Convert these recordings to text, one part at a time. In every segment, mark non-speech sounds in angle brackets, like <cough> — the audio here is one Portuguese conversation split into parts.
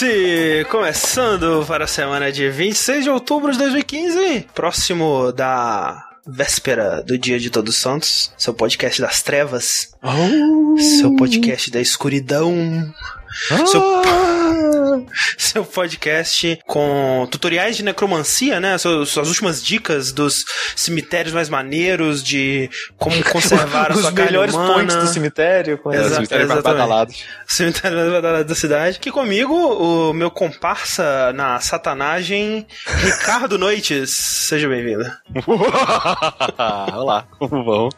Vértice começando para a semana de 26 de outubro de 2015, próximo da véspera do Dia de Todos Santos, seu podcast das trevas, Oh. seu podcast da escuridão, seu, seu podcast com tutoriais de necromancia, né? Suas, suas últimas dicas dos cemitérios mais maneiros, de como <laughs> conservar a Os sua carne melhores humana. pontos do cemitério. com É, Exato, os cemitérios mais badalados. Cemitério mais badalado da cidade. Aqui comigo, o meu comparsa na satanagem, Ricardo Noites. Seja bem-vindo. <laughs> Olá, como vão?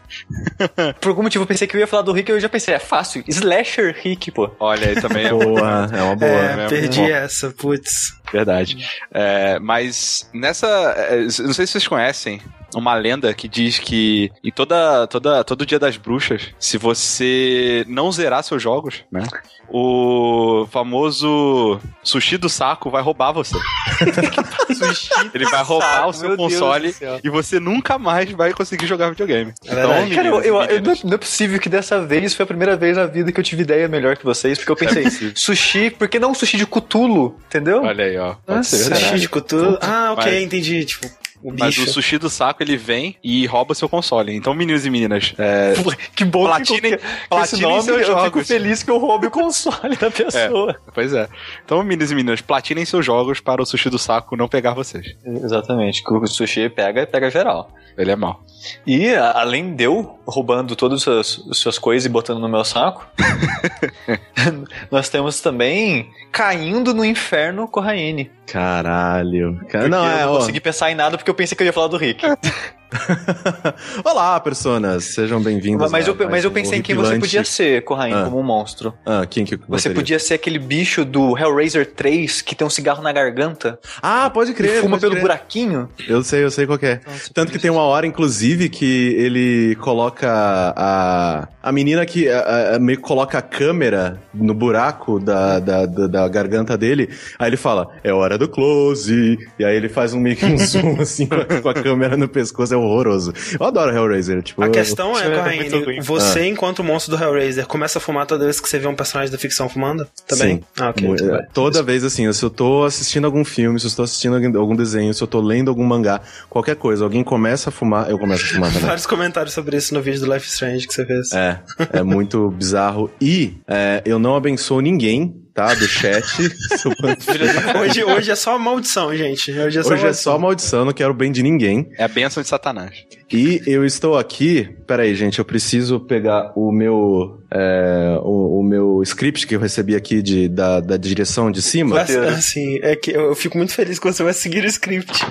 <laughs> Por algum motivo eu pensei que eu ia falar do Rick e eu já pensei, é fácil. Slasher Rick, pô. Olha, aí também é Boa, é uma boa. é, né? perdi Bom. essa, putz. Verdade. É, mas nessa. é, Não sei se vocês conhecem. Uma lenda que diz que em toda, toda, todo dia das bruxas, se você não zerar seus jogos, né? O famoso sushi do saco vai roubar você. <laughs> Ele vai roubar o seu console e você nunca mais vai conseguir jogar videogame. Então, verdade. Cara, eu, eu- eu- não, é- não é possível que dessa vez foi a primeira vez na vida que eu tive ideia melhor que vocês, porque eu <laughs> pensei, possível. sushi, por que não sushi de cutulo? Entendeu? Olha aí, ó. Pode Nossa, ser verdade. De Cthulhu. Ah, ok, Mas- entendi. Tipo, o Mas bicho. o sushi do saco ele vem e rouba seu console. Então, meninos e meninas, é, <laughs> Que bom Platinem- que platinem nome seus eu fico jogos. feliz que eu roube o console da <laughs> pessoa. pois é. Então, meninos e meninas, platinem seus jogos para o sushi do saco não pegar vocês. Exatamente, que o sushi pega, pega geral. Ele é mau. E além de eu roubando todas as suas, as suas coisas e botando no meu saco, <laughs> nós temos também caindo no inferno com a Raine. Caralho. Cara, não, eu é, não ó. consegui pensar em nada porque eu pensei que eu ia falar do Rick. <laughs> <laughs> Olá, personas. Sejam bem-vindos. mas, a eu, mas eu pensei em quem você podia ser, Corraine, Ah. como um monstro. Ah, quem que Você podia ser aquele bicho do Hellraiser 3 que tem um cigarro na garganta Ah, pode crer. fuma pode pelo crer. buraquinho. Eu sei, eu sei qual que é. Tanto que tem uma hora, inclusive, que ele coloca a. A menina que a- a- meio que coloca a câmera no buraco da, da, da, da garganta dele. Aí ele fala, é hora do close. E aí ele faz um meio que um zoom <laughs> assim com a, com a câmera no pescoço. É horroroso. Eu adoro Hellraiser. Tipo, A eu- questão é, Isso é muito Corraine, você, Ah. enquanto monstro do Hellraiser, começa a fumar toda vez que você vê um personagem da ficção fumando? Também? Sim. Ah, ok. É, Toda vez assim, se eu tô assistindo algum filme, se eu tô assistindo algum- desenho, se eu tô lendo algum mangá, qualquer coisa, alguém começa a fumar, eu começo a fumar também. <laughs> Vários comentários sobre isso no vídeo do Life Strange que você fez. É, é muito bizarro. E é, eu não abençoo ninguém, tá? Do chat. <laughs> Hoje, hoje é só maldição, gente. Hoje é só Hoje é maldição. só maldição, não quero o bem de ninguém. É a bênção de Satanás. E eu estou aqui. Peraí, gente, eu preciso pegar o meu. é, o, o meu script que eu recebi aqui de, da, da direção de cima. Mas, assim, é que eu, fico muito feliz que você vai seguir o script.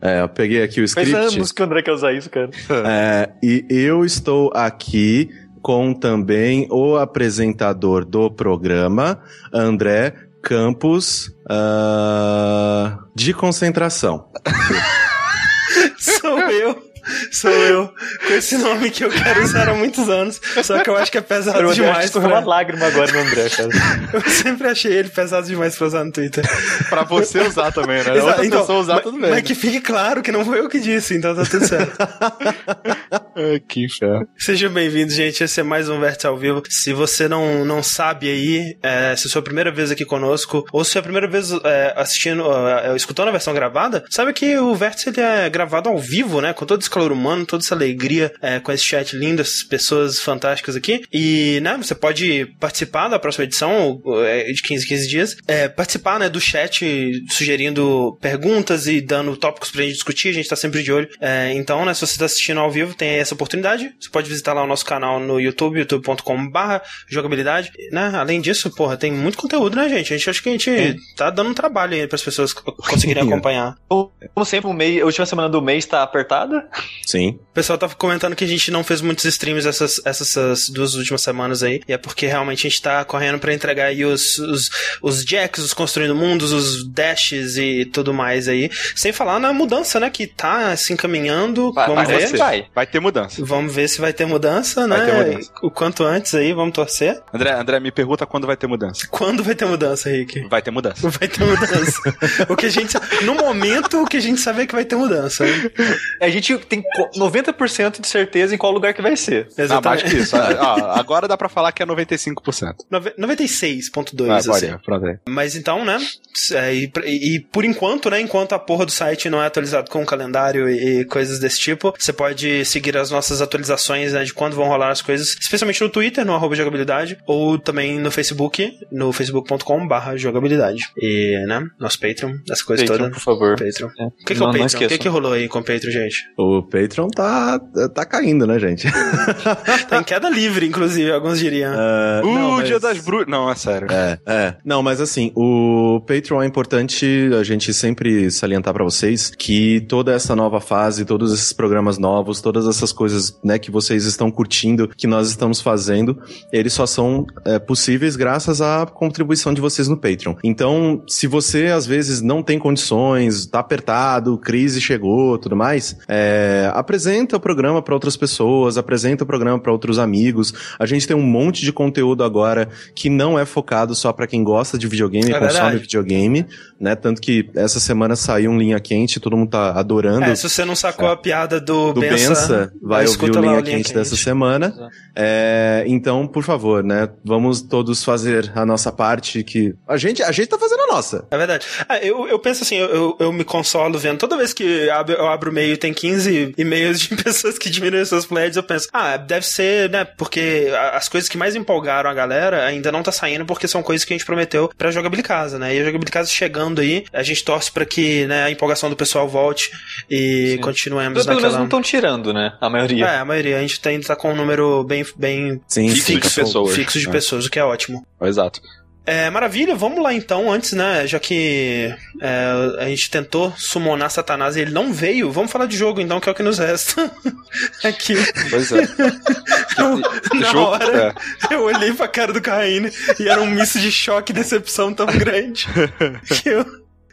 É, eu peguei aqui o Faz script. anos que o André quer usar isso, cara. É, e eu estou aqui com também o apresentador do programa, André Campos ah, de concentração. <laughs> Sou eu. Sou eu, com esse nome que eu quero usar há muitos anos, só que eu acho que é pesado Eu demais. escorreu Pra... uma lágrima agora no André, cara. <laughs> Eu sempre achei ele pesado demais pra usar no Twitter. Pra você usar também, né? Exato, Outra então, pessoa usar, mas, tudo bem. Mas que fique claro que não foi eu que disse, então tá tudo certo. Ah, <laughs> que inferno. Sejam bem-vindos, gente. Esse é mais um Vértice ao vivo. Se você não, não sabe aí, é, se é a sua primeira vez aqui conosco, ou se é a primeira vez é, assistindo, é, escutando a versão gravada, sabe que o Vértice ele é gravado ao vivo, né? Com todo esse calor humano, toda essa alegria, é, com esse chat lindo, essas pessoas fantásticas aqui. E, né, você pode participar da próxima edição, é, de 15 em 15 dias, é, participar, né, do chat, sugerindo perguntas e dando tópicos pra gente discutir. A gente tá sempre de olho. É, então, né, se você tá assistindo ao vivo, tem essa oportunidade. Você pode visitar lá o nosso canal no YouTube, youtube.com.br jogabilidade. Né? Além disso, porra, tem muito conteúdo, né, gente? A gente acha que a gente tá dando um trabalho aí pras pessoas conseguirem <laughs> acompanhar. Como sempre, o mês, a última semana do mês tá apertada. Sim. O pessoal tá comentando que a gente não fez muitos streams essas, essas duas últimas semanas aí. E é porque realmente a gente tá correndo pra entregar aí os, os, os jacks, os construindo mundos, os dashes e tudo mais aí. Sem falar na mudança, né? Que tá se encaminhando. Vai, Vamos parece ver. que vai. Vai ter mudança. Vamos ver se vai ter mudança, né? Vai ter mudança. O quanto antes aí, vamos torcer. André, André, me pergunta quando vai ter mudança. Quando vai ter mudança, Rick? Vai ter mudança. Vai ter mudança. <laughs> o que a gente No momento, o que a gente sabe é que vai ter mudança. hein? A gente tem 90% de certeza em qual lugar que vai ser. Ah, mais que isso. Ah, agora dá pra falar que é 95%. Nove- 96.2, Ah, assim. pode. Mas então, né? é, E, e por enquanto, né? Enquanto a porra do site não é atualizado com calendário e, e coisas desse tipo, você pode seguir as nossas atualizações né, de quando vão rolar as coisas, especialmente no Twitter, no arroba jogabilidade, ou também no Facebook, no facebook.com/barra jogabilidade. E, né? Nosso Patreon, essa coisa Patreon, toda. por favor. Patreon. É. O que, que é Não- o não Patreon? O que, que rolou aí com o Patreon, gente? O Patreon tá, tá caindo, né, gente? <laughs> Tá em queda livre, inclusive, alguns diriam. Ah, Uh, não, mas- Dia das Bruxas. Não, é sério. É, é. Não, mas assim, o Patreon é importante a gente sempre salientar pra vocês que toda essa nova fase, todos esses programas novos, todas essas coisas, né, que vocês estão curtindo, que nós estamos fazendo, eles só são é, possíveis graças à contribuição de vocês no Patreon. Então, se você às vezes não tem condições, tá apertado, crise chegou, tudo mais, é, apresenta o programa pra outras pessoas, apresenta o programa pra outros amigos. A gente tem um monte de conteúdo agora que não é focado só pra quem gosta de videogame, É consome verdade. videogame, né? Tanto que essa semana saiu um linha quente, todo mundo tá adorando. É, se você não sacou a piada do, do Bença, Bença, vai ouvir escuta o linha linha quente dessa semana. É, então, por favor, né? Vamos todos fazer a nossa parte que a gente a gente tá fazendo a nossa. É verdade. Ah, eu, eu penso assim, eu, eu, eu me consolo vendo. Toda vez que abro- eu abro o e tem 15 e-mails de <laughs> pessoas que diminuem seus pledges, eu penso, ah, deve ser, né? Porque as coisas que mais empolgaram a galera ainda não tá saindo porque são coisas que a gente prometeu pra Jogabilicasa, né? E a Jogabilicasa chegando aí, a gente torce pra que né, a empolgação do pessoal volte e Sim. continuemos Pelo menos naquela... não estão tirando, né? A maioria. É, a maioria. A gente tá, ainda tá com um número bem, bem Sim, Fixo sim, de pessoas. fixo de né? pessoas, o que é ótimo. Exato. É, maravilha, vamos lá então, antes, né, já que é, a gente tentou summonar Satanás e ele não veio, vamos falar de jogo então, que é o que nos resta. <laughs> Aqui, Pois é. <laughs> eu, na Jogo- hora, eu olhei pra cara do Caíne e era um misto de choque e decepção tão grande <laughs> que eu,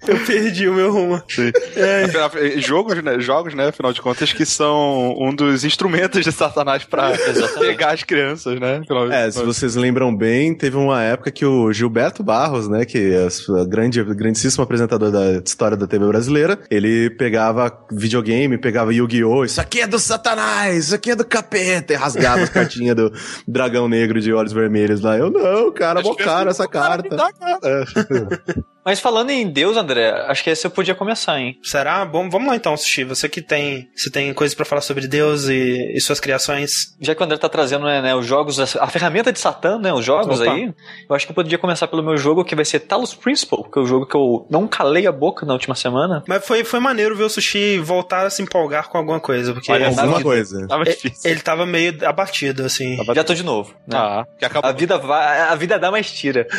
eu perdi o meu rumo. Sim. É, Afinal, Jogos, né, jogos, né, afinal de contas, que são um dos instrumentos de Satanás pra <laughs> pegar as crianças, né? Afinal, É, se vocês lembram bem, teve uma época que o Gilberto Barros, né, que é a grande, grandíssimo apresentador da história da TV brasileira, ele pegava videogame, pegava Yu-Gi-Oh! Isso aqui é do Satanás, isso aqui é do capeta, e rasgava as cartinhas do dragão negro de olhos vermelhos lá. Eu não, cara, mó cara essa carta. <laughs> Mas falando em Deus, André, acho que esse eu podia começar, hein? será? Bom, vamos lá então, Sushi, você que tem, você tem coisas pra falar sobre Deus e, e suas criações. Já que o André tá trazendo né, né, os jogos, a ferramenta de Satã, né? Os jogos Opa. aí, eu acho que eu poderia começar pelo meu jogo, que vai ser Talos Principle, que é o jogo que eu não calei a boca na última semana. Mas foi, foi maneiro ver o Sushi voltar a se empolgar com alguma coisa, porque Olha, Alguma vida. coisa. Tava ele, difícil. ele tava meio abatido, assim. Já tô de novo. Né? Ah, que acabou. A vida vai, a vida dá mais tira. <laughs>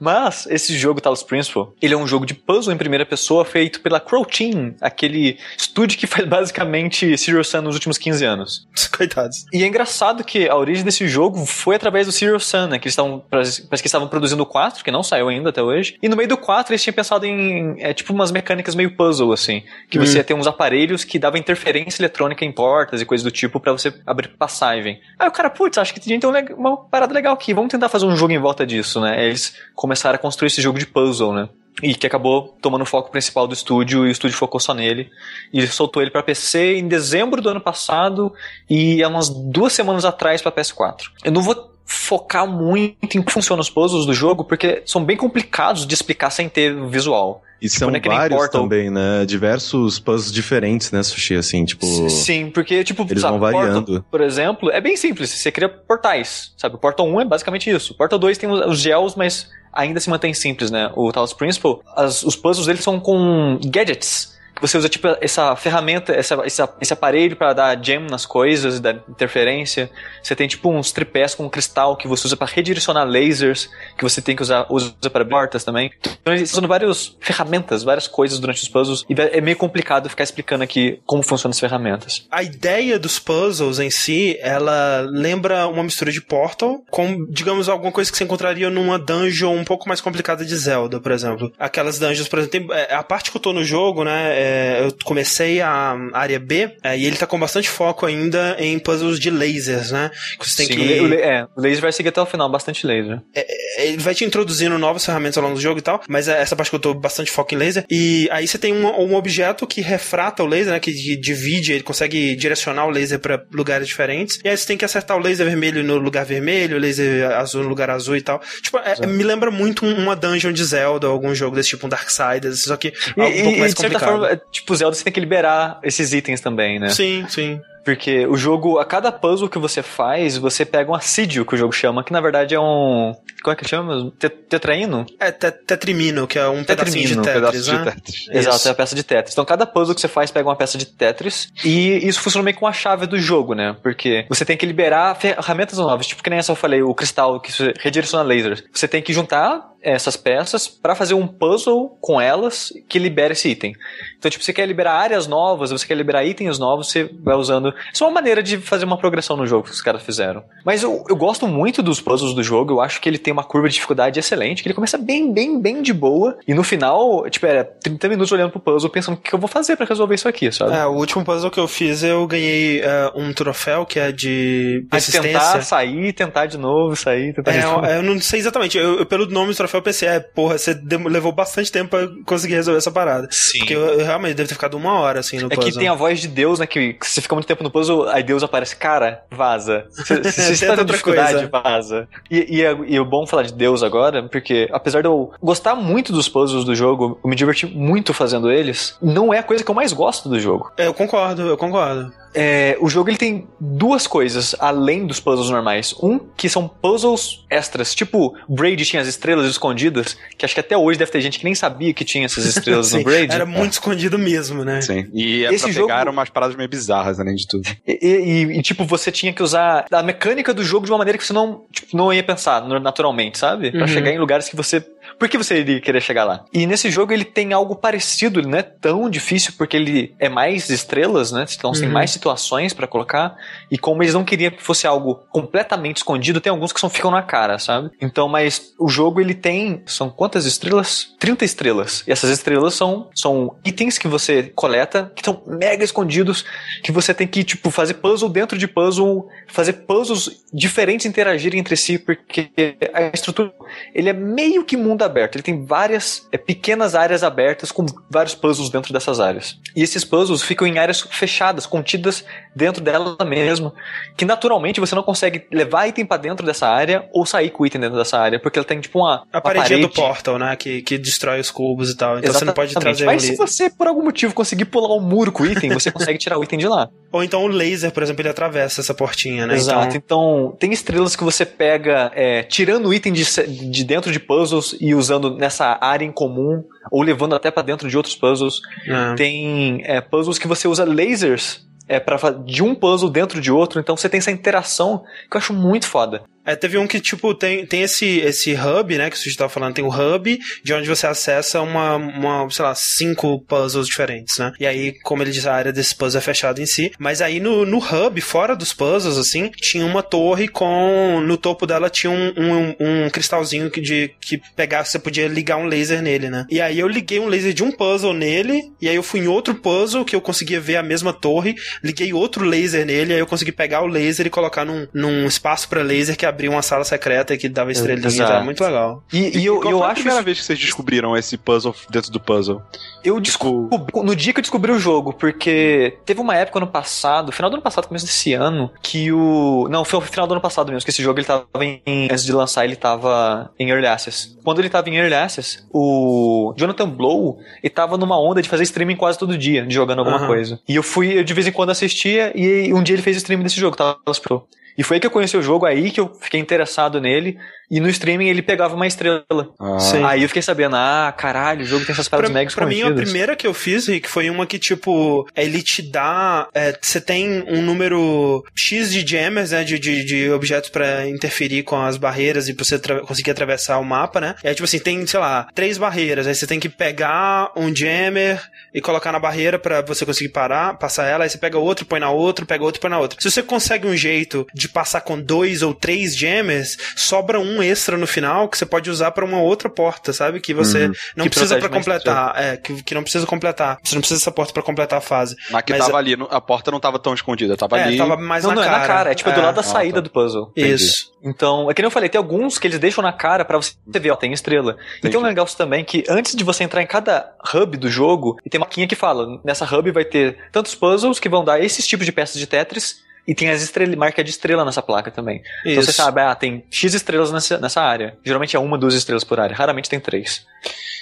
Mas esse jogo Talos Principle, ele é um jogo de puzzle em primeira pessoa feito pela Crow Team, aquele estúdio que faz basicamente Serious Sam nos últimos 15 anos. <laughs> Coitados. E é engraçado que a origem desse jogo foi através do Serious Sam, né? Que eles estavam, parece que estavam produzindo o 4, que não saiu ainda até hoje. E no meio do 4 eles tinham pensado em, é, tipo, umas mecânicas meio puzzle, assim. Que você ia ter uns aparelhos que davam interferência eletrônica em portas e coisas do tipo pra você abrir passagem. Aí o cara, putz, acho que tem então uma parada legal aqui, vamos tentar fazer um jogo em volta disso, né? Aí Começaram a construir esse jogo de puzzle, né? E que acabou tomando o foco principal do estúdio e o estúdio focou só nele. E soltou ele pra PC em dezembro do ano passado e há umas duas semanas atrás pra PS4. Eu não vou focar muito em como funcionam os puzzles do jogo, porque são bem complicados de explicar sem ter visual. E são não é que nem vários Portal. também, né? Diversos puzzles diferentes, né, Sushi? Assim, tipo. Sim, porque, tipo, Eles sabe, vão variando. Portal, por exemplo, é bem simples. Você cria portais, sabe? O Portal 1 é basicamente isso. O Portal 2 tem os os gels, mas ainda se mantém simples, né? O Talos Principle, as- os puzzles deles são com gadgets. Você usa, tipo, essa ferramenta, essa, essa- esse aparelho pra dar jam nas coisas, dar interferência. Você tem, tipo, uns tripés com cristal que você usa pra redirecionar lasers, que você tem que usar, usa para portas também. Então, eles usam várias ferramentas, várias coisas durante os puzzles, e é meio complicado ficar explicando aqui como funcionam as ferramentas. A ideia dos puzzles em si, ela lembra uma mistura de Portal com, digamos, alguma coisa que você encontraria numa dungeon um pouco mais complicada de Zelda, por exemplo. Aquelas dungeons, por exemplo, tem- é, a parte que eu tô no jogo, né, é, é, eu comecei a área B é, e ele tá com bastante foco ainda em puzzles de lasers, né? Que você tem Sim, que... o, é, o laser vai seguir até o final, bastante laser. É, é, ele vai te introduzindo novas ferramentas ao longo do jogo e tal, mas é, essa parte que eu tô bastante foco em laser. E aí você tem um, um objeto que refrata o laser, né? Que divide, ele consegue direcionar o laser para lugares diferentes. E aí você tem que acertar o laser vermelho no lugar vermelho, o laser azul no lugar azul e tal. Tipo, me lembra muito uma dungeon de Zelda, algum jogo desse tipo, um Darksiders, só que e, um pouco mais e, de certa forma, tipo, Zelda você tem que liberar esses itens também, né? Sim, sim. Porque o jogo, a cada puzzle que você faz, você pega um assídio, que o jogo chama, que na verdade é um. Como é que chama? Tetraíno? É, te tetrimino, que é um tetrimino, de Tetris, né? De Tetris. Exato, é a peça de Tetris. Então cada puzzle que você faz pega uma peça de Tetris, e isso funciona meio com a chave do jogo, né? Porque você tem que liberar ferramentas novas, tipo que nem essa eu falei, o cristal que redireciona lasers. Você tem que juntar essas peças para fazer um puzzle com elas que libera esse item. Então, tipo, você quer liberar áreas novas, você quer liberar itens novos, você vai usando. Isso é uma maneira de fazer uma progressão no jogo que os caras fizeram. Mas eu, eu gosto muito dos puzzles do jogo, eu acho que ele tem uma curva de dificuldade excelente, que ele começa bem, bem, bem de boa, e no final, tipo, era 30 minutos olhando pro puzzle, pensando o que eu vou fazer para resolver isso aqui, sabe? É, o último puzzle que eu fiz, eu ganhei uh, um troféu que é de persistência. tentar sair, tentar de novo, sair, tentar é, de novo. Eu não sei exatamente, eu, eu, pelo nome do troféu eu pensei, é, porra, você levou bastante tempo pra conseguir resolver essa parada. Sim. Porque eu, eu realmente deve ter ficado uma hora, assim, no é puzzle. É que tem a voz de Deus, né, que, que você fica muito tempo no puzzle, aí Deus aparece, cara, vaza. Se você tá tendo dificuldade, coisa. vaza. E, e, é, e é bom falar de Deus agora, porque apesar de eu gostar muito dos puzzles do jogo, eu me diverti muito fazendo eles, não é a coisa que eu mais gosto do jogo. É, eu concordo, eu concordo. É, o jogo ele tem duas coisas além dos puzzles normais. Um, que são puzzles extras. Tipo, Braid tinha as estrelas escondidas, que acho que até hoje deve ter gente que nem sabia que tinha essas estrelas no <laughs> Braid. Era muito é. escondido mesmo, né? Sim. E é Esse pra jogo... pegar umas paradas meio bizarras, além de tudo. E, e, e, tipo, você tinha que usar a mecânica do jogo de uma maneira que você não, tipo, não ia pensar naturalmente, sabe? Pra uhum. chegar em lugares que você por que você iria querer chegar lá? E nesse jogo ele tem algo parecido, ele não é tão difícil porque ele é mais estrelas, né? Então uhum. tem mais situações para colocar. E como eles não queriam que fosse algo completamente escondido, tem alguns que são, ficam na cara, sabe? Então, mas o jogo ele tem. São quantas estrelas? 30 estrelas. E essas estrelas são, são itens que você coleta, que estão mega escondidos, que você tem que, tipo, fazer puzzle dentro de puzzle, fazer puzzles diferentes interagirem entre si, porque a estrutura ele é meio que mundo aberto. Ele tem várias é, pequenas áreas abertas com vários puzzles dentro dessas áreas. E esses puzzles ficam em áreas fechadas, contidas dentro dela mesmo, que naturalmente você não consegue levar item para dentro dessa área ou sair com item dentro dessa área, porque ela tem tipo uma. A paredinha do portal, né? Que, que destrói os cubos e tal. Então Exatamente. você não pode trazer Mas se você, por algum motivo, conseguir pular um muro com item, você <laughs> consegue tirar o item de lá. Ou então o laser, por exemplo, ele atravessa essa portinha, né? Exato. Então, então tem estrelas que você pega é, tirando item de, de dentro de puzzles e usando nessa área em comum, ou levando até para dentro de outros puzzles. É. Tem é, puzzles que você usa lasers é para de um puzzle dentro de outro, então você tem essa interação que eu acho muito foda. É, teve um que, tipo, tem, tem esse, esse hub, né, que você estava falando, tem o hub de onde você acessa uma, uma, sei lá, cinco puzzles diferentes, né? E aí, como ele diz, a área desse puzzle é fechada em si. Mas aí no, no hub, fora dos puzzles, assim, tinha uma torre com. No topo dela tinha um, um, um cristalzinho que, de, que pegar, você podia ligar um laser nele, né? E aí eu liguei um laser de um puzzle nele, e aí eu fui em outro puzzle que eu conseguia ver a mesma torre, liguei outro laser nele, aí eu consegui pegar o laser e colocar num, num espaço para laser que abrir uma sala secreta que dava estrelinha, Exato. muito legal. E, e eu, eu acho. a primeira isso... vez que vocês descobriram esse puzzle dentro do puzzle? Eu tipo, descobri. No dia que eu descobri o jogo, porque teve uma época no passado, final do ano passado, começo desse ano, que o. Não, foi o final do ano passado mesmo, que esse jogo ele tava em. Antes de lançar, ele tava em Early Access. Quando ele tava em Early Access, o Jonathan Blow, ele tava numa onda de fazer streaming quase todo dia, de jogando alguma uhum. coisa. E eu fui, eu de vez em quando assistia, e um dia ele fez streaming desse jogo, tava pro. E foi aí que eu conheci o jogo, aí que eu fiquei interessado nele. E no streaming ele pegava uma estrela. Ah. Aí eu fiquei sabendo, ah, caralho, o jogo tem essas paradas mega Pra mim, a primeira que eu fiz, Rick, foi uma que, tipo, ele te dá. É, você tem um número X de jammers, né? De, de, de objetos para interferir com as barreiras e pra você conseguir atravessar o mapa, né? E aí, tipo assim, tem, sei lá, três barreiras. Aí você tem que pegar um jammer e colocar na barreira para você conseguir parar, passar ela. Aí você pega outro, põe na outra, pega outro, põe na outra. Se você consegue um jeito de passar com dois ou três jammers, sobra um um extra no final que você pode usar pra uma outra porta, sabe? Que você não Que precisa mais completar. É, que, que não precisa completar. Você não precisa dessa porta pra completar a fase. Mas que Mas tava ali, não- a porta não tava tão escondida, tava é, ali. tava mais Não, na não, cara. é na cara. É tipo do lado da Ah, saída tá. do puzzle. Isso. Então, é que nem eu falei, tem alguns que eles deixam na cara pra você ver, ó, tem estrela. E tem um negócio também que antes de você entrar em cada hub do jogo, e tem uma maquinha que fala, nessa hub vai ter tantos puzzles que vão dar esses tipos de peças de Tetris, e tem as estrelas, marca de estrela nessa placa também. Então Isso. você sabe, ah, tem X estrelas nessa, nessa área. Geralmente é uma, duas estrelas por área. Raramente tem três.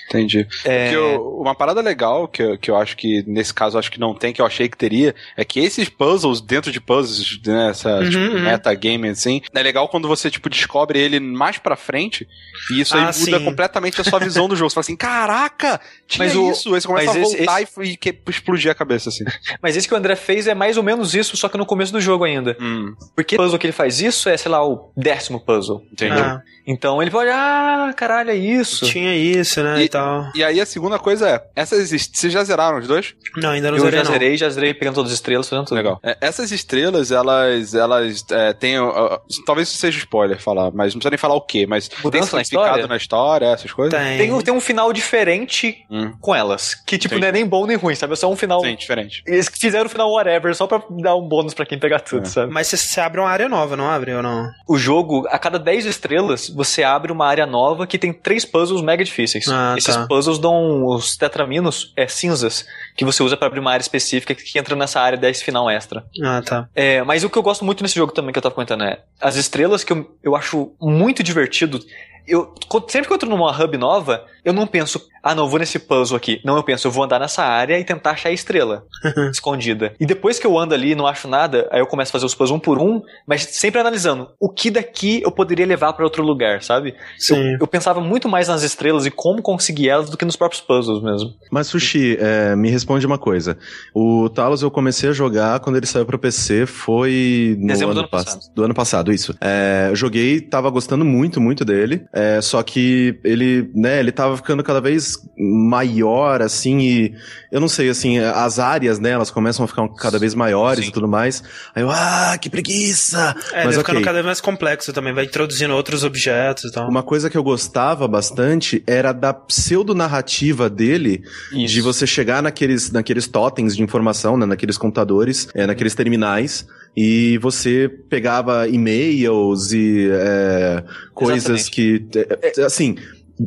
Entendi. É, eu- uma parada legal que, eu- que eu acho que nesse caso eu acho que não tem, que eu achei que teria, é que esses puzzles dentro de puzzles, né, essa Uhum, tipo, uhum. metagame assim, é legal quando você tipo descobre ele mais pra frente e isso aí Ah, muda sim. completamente a sua visão do <laughs> jogo. Você fala assim, caraca, tinha Mas o- isso. Aí você começa a esse- voltar e, e que- explodir a cabeça assim. <laughs> Mas esse que o André fez é mais ou menos isso, só que no começo do jogo ainda. Hum, Porque o puzzle que ele faz isso é, sei lá, o décimo puzzle. entendi. Ah, Então ele pode, ah, caralho, é isso. tinha isso, né? E, tal. E aí a segunda coisa é, essas vocês já zeraram os dois? Não, ainda não Eu zerei, já não. zerei, já zerei pegando todas as estrelas, fazendo tudo. Legal. É, essas estrelas, elas, elas é, têm. uh, talvez isso seja spoiler falar, mas não precisa nem falar o quê, mas tem Mudança na significado história? na história, essas coisas? Tem. Tem, um- tem um final diferente Hum. com elas. Que, tipo, Entendi. não é nem bom nem ruim, sabe? É só um final. Sim, diferente. Eles fizeram o final whatever, só pra dar um bônus pra quem pegar tudo, É. sabe? Mas você, abre uma área nova, não abre ou não? O jogo, a cada 10 estrelas, você abre uma área nova que tem três puzzles mega difíceis. Ah, Esses tá. puzzles dão os tetraminos, é, cinzas, que você usa pra abrir uma área específica que entra nessa área desse final extra. Ah, tá. É, mas o que eu gosto muito nesse jogo também, que eu tava comentando, é as estrelas que eu, eu acho muito divertido. Eu, sempre que eu entro numa hub nova, eu não penso, ah, não, eu vou nesse puzzle aqui. Não, eu penso, eu vou andar nessa área e tentar achar a estrela <laughs> escondida. E depois que eu ando ali e não acho nada, aí eu começo a fazer os puzzles um por um, mas sempre analisando o que daqui eu poderia levar pra outro lugar, sabe? Sim. Eu, eu pensava muito mais nas estrelas e como conseguir elas do que nos próprios puzzles mesmo. Mas, Sushi, é, me responde uma coisa. O Talos eu comecei a jogar quando ele saiu pro PC, foi no Dezembro do ano, ano pass- passado. do ano passado, isso. É, eu joguei, tava gostando muito, muito dele, é, só que ele, né, ele tava ficando cada vez maior, assim, e eu não sei, assim, as áreas, né, elas começam a ficar cada vez maiores Sim. e tudo mais. Aí eu, ah, que preguiça! É, Mas vai ficando ok. cada vez mais complexo também, vai introduzindo outros objetos e tal. Uma coisa que eu gostava bastante era da pseudo-narrativa dele, de você chegar naqueles, naqueles totens de informação, né, naqueles computadores, é, naqueles terminais, e você pegava e-mails e é, coisas que. é, é, assim.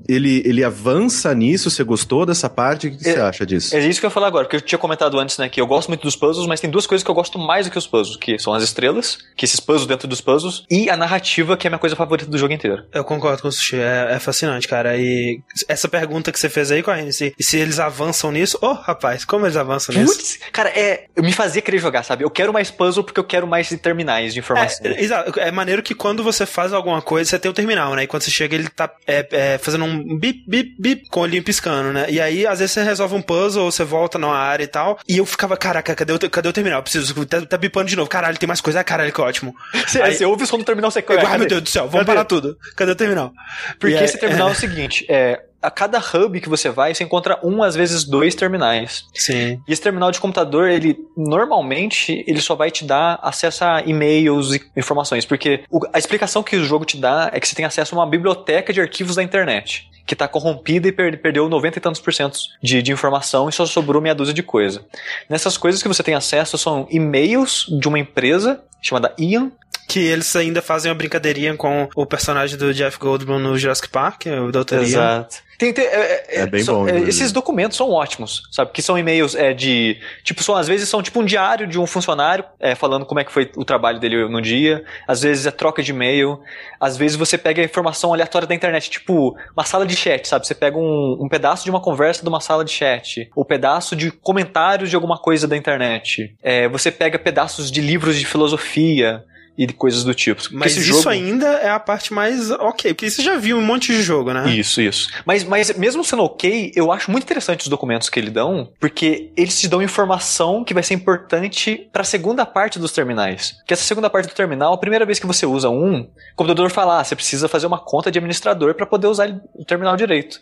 Ele, ele avança nisso, você gostou dessa parte? O que, que você acha disso? É isso que eu ia falar agora, porque eu tinha comentado antes, né, que eu gosto muito dos puzzles, mas tem duas coisas que eu gosto mais do que os puzzles, que são as estrelas, que esses puzzles dentro dos puzzles, e a narrativa, que é a minha coisa favorita do jogo inteiro. Eu concordo com o Sushi, é, é fascinante, cara. E essa pergunta que você fez aí, Corrine, se, se eles avançam nisso, ô rapaz, como eles avançam nisso? Putz, cara, é, eu me fazia querer jogar, sabe? Eu quero mais puzzle porque eu quero mais terminais de informação. É, exato. É maneiro que quando você faz alguma coisa, você tem o terminal, né? E quando você chega, ele tá é, é, fazendo um bip, bip, bip com o olhinho piscando, né? E aí, às vezes, você resolve um puzzle, ou você volta numa área e tal. E eu ficava, caraca, cadê o, cadê o terminal? Eu preciso, tá, tá bipando de novo. Caralho, tem mais coisa. Ah, caralho, que ótimo. <laughs> Você, Aí- você ouve o som do terminal, você cadê? meu Deus do céu, vamos Cadê? parar tudo. Cadê o terminal? Porque E esse é- terminal é o seguinte, é, a cada hub que você vai, você encontra um, às vezes dois terminais. Sim. E esse terminal de computador, ele normalmente ele só vai te dar acesso a e-mails e informações, porque a explicação que o jogo te dá é que você tem acesso a uma biblioteca de arquivos da internet, que está corrompida e per- perdeu 90 e tantos por cento de, de informação e só sobrou meia dúzia de coisa. Nessas coisas que você tem acesso são e-mails de uma empresa chamada Ian, Que eles ainda fazem uma brincadeirinha com o personagem do Jeff Goldblum no Jurassic Park, o Dr. Exato. Tem, tem- é, É bem são- bom, é, esses documentos são ótimos, sabe? Que são e-mails é, de. Tipo, são, às vezes são tipo um diário de um funcionário é, falando como é que foi o trabalho dele no dia. Às vezes é troca de e-mail. Às vezes você pega informação aleatória da internet, tipo uma sala de chat, sabe? Você pega um, um pedaço de uma conversa de uma sala de chat, ou pedaço de comentários de alguma coisa da internet. É, você pega pedaços de livros de filosofia e de coisas do tipo. Mas isso jogo... ainda é a parte mais ok, porque você já viu um monte de jogo, né? Isso, isso. Mas, mas mesmo sendo ok, eu acho muito interessante os documentos que eles dão, porque eles te dão informação que vai ser importante para a segunda parte dos terminais. Que essa segunda parte do terminal, a primeira vez que você usa um, o computador fala, ah, você precisa fazer uma conta de administrador para poder usar o terminal direito.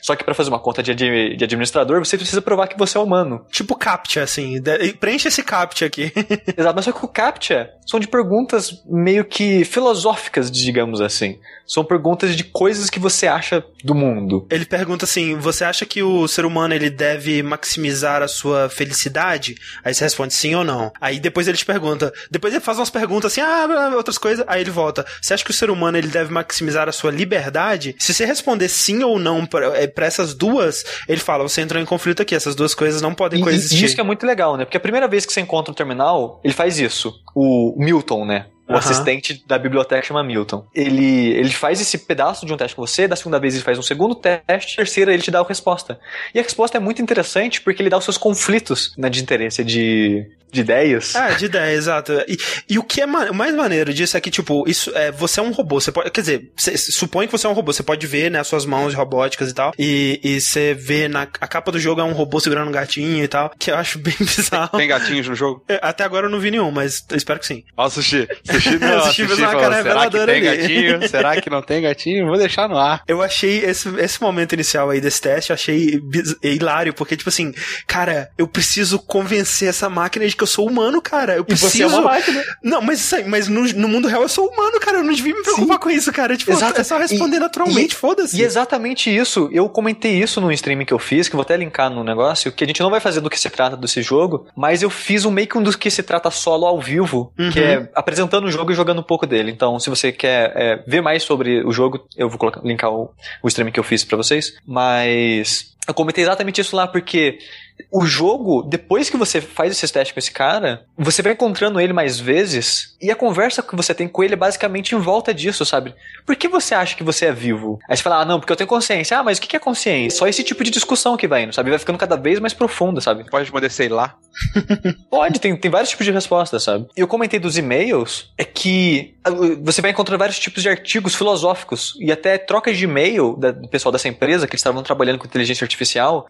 Só que pra fazer uma conta de, de administrador, você precisa provar que você é humano. Tipo CAPTCHA, assim. de- Preenche esse CAPTCHA aqui. <laughs> Exato, mas só que o CAPTCHA são de perguntas meio que filosóficas, digamos assim. São perguntas de coisas que você acha do mundo. Ele pergunta assim: você acha que o ser humano ele deve maximizar a sua felicidade? Aí você responde sim ou não. Aí depois ele te pergunta, depois ele faz umas perguntas assim, ah, outras coisas, aí ele volta. Você acha que o ser humano ele deve maximizar a sua liberdade? Se você responder sim ou não pra eh, pra essas duas, ele fala, você entrou em conflito aqui, essas duas coisas não podem E, coexistir. e isso que é muito legal, né? Porque a primeira vez que você encontra o terminal, ele faz isso. O Milton, né? O Aham. assistente da biblioteca chama Milton. Ele, ele faz esse pedaço de um teste com você, da segunda vez ele faz um segundo teste, terceira ele te dá a resposta. E a resposta é muito interessante porque ele dá os seus conflitos né, de interesse, de, de ideias. Ah, de ideia, exato. E, e o que é ma- o mais maneiro disso é que, tipo, isso é, você é um robô. Você pode, quer dizer, você, supõe que você é um robô. Você pode ver, né, as suas mãos robóticas e tal. E, e você vê na a capa do jogo é um robô segurando um gatinho e tal. Que eu acho bem <laughs> bizarro. Tem gatinhos no jogo? É, Até agora eu não vi nenhum, mas eu espero que sim. Ó, o Sushi. Sushi não. Sushi fez uma cara Será que tem ali." gatinho? Será que não tem gatinho? Vou deixar no ar. Eu achei esse, esse momento inicial aí desse teste, eu achei hilário, porque, tipo assim, cara, eu preciso convencer essa máquina de que eu sou humano, cara. Eu E preciso. você é uma máquina. Não, mas, mas no, no mundo real eu sou humano, cara. Eu não devia me preocupar com isso, cara. Tipo, Exato. é só responder E- naturalmente, foda-se. E exatamente isso, eu comentei isso no streaming que eu fiz, que eu vou até linkar no negócio, que a gente não vai fazer do que se trata desse jogo, mas eu fiz um meio que um do que se trata solo ao vivo, Uhum. que é apresentando o jogo e jogando um pouco dele. Então, se você quer é, ver mais sobre o jogo, eu vou colocar, linkar o, o streaming que eu fiz pra vocês. Mas eu comentei exatamente isso lá porque o jogo, depois que você faz esses testes com esse cara, você vai encontrando ele mais vezes e a conversa que você tem com ele é basicamente em volta disso, sabe? Por que você acha que você é vivo? Aí você fala, ah, não, porque eu tenho consciência. Ah, mas o que é consciência? Só esse tipo de discussão que vai indo, sabe? Vai ficando cada vez mais profunda, sabe? Pode responder, sei lá. <laughs> Pode, tem, tem vários tipos de respostas, sabe? E eu comentei dos e-mails, é que ah, você vai encontrar vários tipos de artigos filosóficos e até trocas de e-mail do pessoal dessa empresa que eles estavam trabalhando com inteligência artificial.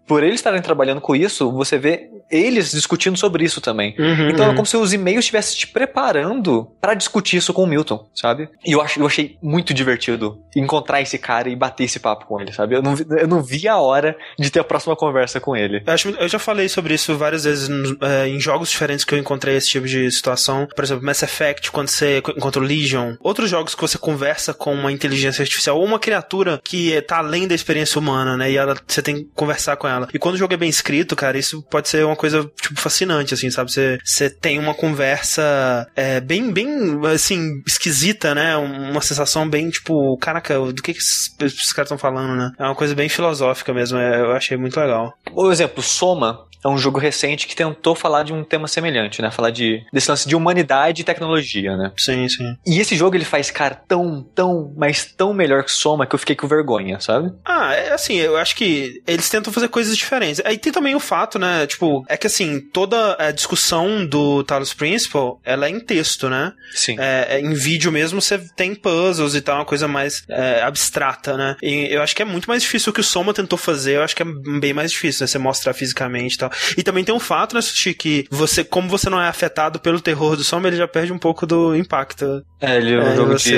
Por eles estarem trabalhando com isso, você vê eles discutindo sobre isso também. Uhum, Então é uhum. como se os e-mails estivessem te preparando pra discutir isso com o Milton, sabe? E eu, acho, eu achei muito divertido encontrar esse cara e bater esse papo com ele, sabe? Eu não, vi- eu não vi a hora de ter a próxima conversa com ele. Eu, acho, eu já falei sobre isso várias vezes é, em jogos diferentes que eu encontrei esse tipo de situação. Por exemplo, Mass Effect, quando você co- encontra o Legion. Outros jogos que você conversa com uma inteligência artificial ou uma criatura que tá além da experiência humana, né? E ela, você tem conversar com ela. E quando o jogo é bem escrito, cara, isso pode ser uma coisa, tipo, fascinante, assim, sabe? Você, você tem uma conversa é, bem, bem, assim, esquisita, né? Uma sensação bem, tipo, caraca, do que, que esses, esses caras estão falando, né? É uma coisa bem filosófica mesmo. é, eu achei muito legal. Por exemplo, Soma é um jogo recente que tentou falar de um tema semelhante, né? Falar de, desse lance de humanidade e tecnologia, né? Sim, sim. E esse jogo ele faz, cara, tão, tão, mas tão melhor que Soma que eu fiquei com vergonha, sabe? Ah, é assim, eu acho que eles tentam fazer coisas diferentes. Aí tem também o fato, né, tipo, é que assim, toda a discussão do Talos Principal, ela é em texto, né? Sim. É, é, em vídeo mesmo você tem puzzles e tal, uma coisa mais é, abstrata, né? E eu acho que é muito mais difícil o que o Soma tentou fazer, eu acho que é bem mais difícil, né? Você mostrar fisicamente e tal. E também tem um fato, né, Sushi, que você, como você não é afetado pelo terror do Soma, ele já perde um pouco do impacto É, ele é um É, jogo você- de.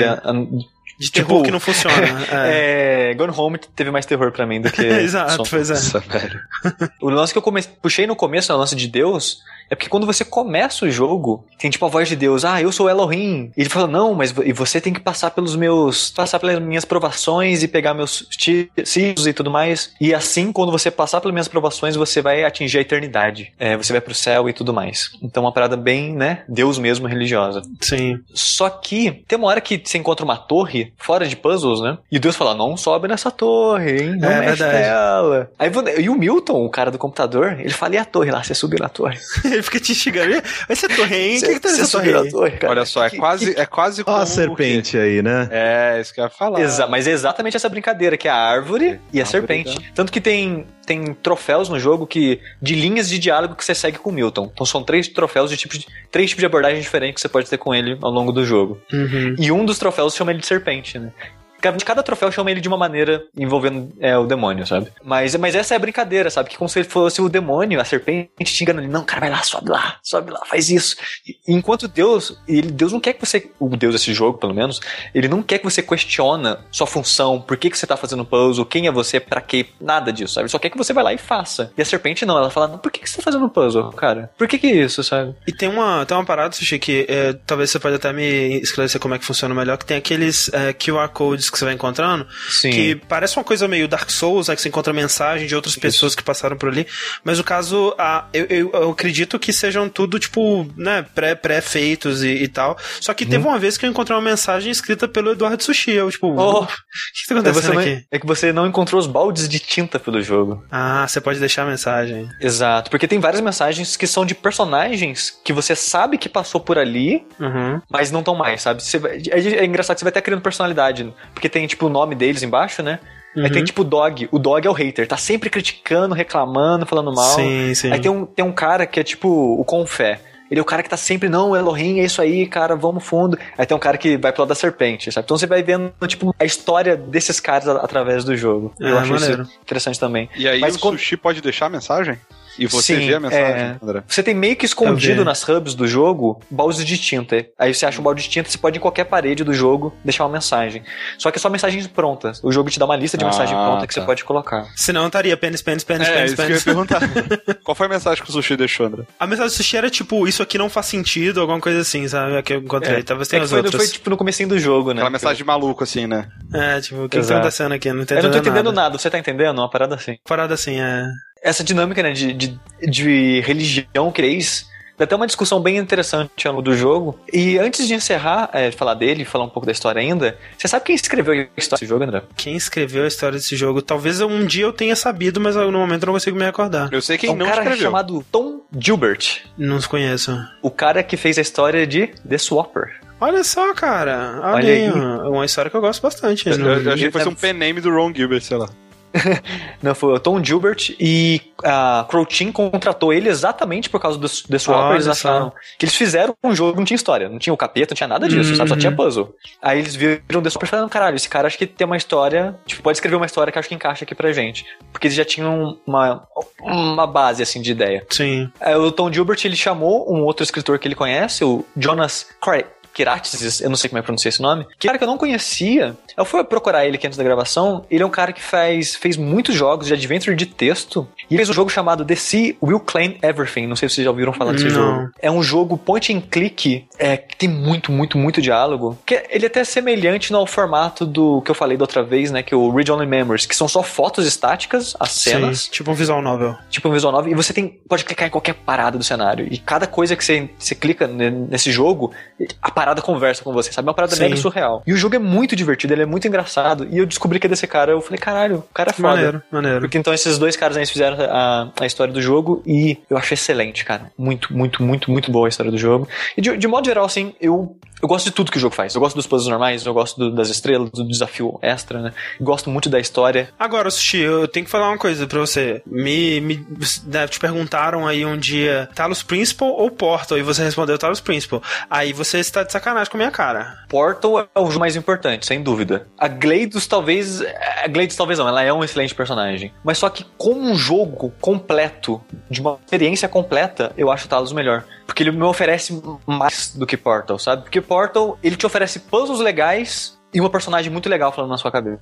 de Tipo, terror que não funciona. <laughs> É. É, Gone Home teve mais terror pra mim do que. <laughs> Exato, Soma. pois é. Nossa, velho. <laughs> O lance que eu come... puxei no começo, o lance de Deus, é porque quando você começa o jogo, tem tipo a voz de Deus, ah, eu sou Elohim. E ele fala, não, mas e você tem que passar pelos meus. passar pelas minhas provações e pegar meus ti- ciclos e tudo mais. E assim, quando você passar pelas minhas provações, você vai atingir a eternidade. É, você vai pro céu e tudo mais. Então, uma parada bem, né? Deus mesmo religiosa. Sim. Só que tem uma hora que você encontra uma torre fora de puzzles, né? E Deus fala: não sobe nessa torre, hein? Não É mexe verdade. nela. Aí, e o Milton, o cara do computador, ele fala: e a torre lá? Você subiu na torre? <laughs> Ele fica te instigando. Essa torre aí, o que, que tá Você nessa torre torre, cara? Olha só, é Que- quase, é quase Ó como a serpente aí, né? É, isso que eu ia falar. Exa mas é exatamente essa brincadeira, que é a árvore e a Árvore, serpente. tá. Tanto que tem, tem troféus no jogo que de linhas de diálogo que você segue com o Milton. Então são três troféus de tipos de, três tipos de abordagem diferentes que você pode ter com ele ao longo do jogo. Uhum. E um dos troféus chama ele de serpente, né? Cada troféu chama ele de uma maneira envolvendo é, o demônio, sabe? Mas, mas essa é a brincadeira, sabe? Que como se ele fosse o demônio, a serpente te enganando ele. Não, cara, vai lá, sobe lá, sobe lá, faz isso. E, enquanto Deus, ele, Deus não quer que você, o Deus desse jogo, pelo menos, ele não quer que você questiona sua função, por que, que você tá fazendo puzzle, quem é você, para quê, nada disso, sabe? Ele só quer que você vai lá e faça. E a serpente não, ela fala, não, por que, que você tá fazendo puzzle, cara? Por que que isso, sabe? E tem uma, tem uma parada, Sushi, que é, talvez você pode até me esclarecer como é que funciona melhor, que tem aqueles é, QR codes que você vai encontrando, Sim. que parece uma coisa meio Dark Souls, né, que você encontra mensagem de outras pessoas que passaram por ali, mas no caso, a, eu, eu, eu acredito que sejam tudo, tipo, né, pré- pré-feitos e, e tal, só que teve uma vez que eu encontrei uma mensagem escrita pelo Eduardo Sushi, eu, tipo, Oh. o que tá É, acontecendo não- aqui? é que você não encontrou os baldes de tinta pelo jogo. Ah, você pode deixar a mensagem. Exato, porque tem várias mensagens que são de personagens que você sabe que passou por ali, Uhum. mas não estão mais, sabe? Você é, é engraçado que você vai até criando personalidade, porque tem tipo o nome deles embaixo, né? Aí Uhum. tem tipo o Dog. O Dog é o hater, tá sempre criticando, reclamando, falando mal. Sim, sim. Aí tem um, tem um cara que é tipo o Confé. Ele é o cara que tá sempre, não, Elohim, é isso aí, cara, vamos fundo. Aí tem um cara que vai pro lado da serpente, sabe? Então você vai vendo, tipo, a história desses caras através do jogo. Eu Ah, acho maneiro. isso interessante também. E aí Mas o quando- sushi pode deixar a mensagem? E você Sim, vê a mensagem, é. André? Você tem meio que escondido vi. nas hubs do jogo baldes de tinta. Aí você acha um balde de tinta, você pode em qualquer parede do jogo deixar uma mensagem. Só que é só mensagens prontas. O jogo te dá uma lista de Ah, mensagem pronta que tá. você pode colocar. Senão estaria pênis, pênis, pênis, É, pênis, que eu ia pênis. perguntar. <laughs> Qual foi a mensagem que o sushi deixou, André? A mensagem do sushi era tipo, isso aqui não faz sentido, alguma coisa assim, sabe? A que eu encontrei. Talvez É tenha que as foi, outras. foi tipo no comecinho do jogo, né? Aquela mensagem de maluco, assim, né? É, tipo, o que, que tá acontecendo aqui? Não Eu não tô entendendo nada. nada. Você tá entendendo? Uma parada assim. Parada assim, é. Essa dinâmica, né, de, de, de religião, cres, dá até uma discussão bem interessante ao longo do jogo. E antes de encerrar, é, falar dele, falar um pouco da história ainda, você sabe quem escreveu a história desse jogo, André? Quem escreveu a história desse jogo? Talvez um dia eu tenha sabido, mas no momento eu não consigo me recordar. Eu sei quem é um não cara escreveu. chamado Tom Gilbert. Não conheço. O cara que fez a história de The Swapper. Olha só, cara. Olha, Olha aí. Uma uma história que eu gosto bastante. Eu, eu- eu achei que fosse É- um pen name do Ron Gilbert, sei lá. <laughs> Não, foi o Tom Gilbert e a Crow Team contratou ele exatamente por causa do The Swapper. Olha Eles acharam que eles fizeram um jogo, não tinha história, não tinha o capeta, não tinha nada disso, Uhum. sabe? Só tinha puzzle. Aí eles viram The Swapper e falaram, caralho, esse cara acho que tem uma história, tipo, pode escrever uma história que acho que encaixa aqui pra gente. Porque eles já tinham uma, uma base, assim, de ideia. Sim. Aí o Tom Gilbert, ele chamou um outro escritor que ele conhece, o Jonas Cra- Kiratis, eu não sei como é que pronuncia esse nome, que é cara que eu não conhecia. Eu fui procurar ele aqui antes da gravação. Ele é um cara que faz, fez muitos jogos de adventure de texto. E fez um jogo chamado The Sea Will Claim Everything. Não sei se vocês já ouviram falar desse Não. jogo. É um jogo point and click é, que tem muito, muito, muito diálogo. Que ele é até semelhante no formato do que eu falei da outra vez, né? Que é o Read Only Memories, que são só fotos estáticas, as cenas Sim. Tipo um visual novel. tipo um visual novel, e você tem, pode clicar em qualquer parada do cenário. E cada coisa que você, você clica ne- nesse jogo, a parada conversa com você, sabe? É uma parada Sim. mega surreal. E o jogo é muito divertido, ele é muito engraçado. E eu descobri que é desse cara, eu falei, caralho, o cara é foda. Maneiro, maneiro. Porque então esses dois caras aí fizeram a, a história do jogo e eu achei excelente, cara. Muito, muito, muito, muito boa a história do jogo. E de, de modo geral, assim, eu, eu gosto de tudo que o jogo faz. Eu gosto dos puzzles normais, eu gosto do- das estrelas, do desafio extra, né? Gosto muito da história. Agora, Sushi, eu tenho que falar uma coisa pra você. Me, me né, te perguntaram aí um dia Talos Principal ou Portal, e você respondeu Talos Principal. Aí você está de sacanagem com a minha cara. Portal é o jogo mais importante, sem dúvida. A Gleidos talvez. A Gleidos talvez não, ela é um excelente personagem. Mas só que como um jogo completo, de uma experiência completa, eu acho o Talos melhor. Porque ele me oferece mais do que Portal, sabe? Porque Portal, ele te oferece puzzles legais e uma personagem muito legal falando na sua cabeça.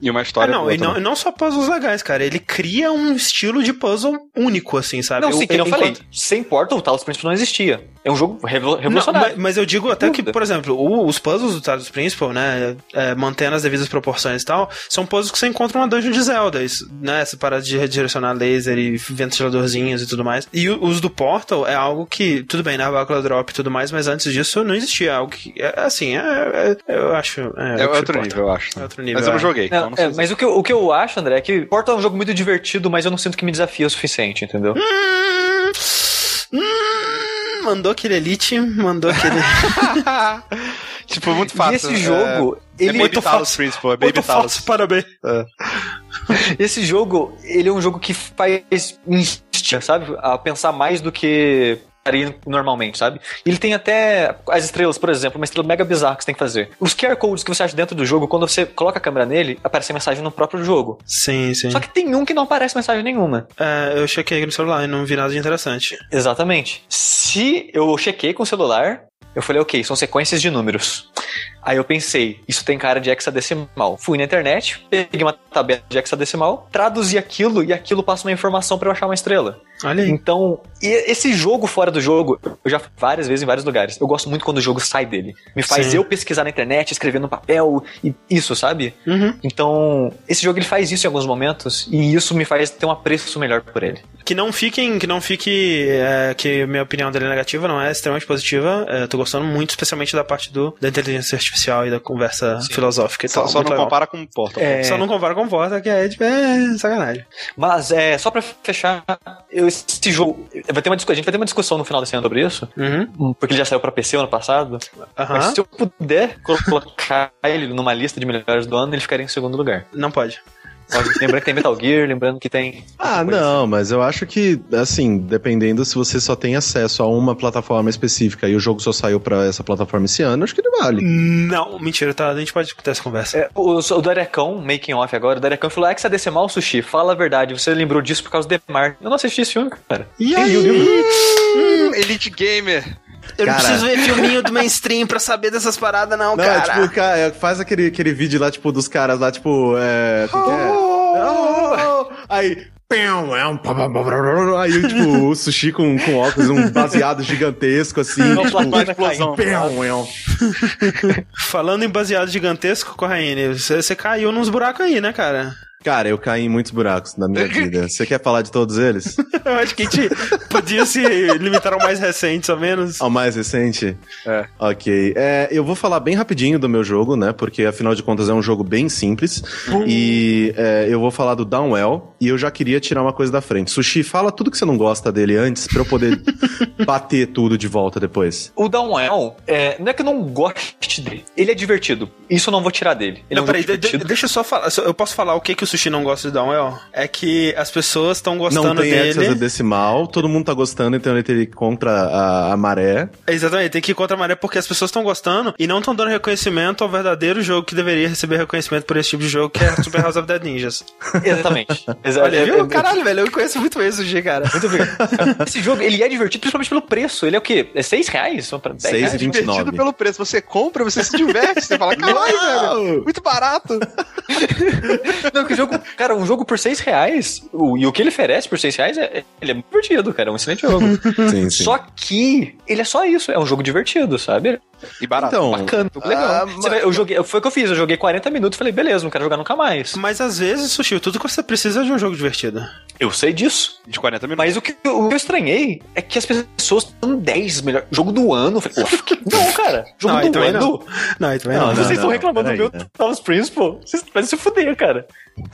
E uma Ah, história não, boa e não, e não só puzzles legais, cara. Ele cria um estilo de puzzle único, assim, sabe? Não, sim, que eu enquanto- falei. Sem Portal, o Talos Principal não existia. É um jogo revol- Não, revolucionário. mas, mas eu digo até que, por exemplo, o- os puzzles do Talos Principal, né, é, mantendo as devidas proporções e tal, são puzzles que você encontra numa dungeon de Zelda, isso, né, essa parada de redirecionar laser e ventiladorzinhos e tudo mais. E o- os do Portal é algo que, tudo bem, né, Bacula Drop e tudo mais, mas antes disso não existia algo que, é, assim, é, é- eu acho... É, É outro nível, eu acho. É outro nível, Mas eu não é. joguei, então Não, não sei. é, mas o que, eu, o que eu acho, André, é que Portal é um jogo muito divertido, mas eu não sinto que me desafia o suficiente, entendeu? Hum, hum, mandou aquele Elite, mandou aquele... <laughs> tipo, muito fácil. e esse jogo, É, é ele Baby muito Talos fácil. Principal, é Baby Muito Talos. <laughs> fácil, parabéns. Esse jogo, ele é um jogo que faz sabe? A pensar mais do que normalmente, sabe? Ele tem até as estrelas, por exemplo, uma estrela mega bizarra que você tem que fazer. Os QR codes que você acha dentro do jogo, quando você coloca a câmera nele, aparece a mensagem no próprio jogo. Sim, sim. Só que tem um que não aparece mensagem nenhuma. É, eu chequei no celular e não vi nada de interessante. Exatamente. Se eu chequei com o celular, eu falei, ok, são sequências de números. Aí eu pensei, isso tem cara de hexadecimal. Fui na internet, peguei uma tabela de hexadecimal, traduzi aquilo e aquilo passa uma informação para eu achar uma estrela. Olha aí. Então, e esse jogo fora do jogo, eu já várias vezes em vários lugares. Eu gosto muito quando o jogo sai dele. Me faz Sim. eu pesquisar na internet, escrever no papel e isso, sabe? Uhum. Então, esse jogo ele faz isso em alguns momentos e isso me faz ter um apreço melhor por ele. Que não fiquem, que não fique, é, que minha opinião dele é negativa, não é extremamente positiva. É, eu tô gostando muito, especialmente da parte do, da inteligência artificial e da conversa filosófica e Só, tal. só não legal. compara com Portal. É. Só não compara com Porta, que é, tipo, é sacanagem. Mas é só pra fechar, eu, esse jogo vai ter uma discussão, a gente vai ter uma discussão no final desse ano sobre isso, Uhum. porque ele já saiu pra PC ano passado. Mas Aham. se eu puder colocar <laughs> ele numa lista de melhores do ano, ele ficaria em segundo lugar. Não pode. Lembrando que tem Metal Gear, lembrando que tem. Ah, não, mas eu acho que, assim, dependendo se você só tem acesso a uma plataforma específica e o jogo só saiu pra essa plataforma esse ano, acho que ele vale. Não, mentira, tá? A gente pode ter essa conversa. É, o, o Darecão, making off agora, o Darecão falou: hexadecimal sushi, fala a verdade, você lembrou disso por causa do Demar. Eu não assisti esse filme, cara. E aí? Hum, Elite Gamer. Eu não Cara. preciso ver filminho do mainstream pra saber dessas paradas, não, Não, é cara. tipo, cara, é, faz aquele, aquele vídeo lá, tipo, dos caras lá, tipo, é. é? Oh! Aí. é um Aí, tipo, <laughs> o sushi com, com óculos, um baseado gigantesco, assim. Uma tipo, explosão. é Falando em baseado gigantesco, Corraine, você, você caiu nos buracos aí, né, cara? Cara, eu caí em muitos buracos na minha vida. Você quer falar de todos eles? <laughs> Eu acho que a gente podia se limitar ao mais recente, ao menos. Ao mais recente? É. Ok. É, eu vou falar bem rapidinho do meu jogo, né? Porque afinal de contas é um jogo bem simples. E é, eu vou falar do Downwell. E eu já queria tirar uma coisa da frente. Sushi, fala tudo que você não gosta dele antes pra eu poder <laughs> bater tudo de volta depois. O Downwell, é, não é que eu não goste dele, ele é divertido. Isso eu não vou tirar dele. Ele Não, é um peraí, de- deixa eu só falar. Eu posso falar o que, que o Sushi não gosta de Downwell? É que as pessoas estão gostando não tem dele. hexadecimal, todo mundo tá gostando, então ele tem que ir contra a, a maré. Exatamente, tem que ir contra a maré porque as pessoas estão gostando e não estão dando reconhecimento ao verdadeiro jogo que deveria receber reconhecimento por esse tipo de jogo, que é Super House of Dead Ninjas. <laughs> Exatamente. Exa- Olha, é- viu? é- Caralho, velho, eu conheço muito esse Sushi, cara. Muito obrigado. Esse jogo, ele é divertido principalmente pelo preço. Ele é o quê? É 6 reais? Só pra 10 Seis reais? e vinte. 29. Divertido pelo preço. Você compra, você se diverte. Você fala, caralho, velho. Muito barato. <laughs> Jogo, cara, um jogo por 6 reais, o, e o que ele oferece por 6 reais, é, é- ele é muito divertido, cara. É um excelente jogo. <laughs> Sim, sim. Só que ele é só isso, é um jogo divertido, sabe? E barato. Então, Bacana, legal. ah, Você vai- eu joguei, foi o que eu fiz, eu joguei 40 minutos e falei, beleza, não quero jogar nunca mais. Mas às vezes, Sushi, tudo que você precisa é de um jogo divertido. Eu sei disso. De 40 minutos. Mas o que, o que eu estranhei é que as pessoas estão 10 melhor. Jogo do ano. Eu falei, "Ufa, que- <laughs> não, cara. Jogo Não, do ano. não. Não, aí também não. Não, Vocês não, estão reclamando do meu né? Talos Principal. Vocês podem se fuder, cara.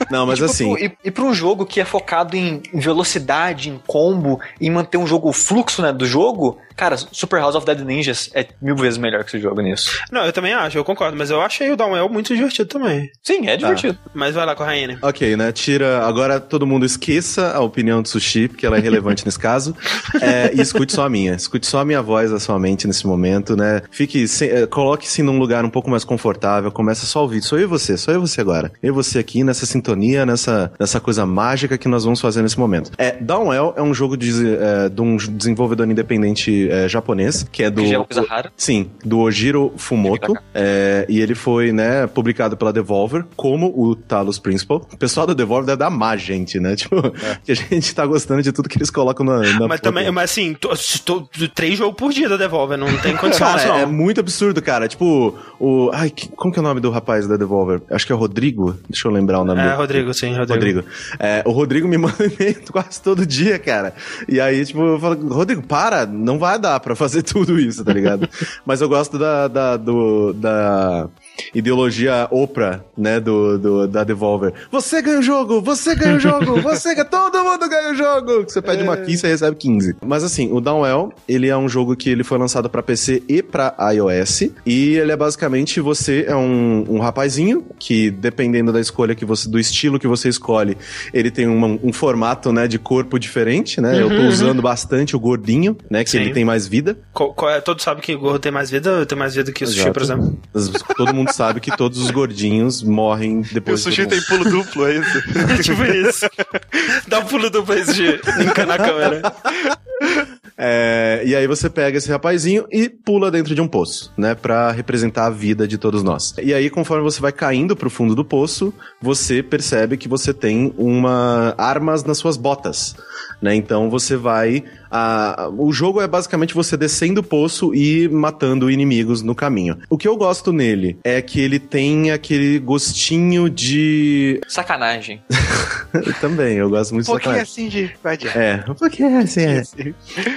Não, mas Tipo, assim. E, e pra um jogo que é focado em em velocidade, em combo, em manter um jogo, o fluxo né, do jogo, cara, Super House of Dead Ninjas é mil vezes melhor que esse jogo nisso. Não, eu também acho, eu concordo, mas eu achei o Downwell muito divertido também. Sim, é divertido. Mas vai lá, Corraine. Ok, né? Tira. Agora todo mundo esqueça a opinião do sushi, porque ela é relevante <laughs> nesse caso. É, e escute só a minha. Escute só a minha voz da sua mente nesse momento, né? Fique. se- eh, Coloque-se num lugar um pouco mais confortável. Começa só a ouvir. Sou eu e você, só eu e você agora. Eu e você aqui nessa sintonia, nessa, nessa coisa mágica que nós vamos fazer nesse momento. É, Downwell é um jogo de, eh, de um desenvolvedor independente eh, japonês, que é do. Que já é uma coisa rara. Sim, do Ojiro Fumoto. É, e ele foi, né, publicado pela Devolver como o Talos Principal. O pessoal da Devolver deve amar a gente, né? <laughs> Tipo, que a gente tá gostando de tudo que eles colocam na. na Mas também, mas assim, tô, tô- três jogos por dia da Devolver, não tem condição, Cara, não. é muito absurdo, cara. Tipo, o. Ai, que- como que é o nome do rapaz da Devolver? Acho que é Rodrigo. Deixa eu lembrar o nome É, dele. Rodrigo, sim, Rodrigo. Rodrigo. É, o Rodrigo me <laughs> manda e-mail quase todo dia, cara. E aí, tipo, eu falo, Rodrigo, para, não vai dar pra fazer <laughs> tudo isso, tá ligado? Mas eu gosto da, da, do, da ideologia Oprah, né, do, do, da Devolver. Você ganha o jogo, você ganha o jogo, <laughs> você ganha, todo mundo ganha o jogo! Você pede é. uma 15 e recebe 15. Mas assim, o Downwell, ele é um jogo que ele foi lançado para PC e para iOS, e ele é basicamente, você é um, um rapazinho, que dependendo da escolha que você, do estilo que você escolhe, ele tem uma, um formato, né, de corpo diferente, né, uhum, eu tô uhum, usando uhum. bastante o gordinho, né, que Sim. ele tem mais vida. Co é, todos sabem que o gordo tem mais vida, tem mais vida que o sushi, por exemplo. Todo mundo sabe que todos os gordinhos morrem depois do. O sushi tem pulo duplo, é isso? <laughs> tipo isso. Dá um pulo duplo aí, sushi. Encanar a câmera. É, e aí você pega esse rapazinho e pula dentro de um poço, né? Pra representar a vida de todos nós. E aí, conforme você vai caindo pro fundo do poço, você percebe que você tem uma armas nas suas botas, né? Então você vai a, o jogo é basicamente você descendo o poço e matando inimigos no caminho. O que eu gosto nele é que ele tem aquele gostinho de. Sacanagem. <laughs> Também, eu gosto muito um de sacanagem. assim de. É, um pouquinho <laughs> assim, é.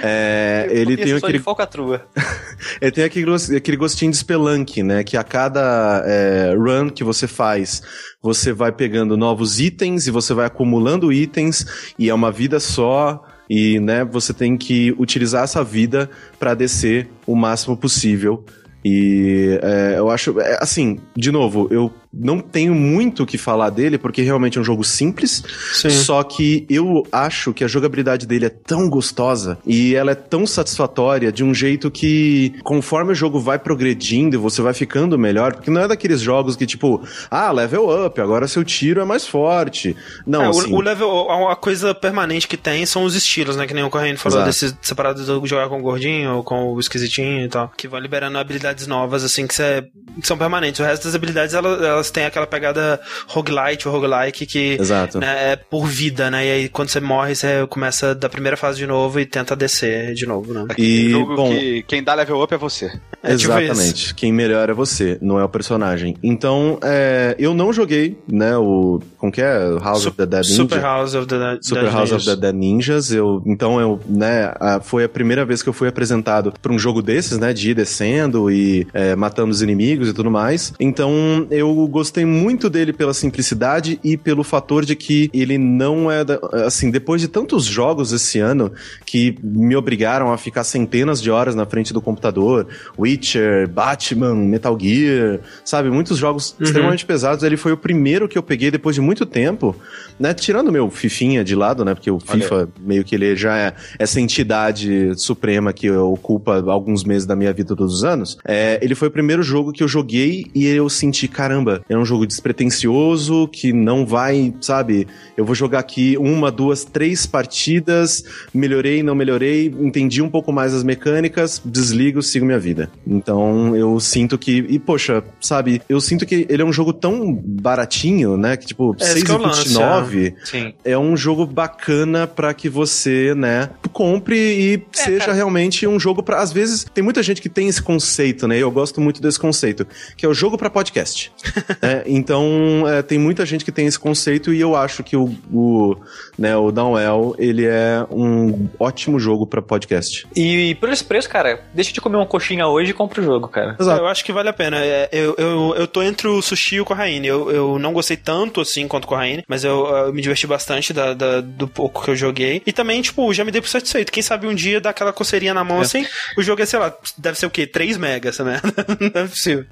é ele um tem aquele. falcatrua. <laughs> ele tem aquele, aquele gostinho de Spelunk, né? Que a cada é, run que você faz, você vai pegando novos itens e você vai acumulando itens e é uma vida só e, né, você tem que utilizar essa vida para descer o máximo possível. E é, eu acho, é, assim, de novo, eu não tenho muito o que falar dele, porque realmente é um jogo simples. Sim. Só que eu acho que a jogabilidade dele é tão gostosa e ela é tão satisfatória de um jeito que, conforme o jogo vai progredindo você vai ficando melhor, porque não é daqueles jogos que, tipo, ah, level up, agora seu tiro é mais forte. Não, é, assim... o, o, level, a coisa permanente que tem são os estilos, né? Que nem o Correndo falou Exato. desse separado do jogar com o gordinho ou com o esquisitinho e tal, que vai liberando habilidades novas, assim, que, cê, que são permanentes. O resto das habilidades, elas, elas elas têm aquela pegada roguelite ou roguelike que né, é por vida, né? E aí quando você morre, você começa da primeira fase de novo e tenta descer de novo, né? E bom, que quem dá level up é você. É, exatamente. Tipo quem melhora é você, não é o personagem. Então, é, eu não joguei, né, o como que é? House Su of the Dead Ninja. Super House of the Super Dead House Ninjas. of the Dead Ninjas. Eu, então eu, né, a, foi a primeira vez que eu fui apresentado para um jogo desses, né, de ir descendo e é, matando os inimigos e tudo mais. Então eu gostei muito dele pela simplicidade e pelo fator de que ele não é. Da, assim, depois de tantos jogos esse ano que me obrigaram a ficar centenas de horas na frente do computador Witcher, Batman, Metal Gear, sabe? Muitos jogos uhum. extremamente pesados. Ele foi o primeiro que eu peguei depois de muito tempo, né? Tirando meu Fifinha de lado, né? Porque o FIFA Olha. meio que ele já é essa entidade suprema que ocupa alguns meses da minha vida todos os anos. É, ele foi o primeiro jogo que eu joguei e eu senti, caramba, é um jogo despretensioso, que não vai, sabe? Eu vou jogar aqui uma, duas, três partidas, melhorei, não melhorei, entendi um pouco mais as mecânicas, desligo, sigo minha vida. Então eu sinto que. E, poxa, sabe? Eu sinto que ele é um jogo tão baratinho, né? Que tipo, é, 6,29 é. é um jogo bacana para que você, né, compre e é, seja cara. realmente um jogo para Às vezes, tem muita gente que tem esse conceito, né? Eu gosto muito desse conceito, que é o jogo para podcast. <laughs> É, então, é, tem muita gente que tem esse conceito e eu acho que o, o, né, o Downwell, ele é um ótimo jogo para podcast. E, e, por esse preço, cara, deixa de comer uma coxinha hoje e compra o jogo, cara. Exato. Eu acho que vale a pena. É, eu, eu, eu tô entre o sushi e o Corraine. Eu, eu não gostei tanto assim quanto o Corraine, mas eu, eu, me diverti bastante da, da, do pouco que eu joguei. E também, tipo, já me dei por satisfeito. Quem sabe um dia dar aquela coceirinha na mão é. assim, o jogo é, sei lá, deve ser o quê? 3 megas, né? <laughs> não é possível.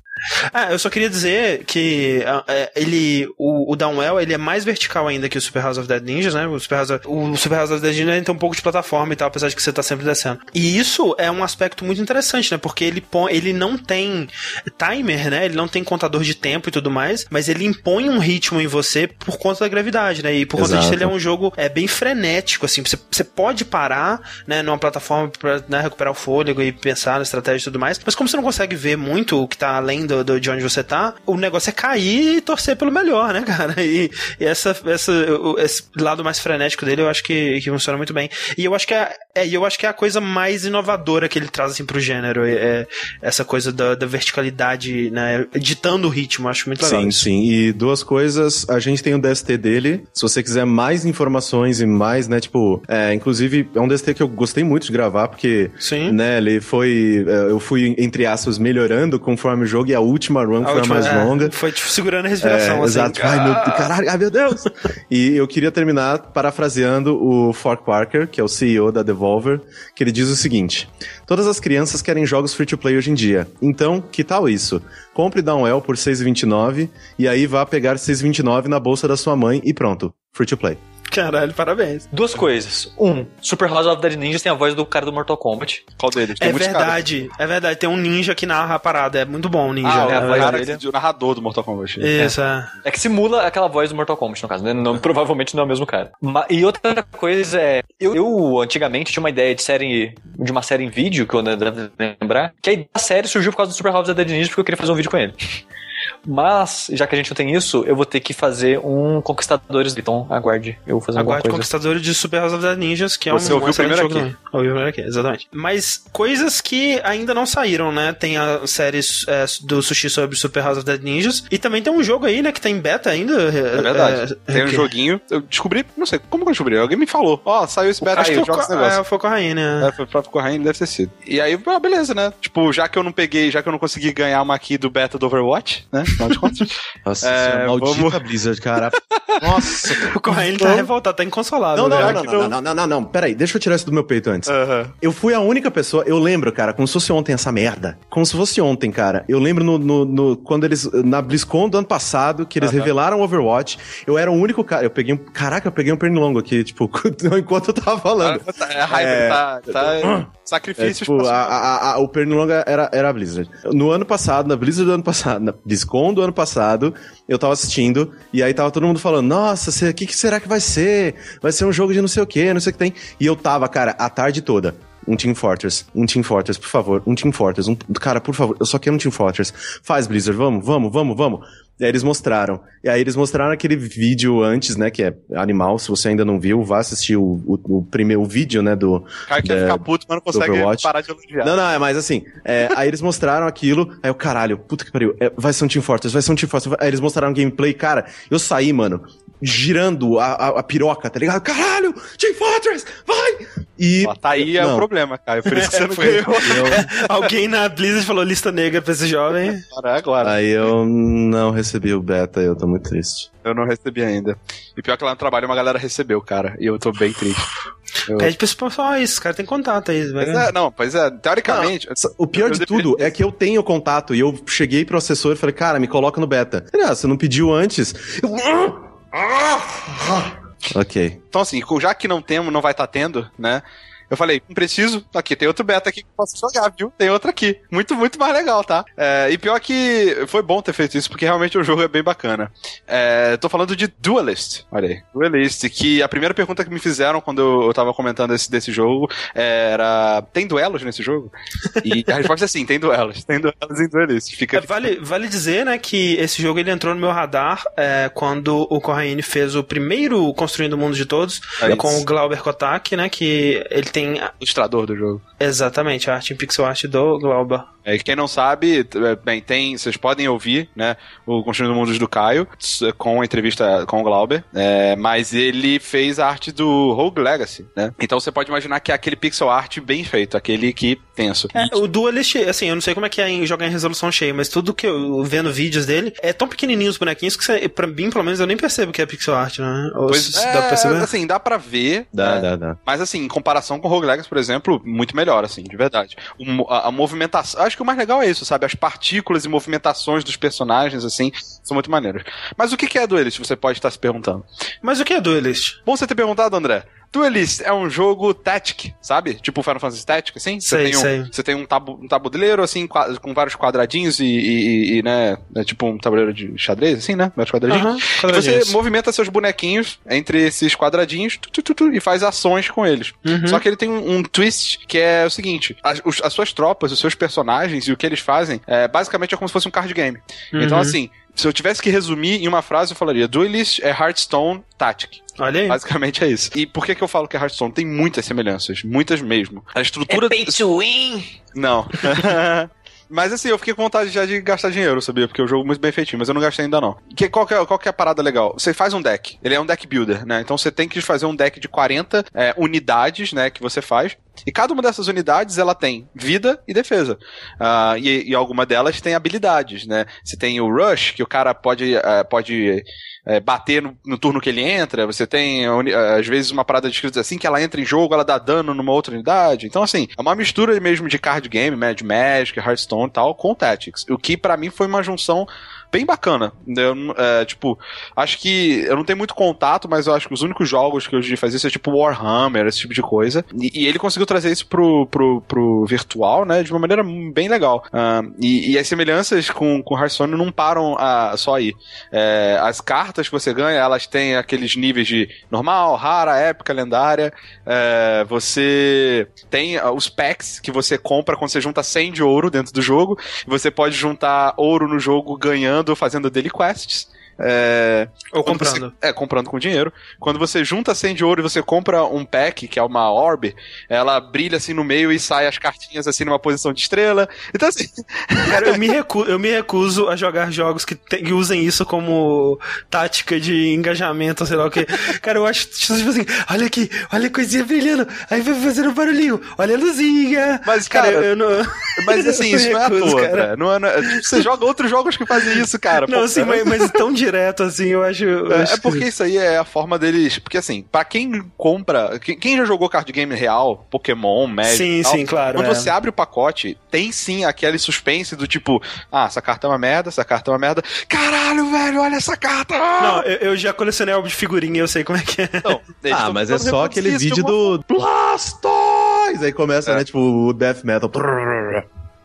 Ah, eu só queria dizer que uh, ele, o, o, Downwell, ele é mais vertical ainda que o Super House of Dead Ninjas, né? O Super House of, o Super House of Dead Ninjas tem um pouco de plataforma e tal, apesar de que você tá sempre descendo. E isso é um aspecto muito interessante, né? Porque ele, põe, ele não tem timer, né? Ele não tem contador de tempo e tudo mais, mas ele impõe um ritmo em você por conta da gravidade, né? E por Exato. conta disso ele é um jogo é, bem frenético, assim. Você, você pode parar, né, numa plataforma pra né, recuperar o fôlego e pensar na estratégia e tudo mais, mas como você não consegue ver muito o que tá além além do, do, de onde você tá, o negócio é cair e torcer pelo melhor, né, <laughs> cara? E, e essa, essa, esse lado mais frenético dele eu acho que, que funciona muito bem. E eu acho que é, é, eu acho que é a coisa mais inovadora que ele traz assim pro gênero. É, é essa coisa da, da, verticalidade, né? Ditando o ritmo, acho muito legal. Sim, isso. sim. E duas coisas, a gente tem o DST dele. Se você quiser mais informações e mais, né, tipo, é, inclusive é um DST que eu gostei muito de gravar, porque, sim. né, ele foi. É, eu fui, entre aspas, melhorando conforme o jogo e a última run a foi última, a mais é, longa. Foi tipo segurando a respiração, é, assim. Exato. Ai, meu, caralho, ai meu Deus! e eu queria terminar parafraseando o Fork Parker, que é o CEO da Devolver, que ele diz o seguinte: Todas as crianças querem jogos free to play hoje em dia. Então, que tal isso? Compre Downwell por 6,29 e aí vá pegar 6,29 na bolsa da sua mãe e pronto, free to play. Caralho, parabéns. Duas coisas. Um, Super House of the Dead Ninjas tem a voz do cara do Mortal Kombat. Qual deles? Tem é verdade, é verdade. Tem um ninja que narra a parada. É muito bom o ninja. Ah, é, é a voz cara dele. o narrador do Mortal Kombat. Isso, é. é. que simula aquela voz do Mortal Kombat, no caso. Né? Não, <laughs> provavelmente não é o mesmo cara. E outra coisa é... Eu, eu, antigamente tinha uma ideia de série... De uma série em vídeo, que eu deve lembrar. Que a ideia da série surgiu por causa do Super House of the Dead Ninjas, porque eu queria fazer um vídeo com ele. Mas, já que a gente não tem isso, eu vou ter que fazer um Conquistadores. Então, aguarde. Eu vou fazer aguarde coisa. Conquistadores de Super House of the Ninjas, que é Você um ouviu primeiro jogo aqui. Ouviu primeiro aqui, exatamente. Mas coisas que ainda não saíram, né? Tem a série é, do Sushi sobre Super House of the Ninjas. E também tem um jogo aí, né, que tá em beta ainda. É verdade. É, tem um joguinho. Eu descobri, não sei, como que eu descobri? Alguém me falou. Ó, oh, saiu esse beta, acho que joga esse negócio. É, foi com a Rainha, né? É, foi o próprio Corraine, deve ter sido. E aí, ah, beleza, né? Tipo, já que eu não peguei, já que eu não consegui ganhar uma aqui do beta do Overwatch, né? afinal de contas. Nossa, é, maldita vamos... Blizzard, cara. <laughs> Nossa. O Correio tá revoltado, tá inconsolável. Não, não, né? não, não, não, não, não, não, Peraí, deixa eu tirar isso do meu peito antes. Uhum. Eu fui a única pessoa, eu lembro, cara, como se fosse ontem essa merda. Como se fosse ontem, cara. Eu lembro no, no, no quando eles, na BlizzCon do ano passado, que eles uhum. revelaram Overwatch, eu era o único cara, eu peguei um, caraca, eu peguei um pernilongo aqui, tipo, <laughs> enquanto eu tava falando. Ah, tá, é, a hype é, tá... tá sacrifício. É, tipo, a, a, a, o pernilongo era, era a Blizzard. No ano passado, na Blizzard do ano passado, na BlizzCon do ano passado, eu tava assistindo, e aí tava todo mundo falando, nossa, o que, que será que vai ser? Vai ser um jogo de não sei o que, não sei o que tem. E eu tava, cara, a tarde toda. Um Team Fortress, um Team Fortress, por favor, um Team Fortress, um, cara, por favor, eu só quero um Team Fortress. Faz, Blizzard, vamos, vamos, vamos, vamos. E aí eles mostraram. E aí eles mostraram aquele vídeo antes, né? Que é animal. Se você ainda não viu, vá assistir o, o, o primeiro vídeo, né? Do. Cara quer ficar puto, mas não consegue parar de elogiar. Não, não, é mais assim. É, aí eles mostraram aquilo. Aí eu, caralho, puta que pariu. É, vai ser um Team Fortress, vai ser um Team Fortress. Aí eles mostraram gameplay. Cara, eu saí, mano, girando a, a, a piroca, tá ligado? Caralho, Team Fortress, vai! E. Ó, tá aí é o problema, cara. Por isso que você foi. <laughs> Eu... Alguém na Blizzard falou lista negra pra esse jovem. Agora, agora. Aí eu não recebi o beta e eu tô muito triste. Eu não recebi ainda. E pior que lá no trabalho uma galera recebeu, cara. E eu tô bem triste. Eu... Pede pra esse pessoal isso, cara tem contato aí. Pois é, não, pois é, teoricamente. Não, o pior de tudo é que eu tenho contato e eu cheguei pro assessor e falei, cara, me coloca no beta. Ele, ah, você não pediu antes. Eu... ok. Então, assim, já que não temos, não vai estar tá tendo, né? Eu falei, não preciso. Aqui, tem outro beta aqui que eu posso jogar, viu? Tem outro aqui. Muito, muito mais legal, tá? É, e pior que foi bom ter feito isso, porque realmente o jogo é bem bacana. É, tô falando de Duelist. Olha aí. Duelist, que a primeira pergunta que me fizeram quando eu tava comentando esse, desse jogo era: tem duelos nesse jogo? E a resposta é sim, tem duelos. Tem duelos em Duelist. Fica... É, vale, vale dizer, né, que esse jogo ele entrou no meu radar é, quando o Corraine fez o primeiro Construindo o Mundo de Todos, é com o Glauber Kotak, né, que ele tem. Ilustrador do jogo. Exatamente, a arte em pixel art do Glauber. É, quem não sabe, é, bem, tem, vocês podem ouvir, né, o Construindo Mundos do Caio, com a entrevista com o Glauber, é, mas ele fez a arte do Rogue Legacy, né? Então você pode imaginar que é aquele pixel art bem feito, aquele que tenso. É, o Duelist, assim, eu não sei como é que é em jogar em resolução cheia, mas tudo que eu vendo vídeos dele é tão pequenininho os bonequinhos que você, pra mim, pelo menos, eu nem percebo que é pixel art, né? Ou pois se, é, dá pra perceber? assim, dá pra ver. Dá, né? dá, dá. Mas assim, em comparação com o Rogue Legacy, por exemplo, muito melhor, assim, de verdade. O, a, a movimentação, acho que o mais legal é isso, sabe? As partículas e movimentações dos personagens, assim, são muito maneiras. Mas o que é Duelist? Você pode estar se perguntando. Mas o que é Duelist? Bom você ter perguntado, André. Duelist é um jogo Tactic, sabe? Tipo Final Fantasy Tactic, assim? Você Sei, tem um. Você tem um, tabu, um tabuleiro, assim, com vários quadradinhos e, e- e, né? É tipo um tabuleiro de xadrez, assim, né? Vários quadradinhos. Aham, E você quadradinhos. movimenta seus bonequinhos entre esses quadradinhos tu, tu, tu, e faz ações com eles. Uhum. Só que ele tem um, um twist que é o seguinte: as, os- as suas tropas, os seus personagens e o que eles fazem, é, basicamente é como se fosse um card game. Então, Uhum. assim, se eu tivesse que resumir em uma frase, eu falaria: Duelist é Hearthstone Tactic. Olha aí. Basicamente é isso. E por que, que eu falo que é Hearthstone? Tem muitas semelhanças, muitas mesmo. A estrutura. to win! Não. <laughs> Mas assim, eu fiquei com vontade já de gastar dinheiro, sabia? Porque o jogo é muito bem feitinho, mas eu não gastei ainda não. Que, qual, que é, qual que é a parada legal? Você faz um deck, ele é um deck builder, né? Então você tem que fazer um deck de 40 é, unidades, né, que você faz. E cada uma dessas unidades, ela tem vida e defesa. Ah, e, e alguma delas tem habilidades, né? Você tem o Rush, que o cara pode, eh, pode eh, bater no, no turno que ele entra. Você tem, uni- eh, às vezes, uma parada descrita assim, que ela entra em jogo, ela dá dano numa outra unidade. Então, assim, é uma mistura mesmo de card game, de Magic, Hearthstone e tal, com Tactics. O que, pra mim, foi uma junção bem bacana. Eu, é, tipo, acho que eu não tenho muito contato, mas eu acho que os únicos jogos que eu já fazia isso é tipo Warhammer, esse tipo de coisa. E, e ele conseguiu trazer isso pro, pro, pro virtual, né, de uma maneira bem legal. Ah, e, e as semelhanças com, com Hearthstone não param ah, só aí. É, as cartas que você ganha, elas têm aqueles níveis de normal, rara, épica, lendária. É, você tem ah, os packs que você compra quando você junta 100 de ouro dentro do jogo. Você pode juntar ouro no jogo ganhando, fazendo daily quests. É, Ou comprando. você- é, comprando com dinheiro. Quando você junta 100 de ouro e você compra um pack, que é uma orb, ela brilha assim no meio e sai as cartinhas assim numa posição de estrela. Então, assim, <laughs> Cara, eu me, recu- eu me recuso a jogar jogos que, te- que usem isso como tática de engajamento, sei lá o que. Cara, eu acho tipo assim, olha aqui, olha a coisinha brilhando, aí vai fazendo barulhinho, olha a luzinha. Mas, cara, eu não. mas assim, <laughs> isso não é à recuso, toa, cara. cara. Não é, não é- tipo, você joga outros jogos que fazem isso, cara. Não, Pô, assim, cara. mas, mas tão direto assim, eu acho. eu É, acho é porque isso aí é a forma deles. Porque assim, pra quem compra. Quem, quem já jogou card game real, Pokémon, Magic. Sim, tal, sim, claro, Quando é. você abre o pacote, tem sim aquele suspense do tipo: ah, essa carta é uma merda, essa carta é uma merda. Caralho, velho, olha essa carta! Não, eu, eu já colecionei álbum de figurinha, eu sei como é que é. <laughs> Não, Ah, mas é só aquele vídeo alguma do Blastoise! Aí começa, É. né, tipo, o death metal.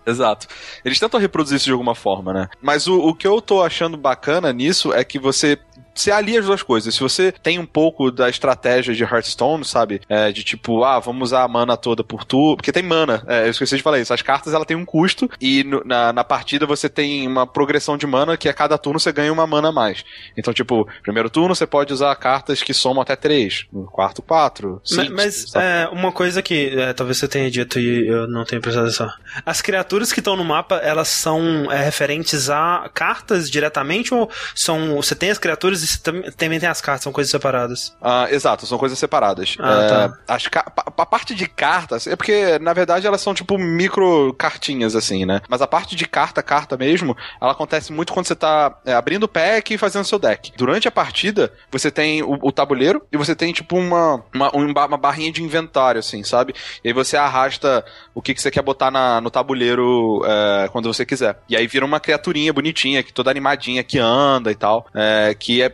Exato. Eles tentam reproduzir isso de alguma forma, né? Mas o, o que eu tô achando bacana nisso é que você. Você alia as duas coisas. Se você tem um pouco da estratégia de Hearthstone, sabe? É, de tipo, ah, vamos usar a mana toda por tu. Porque tem mana. É, eu esqueci de falar isso. As cartas ela tem um custo. E no- na, na partida você tem uma progressão de mana que a cada turno você ganha uma mana a mais. Então, tipo, primeiro turno você pode usar cartas que somam até 3. No quarto, 4. Ma- Mas, é, uma coisa que é, talvez você tenha dito e eu não tenha prestado atenção. As criaturas que estão no mapa, elas são é, referentes a cartas diretamente ou são. Você tem as criaturas e tam- também tem as cartas, são coisas separadas? Ah, exato, são coisas separadas. Ah, É, tá. as a parte de cartas, é porque, na verdade, elas são tipo micro cartinhas, assim, né? Mas a parte de carta, carta mesmo, ela acontece muito quando você tá é, abrindo o pack e fazendo seu deck. Durante a partida, você tem o, o tabuleiro e você tem, tipo, uma, uma, um uma barrinha de inventário, assim, sabe? E aí você arrasta o que, que você quer botar na- no tabuleiro é, quando você quiser. E aí vira uma criaturinha bonitinha, que toda animadinha, que anda e tal, é, que é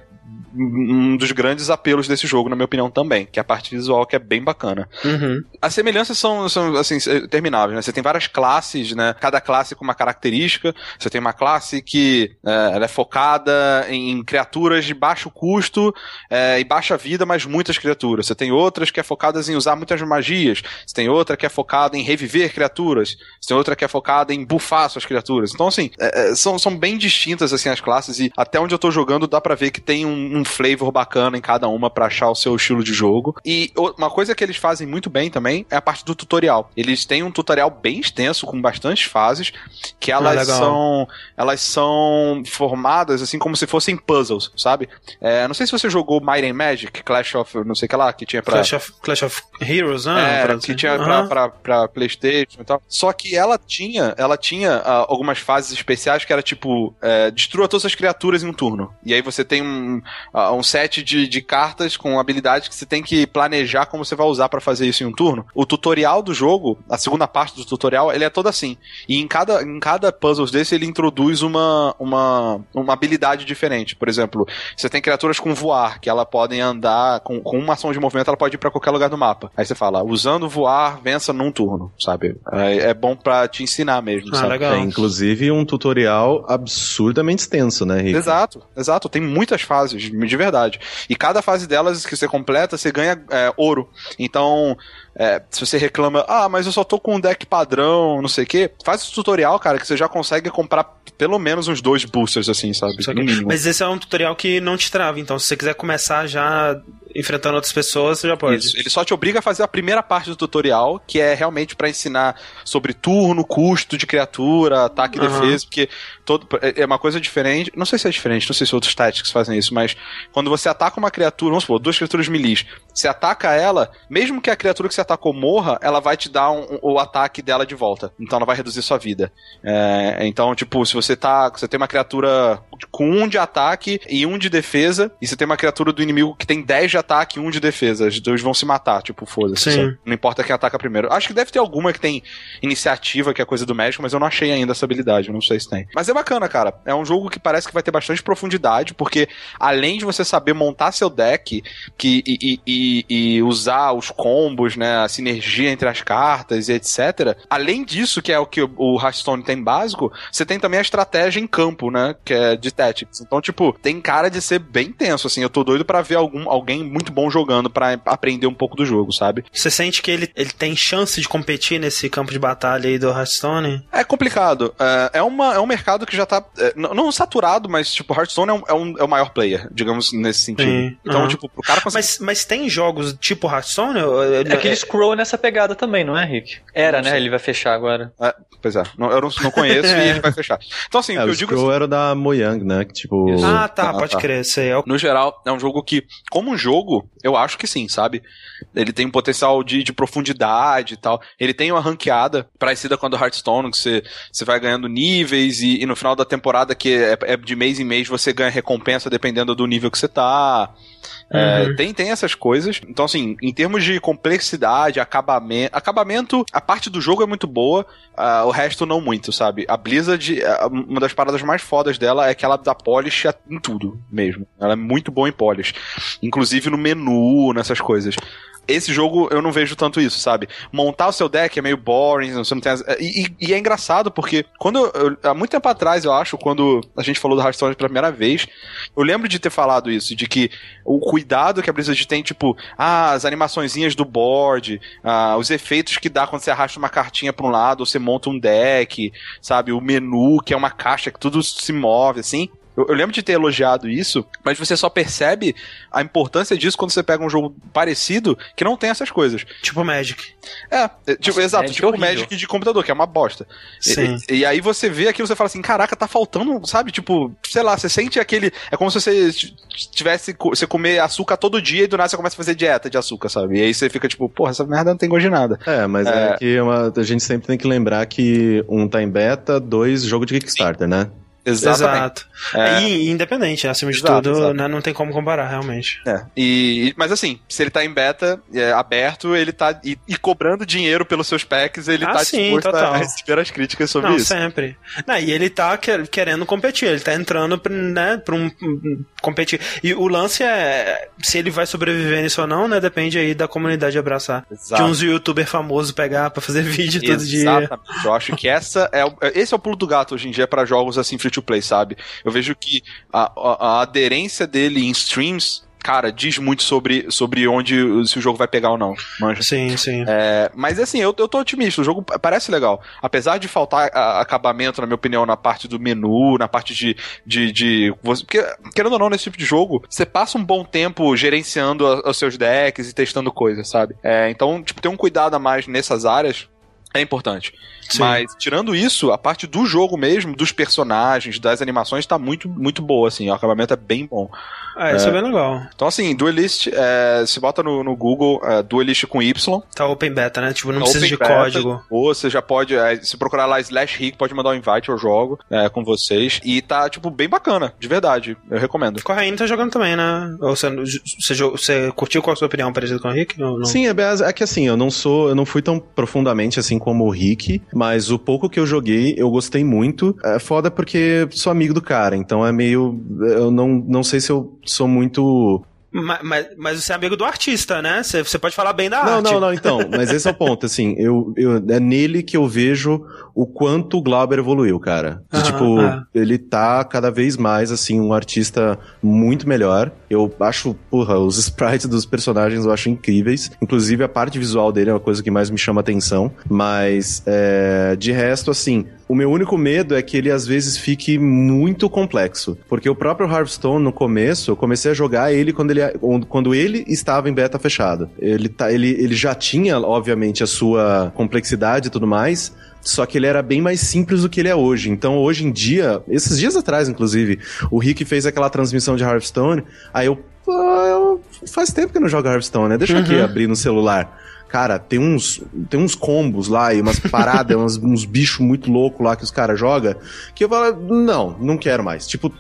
um dos grandes apelos desse jogo, na minha opinião, também, que é a parte visual que é bem bacana. Uhum. As semelhanças são, são assim, termináveis, né? Você tem várias classes, né? Cada classe com uma característica. Você tem uma classe que é, ela é focada em criaturas de baixo custo é, e baixa vida, mas muitas criaturas. Você tem outras que é focadas em usar muitas magias. Você tem outra que é focada em reviver criaturas. Você tem outra que é focada em buffar suas criaturas. Então, assim, é, é, são, são bem distintas, assim, as classes e até onde eu tô jogando dá pra ver que tem um, um flavor bacana em cada uma pra achar o seu estilo de jogo. E uma coisa que eles fazem muito bem também é a parte do tutorial. Eles têm um tutorial bem extenso com bastantes fases que elas legal. são elas são formadas assim como se fossem puzzles, sabe? É, não sei se você jogou Might and Magic, Clash of não sei o que lá, que tinha pra Clash, of, Clash of Heroes, né? é, que tinha pra, pra Playstation e tal. Só que ela tinha, ela tinha ah, algumas fases especiais que era tipo, é, destrua todas as criaturas em um turno. E aí você tem um, uh, um set de, de cartas com habilidades que você tem que planejar como você vai usar para fazer isso em um turno. O tutorial do jogo, a segunda parte do tutorial, ele é todo assim. E em cada, em cada puzzles desse, ele introduz uma, uma, uma habilidade diferente. Por exemplo, você tem criaturas com voar, que elas podem andar com, com uma ação de movimento, ela pode ir para qualquer lugar do mapa. Aí você fala, usando voar, vença num turno, sabe? É, é bom para te ensinar mesmo, Ah, sabe? legal. É, inclusive um tutorial absurdamente extenso, né, Rick? Exato, exato. Tem muitas fases, de verdade. E cada fase delas que você completa, você ganha é, ouro. Então, é, se você reclama, ah, mas eu só tô com um deck padrão, não sei o quê, faz esse tutorial, cara, que você já consegue comprar pelo menos uns dois boosters, assim, sabe? No mínimo. Mas esse é um tutorial que não te trava, então se você quiser começar já enfrentando outras pessoas, você já pode. Isso. Ele só te obriga a fazer a primeira parte do tutorial, que é realmente pra ensinar sobre turno, custo de criatura, ataque e Aham. defesa, porque todo, é é uma coisa diferente. Não sei se é diferente, não sei se outros tactics fazem isso, mas quando você ataca uma criatura, vamos supor, duas criaturas melis, você ataca ela, mesmo que a criatura que você atacou morra, ela vai te dar um- um- o ataque dela de volta. Então ela vai reduzir sua vida. É, então, tipo, se você tá. Você tem uma criatura com um de ataque e um de defesa, e você tem uma criatura do inimigo que tem 10 de ataque e um de defesa. Os dois vão se matar, tipo, foda-se. Não importa quem ataca primeiro. Acho que deve ter alguma que tem iniciativa, que é coisa do médico, mas eu não achei ainda essa habilidade, não sei se tem. Mas é bacana, cara. É um jogo que parece que vai ter bastante profundidade, porque além de você saber montar seu deck que, e, e- e- e usar os combos, né, a sinergia entre as cartas e etc. Além disso, que é o que o- Hearthstone tem básico, você tem também a estratégia em campo, né, que é de Tactics. Então, tipo, tem cara de ser bem tenso, assim. Eu tô doido pra ver algum, alguém muito bom jogando pra aprender um pouco do jogo, sabe? Você sente que ele, ele tem chance de competir nesse campo de batalha aí do Hearthstone? É complicado. É, é, uma, é um mercado que já tá. é, não, saturado, mas, tipo, Hearthstone é, um, é, um- é o maior player, digamos, nesse sentido. Sim, Então, aham. tipo, o cara consegue. Mas, mas tem jogos tipo Hearthstone? É aquele Scroll é nessa pegada também, não é, Rick? Era, né? Ele vai fechar agora. Pois é, não- eu não, não conheço <laughs> e ele vai fechar. Então, assim, É, o que o eu digo. Scroll era o da Mojang, né? Que, tipo... Isso. Ah, tá, Ah, pode tá. crer. Sei, é o- No geral, é um jogo que, como um jogo, eu acho que sim, sabe? Ele tem um potencial de, de profundidade e tal. Ele tem uma ranqueada parecida com a do Hearthstone, que você, você vai ganhando níveis e, e no final da temporada, que é, é de mês em mês, você ganha recompensa dependendo do nível que você tá. É, Uhum. tem, tem essas coisas. Então, assim, em termos de complexidade, acabamento. Acabamento, a parte do jogo é muito boa, ah, o resto não muito, sabe? A Blizzard, ah, uma das paradas mais fodas dela é que ela dá polish em tudo mesmo. Ela é muito boa em polish. Inclusive no menu, nessas coisas. Esse jogo eu não vejo tanto isso, sabe? Montar o seu deck é meio boring, você não tem. as- E, e- e é engraçado porque quando. eu- há muito tempo atrás, eu acho, quando a gente falou do Hearthstone pela primeira vez, eu lembro de ter falado isso, de que o cuidado que a Blizzard tem, tipo, ah, as animaçõezinhas do board, ah, os efeitos que dá quando você arrasta uma cartinha pra um lado, ou você monta um deck, sabe? O menu, que é uma caixa que tudo se move, assim. Eu, eu lembro de ter elogiado isso, mas você só percebe a importância disso quando você pega um jogo parecido que não tem essas coisas. tipo Magic. É, é, tipo, Nossa, exato, Magic tipo é o horrível. Magic de computador, que é uma bosta. E- Sim. E, e aí você vê aquilo e você fala assim, caraca, tá faltando, sabe? Tipo, sei lá, você sente aquele. É como se você tivesse. Você comer açúcar todo dia e do nada você começa a fazer dieta de açúcar, sabe? E aí você fica tipo, porra, essa merda não tem gosto de nada. É, mas é, É. que uma- a gente sempre tem que lembrar que um tá em beta, dois jogo de Kickstarter, né? Exatamente. Exato. É. E independente, acima de Exato, tudo, exato. né, não tem como comparar, realmente. É. E, mas assim, se ele tá em beta, é, aberto, ele tá. E, e cobrando dinheiro pelos seus packs, ele Ah, tá sim, disposto total. a receber as críticas sobre Não, isso. sempre. Não, e ele tá quer- querendo competir, ele tá entrando pra, né, pra um, competir. E o lance é se ele vai sobreviver nisso ou não, né? Depende aí da comunidade abraçar. Exato. De uns youtuber famosos pegar pra fazer <laughs> vídeo todo dia. Exatamente. Eu acho que essa é esse é o pulo do gato hoje em dia pra jogos assim free to play, sabe? Eu vejo que a, a- a aderência dele em streams, cara, diz muito sobre, sobre onde se o jogo vai pegar ou não. Manja. Sim, sim. É, mas assim, eu, eu tô otimista, o jogo parece legal. Apesar de faltar a- acabamento, na minha opinião, na parte do menu, na parte de. de, de porque, querendo ou não, nesse tipo de jogo, você passa um bom tempo gerenciando a- os seus decks e testando coisas, sabe? É, então, tipo, ter um cuidado a mais nessas áreas. é importante. Sim. Mas, tirando isso, a parte do jogo mesmo, dos personagens, das animações, tá muito, muito boa, assim. O acabamento é bem bom. Ah, isso é, é bem legal. Então, assim, Duelist, é, se bota no, no Google, é, Duelist com Y. Tá open beta, né? Tipo, não tá precisa de beta, código. Ou você já pode, é, se procurar lá slash rick, pode mandar um invite ao jogo é, com vocês. E tá, tipo, bem bacana, de verdade. Eu recomendo. Corraine tá jogando também, né? Ou você, você, você curtiu qual a sua opinião parecido com o Rick? Sim, é, é que assim, eu não sou, eu não fui tão profundamente assim como o Rick, mas o pouco que eu joguei, eu gostei muito. É foda porque sou amigo do cara, então é meio. Eu não, não sei se eu sou muito mas, mas, mas, você é amigo do artista, né? Você, você pode falar bem da não, arte. Não, não, não, então. Mas esse é o ponto, assim. Eu, eu, é nele que eu vejo o quanto o Glauber evoluiu, cara. De, tipo, ele tá cada vez mais, assim, um artista muito melhor. Eu acho, porra, os sprites dos personagens eu acho incríveis. Inclusive, a parte visual dele é uma coisa que mais me chama atenção. Mas, é, de resto, assim, o meu único medo é que ele às vezes fique muito complexo. Porque o próprio Hearthstone, no começo, eu comecei a jogar ele quando ele, quando ele estava em beta fechada. Ele, tá, ele, ele já tinha, obviamente, a sua complexidade e tudo mais. Só que ele era bem mais simples do que ele é hoje. Então, hoje em dia, esses dias atrás, inclusive, o Rick fez aquela transmissão de Hearthstone. Aí eu, eu faz tempo que eu não jogo Hearthstone, né? Deixa uhum. aqui abrir no celular. Cara, tem uns, tem uns combos lá e umas paradas, <laughs> uns, uns bichos muito loucos lá que os caras jogam, que eu falo, não, não quero mais. Tipo,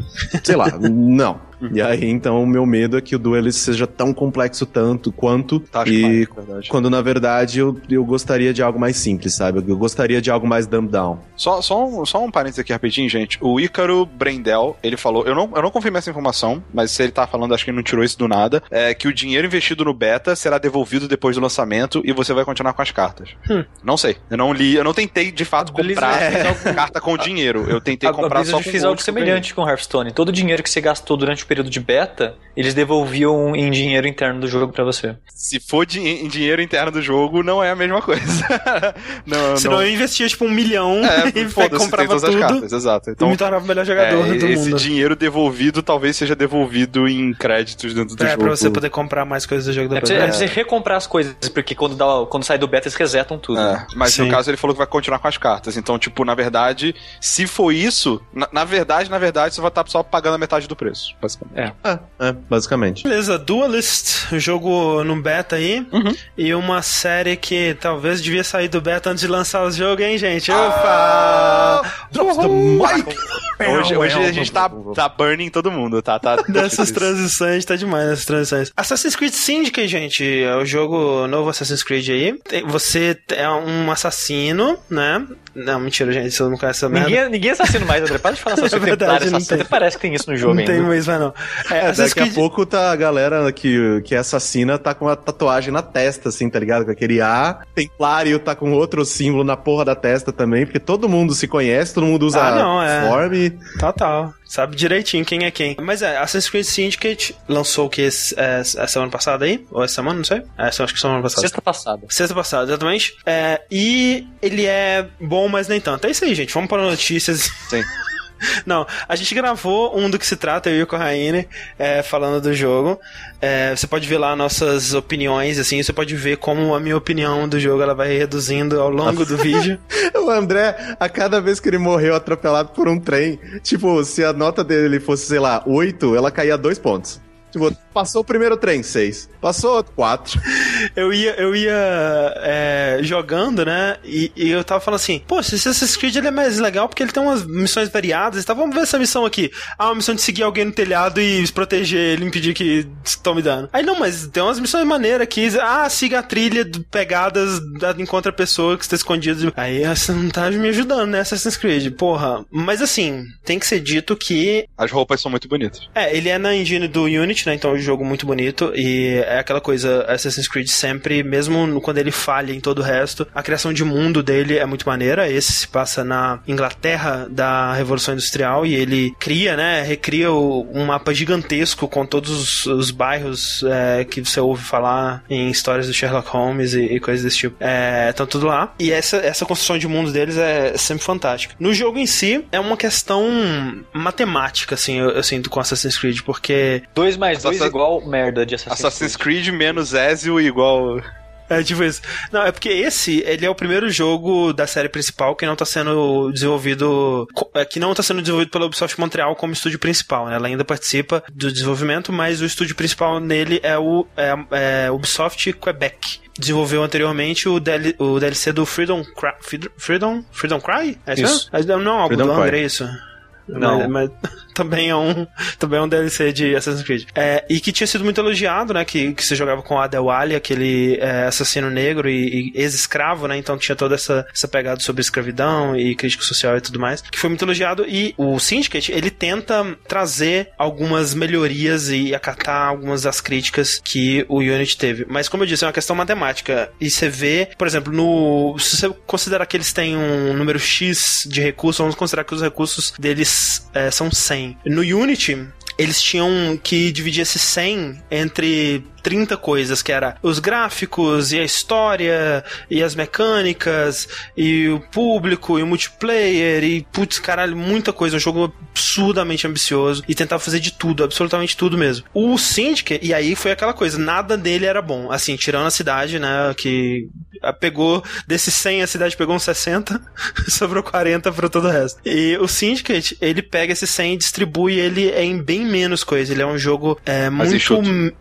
sei lá, não. E aí, então, o meu medo é que o Duelist seja tão complexo tanto quanto. Tá e mais, quando na verdade eu, eu gostaria de algo mais simples, sabe? Eu gostaria de algo mais dumb down. Só, só, um, só um parênteses aqui rapidinho, gente. O Ícaro Brendel, ele falou, eu não, eu não confirmei essa informação, mas se ele tá falando, acho que ele não tirou isso do nada, é que o dinheiro investido no beta será devolvido depois do lançamento e você vai continuar com as cartas. Hum. Não sei. Eu não li, eu não tentei de fato comprar <laughs> é. carta com dinheiro. Eu tentei comprar a só com fez algo semelhante com Hearthstone. Todo o dinheiro que você gastou durante período de beta, eles devolviam em dinheiro interno do jogo para você. Se for di em dinheiro interno do jogo, não é a mesma coisa. <laughs> não, Senão não... eu investia tipo um milhão é, <laughs> e comprava tudo cartas, exato. Então, e me tornava o melhor jogador é, do esse mundo. Esse dinheiro devolvido talvez seja devolvido em créditos dentro do é, jogo. É, pra você poder comprar mais coisas do jogo depois. É, pra você, é. recomprar as coisas, porque quando, dá, quando sai do beta eles resetam tudo. É, mas Sim. no caso ele falou que vai continuar com as cartas. Então, tipo, na verdade, se for isso, na, na verdade, na verdade, você vai estar só pagando a metade do preço. Basicamente. É. É, é, basicamente. Beleza, Duelist, jogo no beta aí. Uhum. E uma série que talvez devia sair do beta antes de lançar o jogo, hein, gente? Opa! Ah, Drops the mic! Hoje, hoje a gente tá, tá burning todo mundo, tá? tá <laughs> nessas transições, tá demais nessas transições. Assassin's Creed Syndicate, gente, é o jogo novo Assassin's Creed aí. Você é um assassino, né? Não, mentira, gente, você não conhece essa merda. Ninguém, ninguém é assassino mais, André. Pode falar só <laughs> sobre é verdade, Até parece que tem isso no jogo não ainda. Não tem mais, mas não. É, é daqui a pouco tá a galera que, que é assassina tá com uma tatuagem na testa, assim, tá ligado? Com aquele A. Templário tá com outro símbolo na porra da testa também, porque todo mundo se conhece, todo mundo usa ah, não, é. forme. Total. Sabe direitinho quem é quem. Mas é, Assassin's Creed Syndicate lançou o que? É, é, semana passada aí? Ou essa semana, não sei? É, acho que semana passada. Sexta passada. Sexta passada, exatamente. É, e ele é bom, mas nem tanto. É isso aí, gente. Vamos para notícias. Sim. <laughs> Não, a gente gravou um do que se trata, eu e o Corraine, é, falando do jogo. É, você pode ver lá nossas opiniões, assim, você pode ver como a minha opinião do jogo ela vai reduzindo ao longo do <laughs> vídeo. o André, a cada vez que ele morreu atropelado por um trem, tipo, se a nota dele fosse, sei lá, 8, ela caía dois pontos. Tipo, passou o primeiro trem, seis. Passou quatro. <laughs> Eu ia, eu ia é, jogando, né? E, e, eu tava falando assim, pô, esse Assassin's Creed ele é mais legal porque ele tem umas missões variadas. Então vamos ver essa missão aqui. Ah, uma missão de seguir alguém no telhado e proteger ele, impedir que tome dano. Aí não, mas tem umas missões maneiras aqui. Ah, siga a trilha de pegadas, encontra a pessoa que está escondida. Aí você não tá me ajudando, né, Assassin's Creed? Porra. Mas assim, tem que ser dito que. As roupas são muito bonitas. É, ele é na engine do Unity né? Então jogo muito bonito e é aquela coisa, Assassin's Creed sempre, mesmo quando ele falha em todo o resto, a criação de mundo dele é muito maneira. Esse se passa na Inglaterra da Revolução Industrial e ele cria, né? Recria um mapa gigantesco com todos os, os bairros é, que você ouve falar em histórias do Sherlock Holmes e, e coisas desse tipo. É, estão tudo lá. E essa, essa construção de mundo deles é sempre fantástica. No jogo em si, é uma questão matemática, assim, eu, eu sinto com Assassin's Creed, porque. 2 mais mais 2 igual merda de Assassin's, Assassin's Creed. Creed menos Ezio igual <laughs> É tipo isso. Não, é porque esse, ele é o primeiro jogo da série principal que não tá sendo desenvolvido, é, que não tá sendo desenvolvido pela Ubisoft Montreal como estúdio principal, né? Ela ainda participa do desenvolvimento, mas o estúdio principal nele é o é, é Ubisoft Quebec desenvolveu anteriormente o, DL, o DLC do Freedom Cry. Freedom, Freedom Cry? É isso? isso. Não, não, algo do André, é isso. Não. Mas, mas, também é um também é um DLC de Assassin's Creed. É, e que tinha sido muito elogiado, né? Que, que você jogava com Adel Ali, aquele é, assassino negro e, e ex-escravo, né? Então tinha toda essa, essa pegada sobre escravidão e crítica social e tudo mais. Que foi muito elogiado. E o Syndicate, ele tenta trazer algumas melhorias e acatar algumas das críticas que o Unity teve. Mas como eu disse, é uma questão matemática. E você vê, por exemplo, no. Se você considerar que eles têm um número X de recursos, vamos considerar que os recursos deles é, são 100. No Unity, eles tinham que dividir esse 100 entre 30 coisas, que era os gráficos e a história e as mecânicas e o público e o multiplayer e putz, caralho, muita coisa, um jogo absurdamente ambicioso e tentava fazer de tudo, absolutamente tudo mesmo. O Syndicate, e aí foi aquela coisa, nada dele era bom, assim, tirando a cidade, né, que pegou desses 100 a cidade pegou uns 60, <laughs> sobrou 40 para todo o resto. E o Syndicate, ele pega esse 100 e distribui ele em bem menos coisa. Ele é um jogo é, muito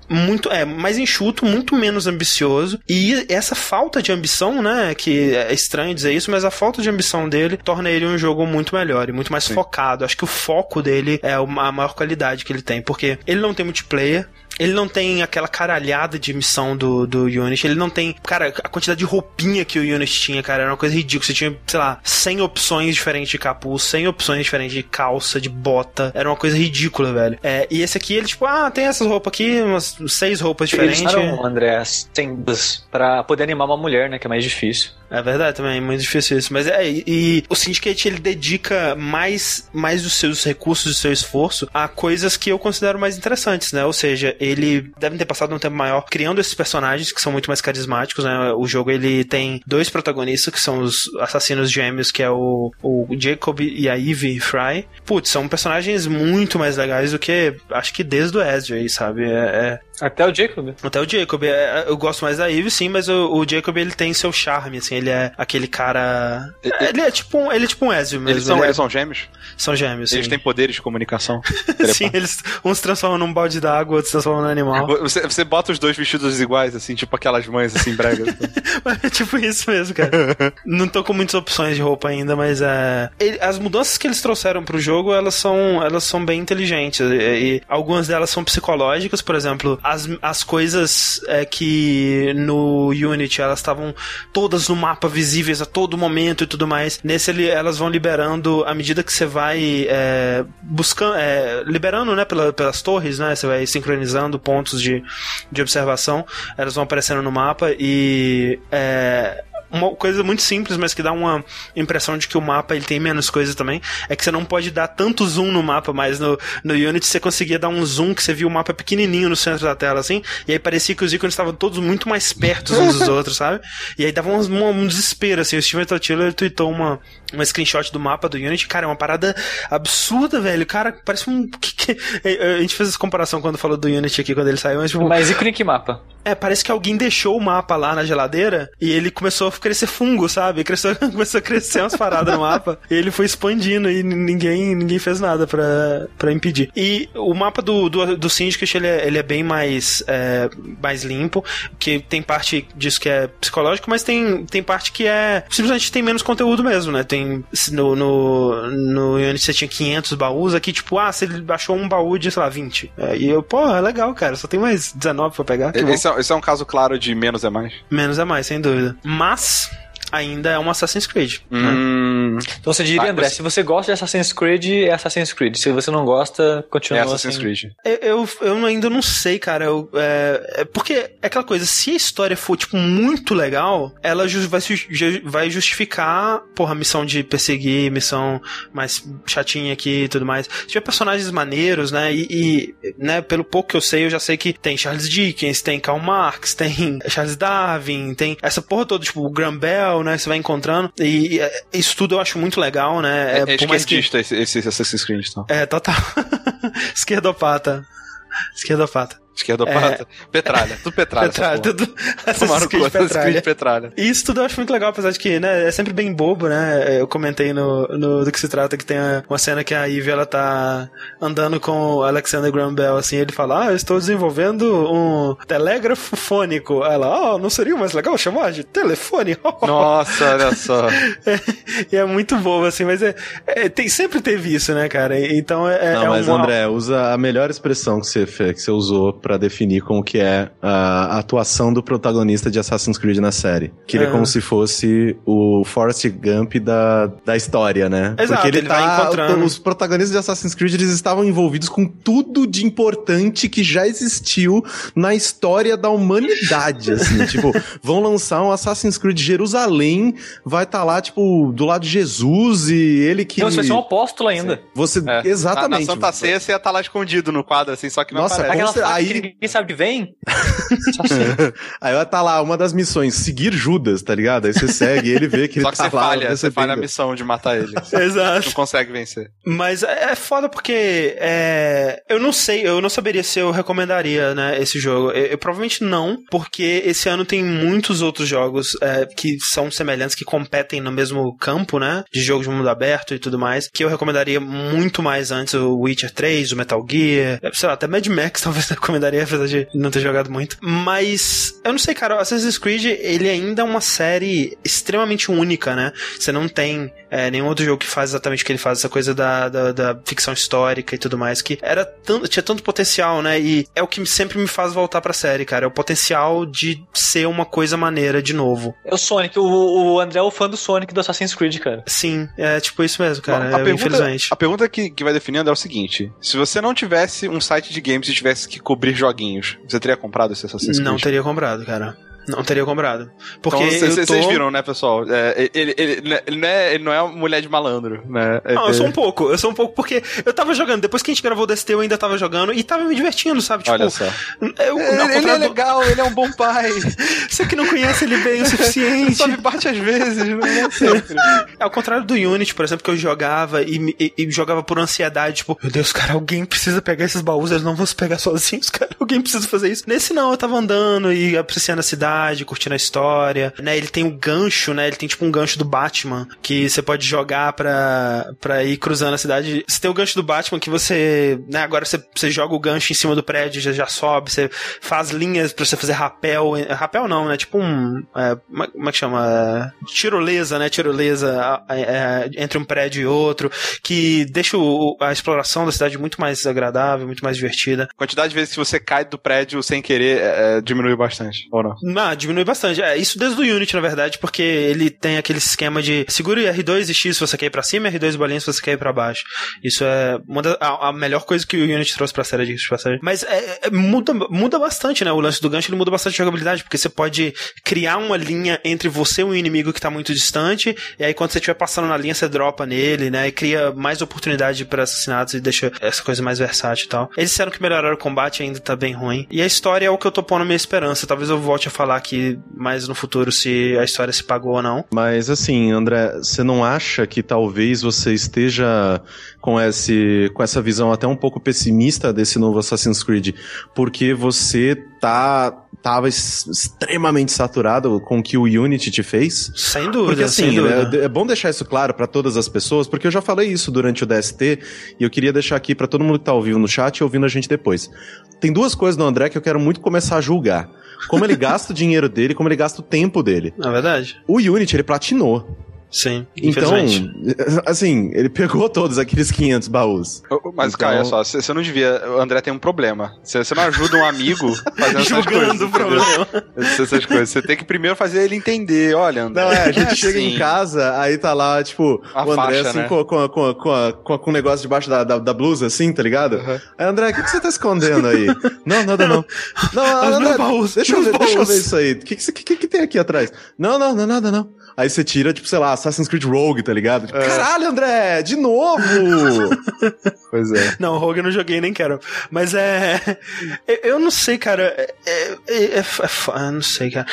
muito é mais enxuto, muito menos ambicioso. E essa falta de ambição, né, que é estranho dizer isso, mas a falta de ambição dele torna ele um jogo muito melhor e muito mais Sim. focado. Acho que o foco dele é a maior qualidade que ele tem, porque ele não tem multiplayer, ele não tem aquela caralhada de missão do, do Unity. Ele não tem. Cara, a quantidade de roupinha que o Unity tinha, cara, era uma coisa ridícula. Você tinha, sei lá, 100 opções diferentes de capuz, 100 opções diferentes de calça, de bota. Era uma coisa ridícula, velho. É, e esse aqui, ele, tipo, ah, tem essas roupas aqui, umas seis roupas diferentes. Eles usaram, André, tendas pra poder animar uma mulher, né? Que é mais difícil. É verdade também, é muito difícil isso. Mas é, e, o Syndicate ele dedica mais, mais dos seus recursos, do seu esforço a coisas que eu considero mais interessantes, né? Ou seja, ele deve ter passado um tempo maior criando esses personagens que são muito mais carismáticos, né? O jogo ele tem dois protagonistas que são os assassinos gêmeos, que é o, o Jacob e a Eve Fry. Putz, são personagens muito mais legais do que acho que desde o Ezra aí, sabe? É, é... Até o Jacob. Até o Jacob. É, eu gosto mais da Eve, sim, mas o, o Jacob ele tem seu charme, assim, ele é aquele cara. Ele é tipo um, ele é tipo um Ezio mesmo. Eles são, ele é... eles são gêmeos? São gêmeos, Eles sim. têm poderes de comunicação. <laughs> sim, eles uns transformam num balde d'água, outros transformam num animal. Você, você bota os dois vestidos iguais, assim, tipo aquelas mães assim, bregas. <laughs> é tipo isso mesmo, cara. <laughs> Não tô com muitas opções de roupa ainda, mas é. As mudanças que eles trouxeram pro jogo, elas são, elas são bem inteligentes. E, e algumas delas são psicológicas, por exemplo, as, as coisas é, que no Unity elas estavam todas no mapa visíveis a todo momento e tudo mais. Nesse ele, elas vão liberando à medida que você vai é, buscando, é, liberando, né, pela, pelas torres, né? Você vai sincronizando pontos de, de observação, elas vão aparecendo no mapa e é, uma coisa muito simples, mas que dá uma impressão de que o mapa ele tem menos coisa também, é que você não pode dar tanto zoom no mapa, mas no, no Unity você conseguia dar um zoom que você via o mapa pequenininho no centro da tela, assim, e aí parecia que os ícones estavam todos muito mais perto uns dos <laughs> outros, sabe? E aí dava um, um, um desespero, assim, o Steven Totilo tweetou uma, uma screenshot do mapa do Unity, cara, é uma parada absurda, velho, cara, parece um... Que, que, a gente fez essa comparação quando falou do Unity aqui, quando ele saiu, mas tipo... Mas ícone que mapa? É, parece que alguém deixou o mapa lá na geladeira e ele começou a crescer fungo, sabe? Cresceu, <laughs> começou a crescer umas paradas no mapa. E ele foi expandindo e ninguém, ninguém fez nada pra, pra impedir. E o mapa do, do, do Syndicate, ele é, ele é bem mais, é, mais limpo, que tem parte disso que é psicológico, mas tem, tem parte que é simplesmente tem menos conteúdo mesmo, né? Tem no, no, no Unity você tinha 500 baús, aqui tipo, ah, você achou um baú de, sei lá, 20. É, e eu, pô, é legal, cara, só tem mais 19 pra pegar. Esse é, esse é um caso claro de menos é mais. Menos é mais, sem dúvida. Mas else. Ainda é um Assassin's Creed. Hum. Né? Então você diria, ah, André, você... se você gosta de Assassin's Creed, é Assassin's Creed. Se você não gosta, continua É Assassin's assim. Creed. Eu, eu, eu, ainda não sei, cara. Eu, é, é, porque é aquela coisa, se a história for, tipo, muito legal, ela ju vai, vai justificar, porra, a missão de perseguir, missão mais chatinha aqui e tudo mais. Se tiver personagens maneiros, né, e, e, né, pelo pouco que eu sei, eu já sei que tem Charles Dickens, tem Karl Marx, <laughs> tem Charles Darwin, tem essa porra toda, tipo, o Graham Bell, né, você vai encontrando. E, e isso tudo eu acho muito legal, né? É, é esquerdista que... esse, esse Assassin's Creed, então. É, total. <laughs> Esquerdopata. Esquerdopata. Esquerdopata. Petralha. Tudo petralha. Petralha, tudo <laughs> Tomaram conta, Petralha. Petralha. E Isso tudo eu acho muito legal, apesar de que, né, é sempre bem bobo, né? Eu comentei no, no do que se trata que tem uma cena que a Eve ela tá andando com o Alexander Graham Bell, assim, ele fala: Ah, eu estou desenvolvendo um telégrafo fônico. Ela, oh, não seria mais legal chamar de telefone? <laughs> Nossa, olha só. <laughs> e é muito bobo, assim, mas é, é- tem, sempre teve isso, né, cara? Então é. Não, é mas um, André, usa a melhor expressão que você, que você usou pra definir como que é a atuação do protagonista de Assassin's Creed na série. Que ele é como se fosse o Forrest Gump da, da história, né? Exato, Porque ele, ele vai tá. encontrando. Os protagonistas de Assassin's Creed eles estavam envolvidos com tudo de importante que já existiu na história da humanidade, assim. <laughs> tipo, vão lançar um Assassin's Creed Jerusalém, vai estar lá, tipo, do lado de Jesus e ele que. Não, você vai ser um apóstolo ainda. Você, É. exatamente. Na, na Santa Ceia você ia estar lá escondido no quadro, assim, só que não Nossa, aparece. Aquela aí- ninguém sabe de vem. Só. <laughs> Aí vai tá lá, uma das missões, seguir Judas, tá ligado? Aí você segue ele vê que ele Só que tá você lá. falha, você falha a missão de matar ele. <laughs> Exato. não consegue vencer. Mas é é foda porque é, eu não sei, eu não saberia se eu recomendaria, né, esse jogo. Eu, eu provavelmente não, porque esse ano tem muitos outros jogos é, que são semelhantes, que competem no mesmo campo, né, de jogos de mundo aberto e tudo mais, que eu recomendaria muito mais antes, o Witcher 3, o Metal Gear, sei lá, até Mad Max <laughs> talvez eu recomendaria, apesar de não ter jogado muito. Mas, eu não sei, cara, o Assassin's Creed, ele ainda é uma série extremamente única, né, você não tem é, nenhum outro jogo que faz exatamente o que ele faz, essa coisa da, da, da ficção histórica e tudo mais, que era tanto, tinha tanto potencial, né? E é o que sempre me faz voltar pra série, cara. É o potencial de ser uma coisa maneira de novo. É o Sonic. O, o André é o fã do Sonic do Assassin's Creed, cara. Sim, é tipo isso mesmo, cara. Bom, a é, pergunta, infelizmente. a pergunta que, que vai definindo é o seguinte: se você não tivesse um site de games e tivesse que cobrir joguinhos, você teria comprado esse Assassin's Creed? Não teria comprado, cara. Não teria comprado. Porque então, vocês tô... viram, né, pessoal? É, ele, ele, ele não é, ele não é mulher de malandro, né? É- Não, eu sou um pouco, eu sou um pouco, porque eu tava jogando, depois que a gente gravou o DST, eu ainda tava jogando e tava me divertindo, sabe? Tipo, Olha só. eu, Ele, ele é legal, ele é um bom pai. <laughs> Você que não conhece ele bem o Ele suficiente. só me bate às vezes, não é sempre. É ao contrário do Unity, por exemplo, que eu jogava e, e- e jogava por ansiedade, tipo, meu Deus, cara, alguém precisa pegar esses baús, eles não vão se pegar sozinhos, <laughs> cara, alguém precisa fazer isso. Nesse não, eu tava andando e apreciando a cidade, curtindo a história, né, ele tem um gancho, né, ele tem tipo um gancho do Batman, que você pode jogar pra, pra ir cruzando a cidade. Você tem o gancho do Batman que você, né, agora você, você joga o gancho em cima do prédio, já, já sobe, você faz linhas pra você fazer rapel, rapel não, né, tipo um, é, como como é que chama? É, tirolesa, né, tirolesa é, é, entre um prédio e outro, que deixa o- a exploração da cidade muito mais agradável, muito mais divertida. A quantidade de vezes que você cai do prédio sem querer é, é, diminuiu bastante, ou não? Ah, diminui bastante. É, isso desde o Unity, na verdade, porque ele tem aquele esquema de segura R2 e X se você quer ir pra cima, R2 e bolinha se você quer ir pra baixo. Isso é uma da- a, a melhor coisa que o Unity trouxe pra série de passagem. Mas é, é, muda, muda bastante, né? O lance do gancho ele muda bastante a jogabilidade, porque você pode criar uma linha entre você e o inimigo que tá muito distante, e aí quando você estiver passando na linha, você dropa nele, né? E cria mais oportunidade para assassinatos e deixa essa coisa mais versátil e tal. Eles disseram que melhoraram o combate, ainda tá bem ruim. E a história é o que eu tô pondo minha esperança. Talvez eu volte a falar aqui mais no futuro se a história se pagou ou não. Mas assim, André, você não acha que talvez você esteja com, esse, com essa visão até um pouco pessimista desse novo Assassin's Creed? Porque você tá tava extremamente saturado com o que o Unity te fez? Sem dúvida, Porque sem assim, dúvida. né, é bom deixar isso claro pra todas as pessoas, porque eu já falei isso durante o DST e eu queria deixar aqui pra todo mundo que tá ao vivo no chat e ouvindo a gente depois. Tem duas coisas do André que eu quero muito começar a julgar. Como ele <laughs> gasta o dinheiro dele, como ele gasta o tempo dele. Na verdade? O Unity, ele platinou. Sim, Então, <laughs> assim, ele pegou todos aqueles 500 baús. Mas, Então- cara, olha só, você não devia. O André tem um problema. Você você não ajuda um amigo fazendo essas coisas. Julgando o problema. Essas coisas. Você tem que primeiro fazer ele entender. Olha, André. Não, é, a gente é chega assim. em casa, aí tá lá, tipo, A o André faixa, assim, né? com, com, com, com, com, o negócio debaixo da, da, da blusa, assim, tá ligado? Uhum. Aí, André, o que, que você tá escondendo aí? <laughs> não, nada não. Não, Os André, baús, deixa eu, ver, deixa eu baús. ver isso aí. O que, que, que, que tem aqui atrás? Não, não, não é nada não. Aí você tira, tipo, sei lá, Assassin's Creed Rogue, tá ligado? Tipo, Caralho, André, de novo! <laughs> pois é. Não, Rogue eu não joguei, nem quero. Mas é. <laughs> eu- não sei, cara. É, é, é- é f- eu não sei, cara.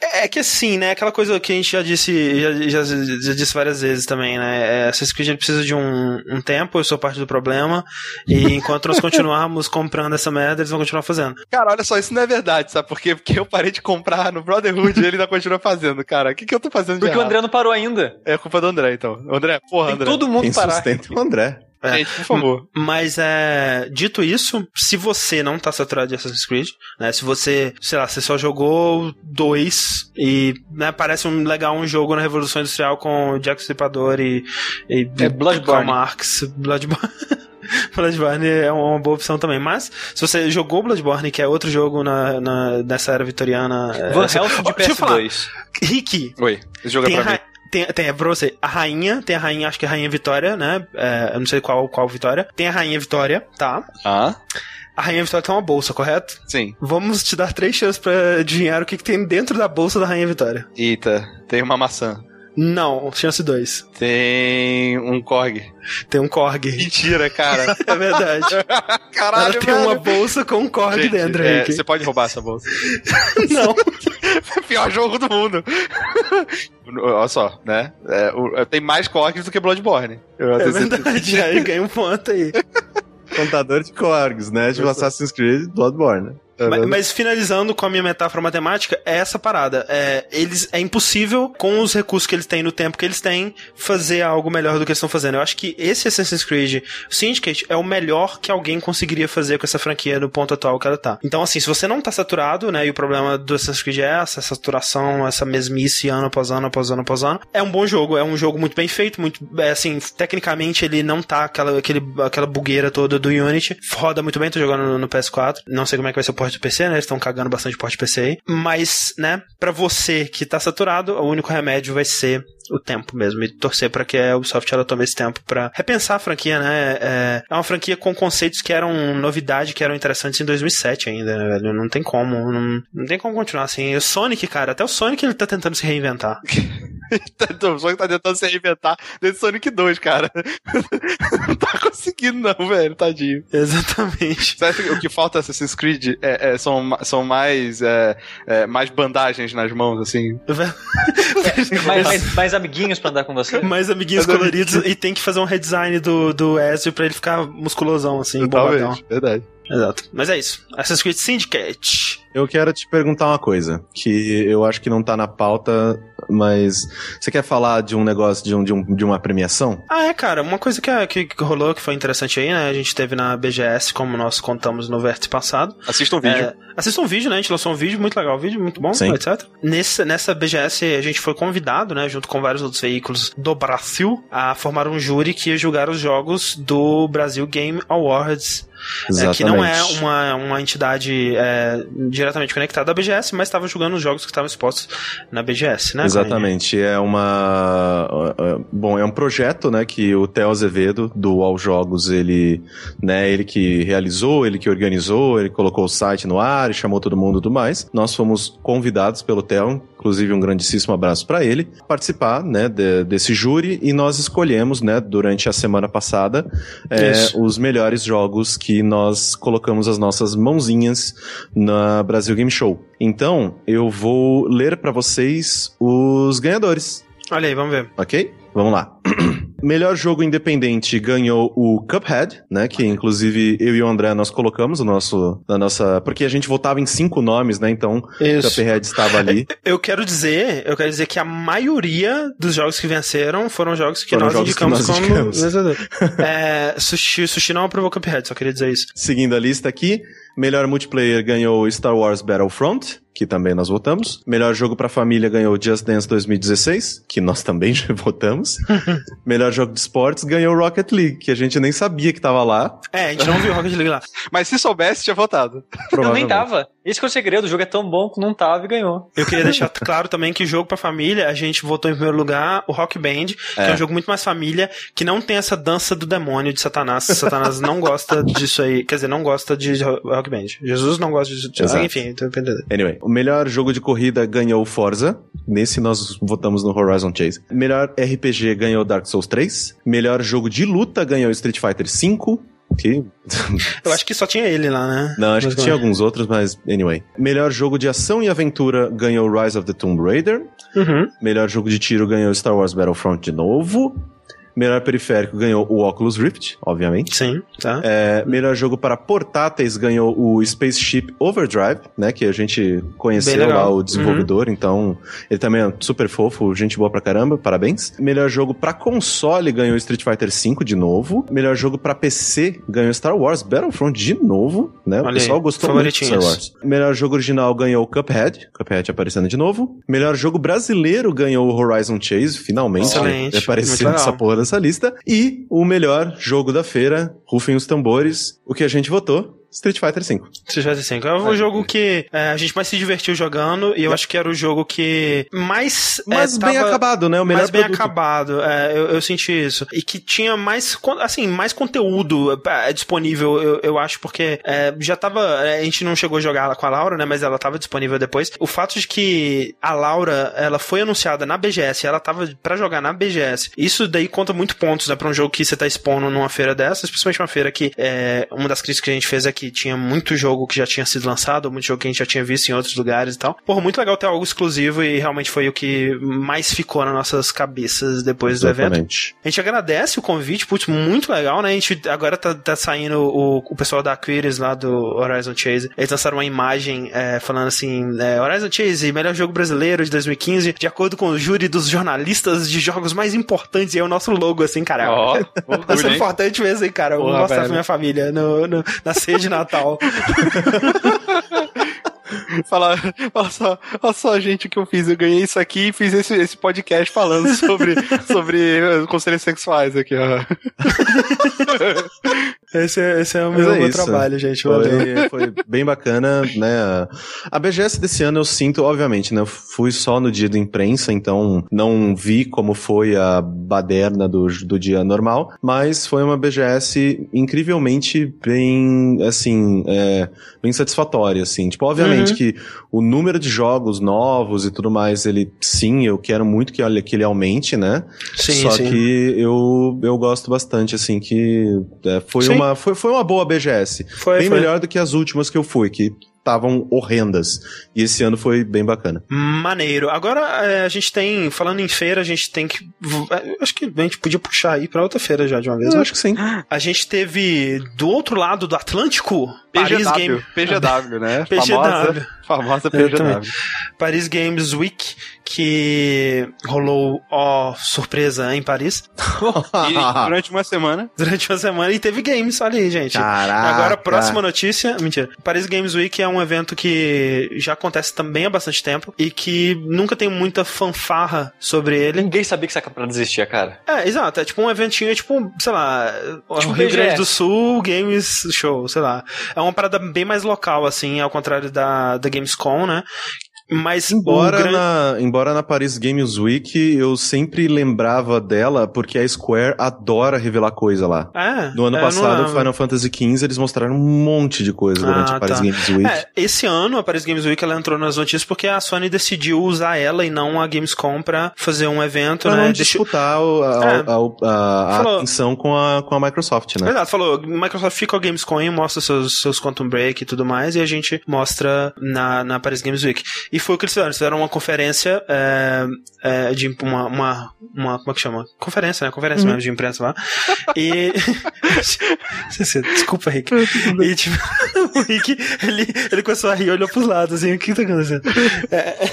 É, é que assim, né? Aquela coisa que a gente já disse, já, já, já disse várias vezes também, né? É, Assassin's Creed precisa de um, um tempo, eu sou parte do problema. E enquanto nós continuarmos <laughs> comprando essa merda, eles vão continuar fazendo. Cara, olha só, isso não é verdade, sabe por quê? Porque eu parei de comprar no Brotherhood e ele ainda continua fazendo, cara. O que, que eu tô fazendo de Porque o? André não parou ainda. É culpa do André, então. André, porra, Tem André. todo mundo Quem parar. sustenta é o André. É. Gente, por favor. Mas é. Dito isso, se você não tá saturado de Assassin's Creed, né? Se você, sei lá, você só jogou dois e né, parece um legal um jogo na Revolução Industrial com o Jack Stripador e. e É Bloodborne. Karl Marx. Bloodborne. <laughs> <laughs> Bloodborne é uma boa opção também. Mas, se você jogou Bloodborne, que é outro jogo na, na, nessa era vitoriana. é, Van essa- Helsing de Ó, deixa eu falar. PS2. Rick, Oi, esse jogo é pra mim. tem, tem é pra você, a rainha, tem a rainha, acho que é a rainha Vitória, né? É, eu não sei qual, qual Vitória. Tem a rainha Vitória, tá? Ah, A rainha Vitória tem uma bolsa, correto? sim. Vamos te dar três chances pra adivinhar o que, que tem dentro da bolsa da rainha Vitória. Eita, tem uma maçã. Não, chance dois. Tem um Korg. Tem um Korg. Mentira, cara. <laughs> É verdade. <laughs> Caralho, Ela tem velho. uma bolsa com um Korg Gente, dentro, é. Você pode roubar essa bolsa. <laughs> Não. Pior jogo do mundo. Olha só, né? É, o- tem mais Korgs do que Bloodborne. Eu É verdade. Aí ganha um ponto aí. Contador de Korgs, né? Tipo Assassin's Creed Bloodborne. Mas, mas finalizando com a minha metáfora matemática, é essa parada. É, eles, é impossível, com os recursos que eles têm, no tempo que eles têm, fazer algo melhor do que eles estão fazendo. Eu acho que esse Assassin's Creed Syndicate é o melhor que alguém conseguiria fazer com essa franquia no ponto atual que ela tá. Então, assim, se você não tá saturado, né, e o problema do Assassin's Creed é essa, essa saturação, essa mesmice ano após ano, após ano, após ano, é um bom jogo. É um jogo muito bem feito, muito, é, assim, tecnicamente ele não tá aquela, aquele, aquela bugueira toda do Unity. Roda muito bem, tô jogando no, no PS4. Não sei como é que vai ser o porte do PC, né? Eles estão cagando bastante porte PC aí. Mas, né, pra você que tá saturado, o único remédio vai ser o tempo mesmo. E torcer pra que a Ubisoft ela tome esse tempo pra repensar a franquia, né? É, é uma franquia com conceitos que eram novidade, que eram interessantes em 2007 ainda, né, velho? Não tem como. Não, não tem como continuar assim. O Sonic, cara, até o Sonic ele tá tentando se reinventar. <laughs> o Sonic tá tentando se reinventar desde Sonic 2, cara. <laughs> não tá conseguindo, não, velho. Tadinho. Exatamente. Sabe que o que falta Assassin's Creed é, é- são, são mais, é, é, mais bandagens nas mãos, assim. <laughs> Mais, mais, mais amiguinhos pra andar com você. Mais amiguinhos Mas coloridos e tem que fazer um redesign do, do Ezio pra ele ficar musculosão, assim. Talvez, verdade. Exato. Mas é isso. Assassin's Creed Syndicate. Eu quero te perguntar uma coisa, que eu acho que não tá na pauta, mas você quer falar de um negócio, de, um, de, um, de uma premiação? Ah, é, cara, uma coisa que, que, que rolou que foi interessante aí, né? A gente teve na BGS, como nós contamos no vértice passado. Assista um vídeo. É, assista um vídeo, né? A gente lançou um vídeo muito legal, um vídeo muito bom, Sim. etc. Nessa, nessa BGS, a gente foi convidado, né, junto com vários outros veículos do Brasil, a formar um júri que ia julgar os jogos do Brasil Game Awards. É, que não é uma, uma entidade é, diretamente conectada à BGS, mas estava julgando os jogos que estavam expostos na BGS, né? Exatamente, é uma uh, uh, bom, é um projeto, né, que o Theo Azevedo do All Jogos, ele, né, ele que realizou, ele que organizou, ele colocou o site no ar, e chamou todo mundo e tudo mais. Nós fomos convidados pelo Theo, inclusive um grandíssimo abraço para ele, participar, né, de- desse júri e nós escolhemos, né, durante a semana passada, é, os melhores jogos que nós colocamos as nossas mãozinhas na Brasil Game Show. Então, eu vou ler para vocês os ganhadores, Olha aí, vamos ver. ok? Vamos lá. <clears throat> Melhor jogo independente ganhou o Cuphead, né? Que inclusive eu e o André nós colocamos o nosso, na nossa, porque a gente votava em cinco nomes, né? Então Isso. Cuphead estava ali. <laughs> Eu quero dizer, eu quero dizer que a maioria dos jogos que venceram foram jogos que Foram nós jogos que indicamos nós como indicamos. vencedor. <laughs> é, sushi, sushi não aprovou Cuphead, só queria dizer isso. Seguindo a lista aqui, melhor multiplayer ganhou Star Wars Battlefront, que também nós votamos. Melhor jogo pra família ganhou Just Dance 2016, que nós <laughs> também já votamos. melhor jogo de esportes ganhou Rocket League, que a gente nem sabia que tava lá. É, a gente não viu Rocket League lá. Mas se soubesse, tinha votado. Eu nem tava. Esse que é o segredo, o jogo é tão bom que não tava e ganhou. Eu queria deixar <laughs> claro também que jogo pra família, a gente votou em primeiro lugar o Rock Band, que é. é um jogo muito mais família, que não tem essa dança do demônio de Satanás. Satanás não <laughs> gosta disso aí. Quer dizer, não gosta de Rock Band. Jesus não gosta disso. Exato. Enfim, tô entendendo. Anyway, o melhor jogo de corrida ganhou Forza. Nesse nós votamos no Horizon Chase. Melhor RPG ganhou Dark Souls 3. Melhor jogo de luta ganhou Street Fighter 5. Que... <laughs> Eu acho que só tinha ele lá, né? Não, acho mas que tinha alguns outros, mas anyway. Melhor jogo de ação e aventura ganhou Rise of the Tomb Raider. Uhum. Melhor jogo de tiro ganhou Star Wars Battlefront de novo. Melhor periférico ganhou o Oculus Rift, obviamente. Sim, tá. É, melhor jogo para portáteis ganhou o Spaceship Overdrive, né? Que a gente conheceu lá o desenvolvedor, uhum. então ele também é super fofo, gente boa pra caramba, parabéns. Melhor jogo para console ganhou Street Fighter V de novo. Melhor jogo para PC ganhou Star Wars Battlefront de novo, né? Olha o pessoal aí, gostou muito de Star Wars. Melhor jogo original ganhou Cuphead, Cuphead aparecendo de novo. Melhor jogo brasileiro ganhou o Horizon Chase, finalmente. Excelente. Apareceu nessa porra nessa lista. E o melhor jogo da feira, rufem os tambores, o que a gente votou Street Fighter V. Street Fighter V. É o jogo que é, a gente mais se divertiu jogando e eu acho que era o jogo que mais. Mais é, bem tava, acabado, né? O melhor mais bem acabado. É, eu, eu, senti isso. E que tinha mais, assim, mais conteúdo é, disponível, eu, eu acho, porque é, já tava. É, a gente não chegou a jogar com a Laura, né? Mas ela tava disponível depois. O fato de que a Laura, ela foi anunciada na BGS, ela tava para jogar na BGS. Isso daí conta muito pontos, né? Pra um jogo que você tá expondo numa feira dessas, principalmente uma feira que é, uma das críticas que a gente fez aqui que tinha muito jogo que já tinha sido lançado, muito jogo que a gente já tinha visto em outros lugares e tal. Porra, muito legal ter algo exclusivo e realmente foi o que mais ficou nas nossas cabeças depois Exatamente. do evento. A gente agradece o convite, putz, muito legal, né? A gente agora tá, tá saindo o, o pessoal da Aquiris lá do Horizon Chase. Eles lançaram uma imagem é, falando assim: é, Horizon Chase, melhor jogo brasileiro de 2015, de acordo com o júri dos jornalistas de jogos mais importantes. E é o nosso logo, assim, cara. Ó, <laughs> oh, importante mesmo, hein, cara. Vou mostrar pra minha família no, no na sede 拿刀。Fala, olha só, olha só, gente, o que eu fiz. Eu ganhei isso aqui e fiz esse, esse podcast falando sobre, <laughs> sobre conselhos sexuais aqui, ó. <laughs> Esse é, esse é o meu, é meu trabalho, gente. Foi, <laughs> foi, bem bacana, né? A BGS desse ano eu sinto, obviamente, né? Eu fui só no dia da imprensa, então não vi como foi a baderna do, do dia normal, mas foi uma BGS incrivelmente bem, assim, é, bem satisfatória, assim. Tipo, obviamente uhum. que o número de jogos novos e tudo mais, ele, sim, eu quero muito que, que ele aumente, né? Sim, Só sim. que eu, eu gosto bastante, assim, que é, foi sim uma, foi, foi uma boa BGS. Foi, bem foi. melhor do que as últimas que eu fui, que estavam horrendas. E esse ano foi bem bacana. Maneiro. Agora é, a gente tem, falando em feira, a gente tem que. É, acho que a gente podia puxar aí pra outra feira já de uma vez. Eu acho que sim. A gente teve do outro lado do Atlântico. PGW, Paris Game... PGW, né? <laughs> PGW. Famosa, famosa PGW. Paris Games Week, que rolou, ó, surpresa em Paris. <laughs> e durante uma semana. Durante uma semana e teve games, olha aí, gente. Caraca. Agora, próxima notícia. Mentira. Paris Games Week é um evento que já acontece também há bastante tempo e que nunca tem muita fanfarra sobre ele. Ninguém sabia que essa campeonato existia, cara. É, exato. É tipo um eventinho, é tipo, sei lá, tipo Rio Grande do Sul Games Show, sei lá. É uma parada bem mais local, assim, ao contrário da, da Gamescom, né? Mas embora, grande... na, embora na Paris Games Week eu sempre lembrava dela porque a Square adora revelar coisa lá. É, no ano é, passado, Final Fantasy XV, eles mostraram um monte de coisa durante ah, a Paris tá. Games Week. É, esse ano a Paris Games Week ela entrou nas notícias porque a Sony decidiu usar ela e não a Gamescom pra fazer um evento, pra né? Não disputar a, é. a, a, a, atenção com a, com a Microsoft, né? Exato, falou, Microsoft fica com a Gamescom e mostra seus, seus Quantum Break e tudo mais, e a gente mostra na, na Paris Games Week. E e foi o que eles fizeram. Eles fizeram uma conferência é, é, de uma, uma, uma, Como é que chama? Conferência, né? Conferência uhum. mesmo de imprensa lá. E. <laughs> Desculpa, Rick. E tipo, <laughs> o Rick, ele, ele começou a rir, olhou pros lados, assim, o que tá acontecendo? É,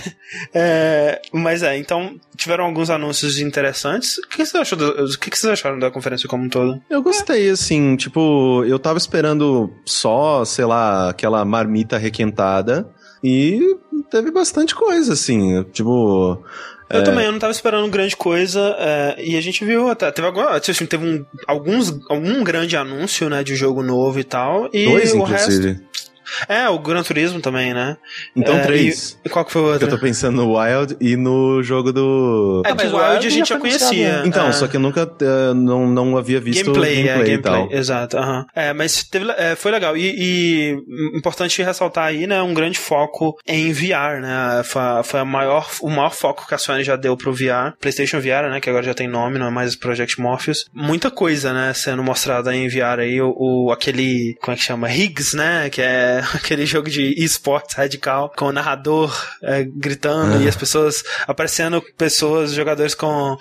é, mas é, então tiveram alguns anúncios interessantes. O que você achou do, o que vocês acharam da conferência como um todo? Eu gostei, assim, tipo, eu tava esperando só, sei lá, aquela marmita requentada. E teve bastante coisa, assim. Tipo. Eu é... também, eu não tava esperando grande coisa, é, e a gente viu até, teve, agora, assim, teve um, alguns, algum grande anúncio, né, de jogo novo e tal, e Dois, o inclusive. resto... É, o Gran Turismo também, né? Então É, três. E qual que foi o outro? eu tô pensando no Wild e no jogo do. É, mas do o Wild Wild a gente já conhecia. né? Então, é. só que eu nunca eh, não, não havia visto gameplay, gameplay, é, e gameplay, tal. exato. aham. É, mas teve, é, foi legal. E, e importante ressaltar aí, né, um grande foco em VR, né? Foi, foi a maior, o maior foco que a Sony já deu pro VR. PlayStation VR, né, que agora já tem nome, não é mais Project Morpheus. Muita coisa, né, sendo mostrada em VR aí. O, o- aquele, como é que chama? Higgs, né, que é <laughs> aquele jogo de esportes radical com o narrador é, gritando e as pessoas aparecendo pessoas, jogadores com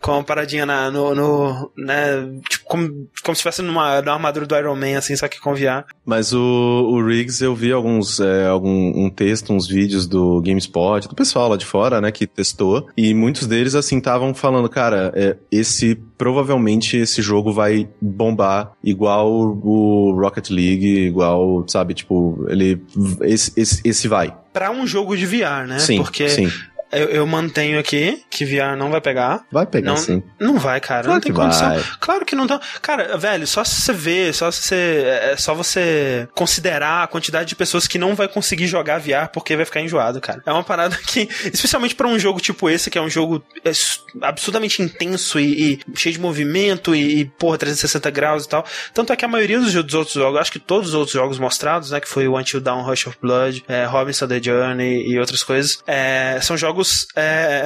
com uma paradinha na, no, no né, tipo, como, como se estivesse numa, numa armadura do Iron Man, assim, só que com VR. Mas o, o Riggs, eu vi alguns, é, algum um texto, uns vídeos do GameSpot, do pessoal lá de fora, né, que testou, e muitos deles, assim, estavam falando, cara, é, esse, provavelmente esse jogo vai bombar igual o Rocket League, igual, sabe, tipo, ele, esse, esse, esse vai. Pra um jogo de VR, né? sim, Porque sim. Eu, eu mantenho aqui que VR não vai pegar. Vai pegar, Não, sim. não vai, cara. Claro não tem condição. vai. Claro que não tá. Cara, velho, só se você vê, só se você. É só você considerar a quantidade de pessoas que não vai conseguir jogar VR porque vai ficar enjoado, cara. É uma parada <laughs> que, especialmente pra um jogo tipo esse, que é um jogo é, absurdamente intenso e, e cheio de movimento e, e, porra, 360 graus e tal. Tanto é que a maioria dos, dos outros jogos, acho que todos os outros jogos mostrados, né, que foi o Until Dawn Rush of Blood, é, Robinson The Journey e outras coisas, é, são jogos. É,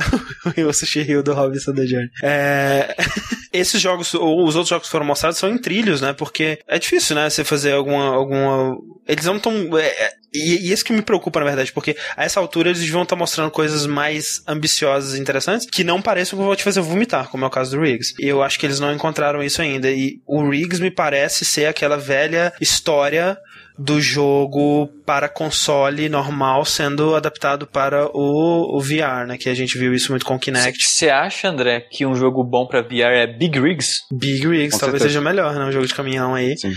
<laughs> o Sushi Rio do Robinson Journey. É, <laughs> esses jogos, ou os outros jogos que foram mostrados, são em trilhos, né? Porque é difícil, né? Você fazer alguma. alguma... Eles não estão. e, e isso que me preocupa, na verdade, porque a essa altura eles vão estar mostrando coisas mais ambiciosas e interessantes que não pareçam que vão te fazer vomitar, como é o caso do Riggs. E eu acho que eles não encontraram isso ainda. E o Riggs me parece ser aquela velha história do jogo para console normal sendo adaptado para o, o VR, né? Que a gente viu isso muito com o Kinect. Você acha, André, que um jogo bom pra VR é Big Rigs? Big Rigs, Com talvez certeza. seja melhor, né? Um jogo de caminhão aí. Sim.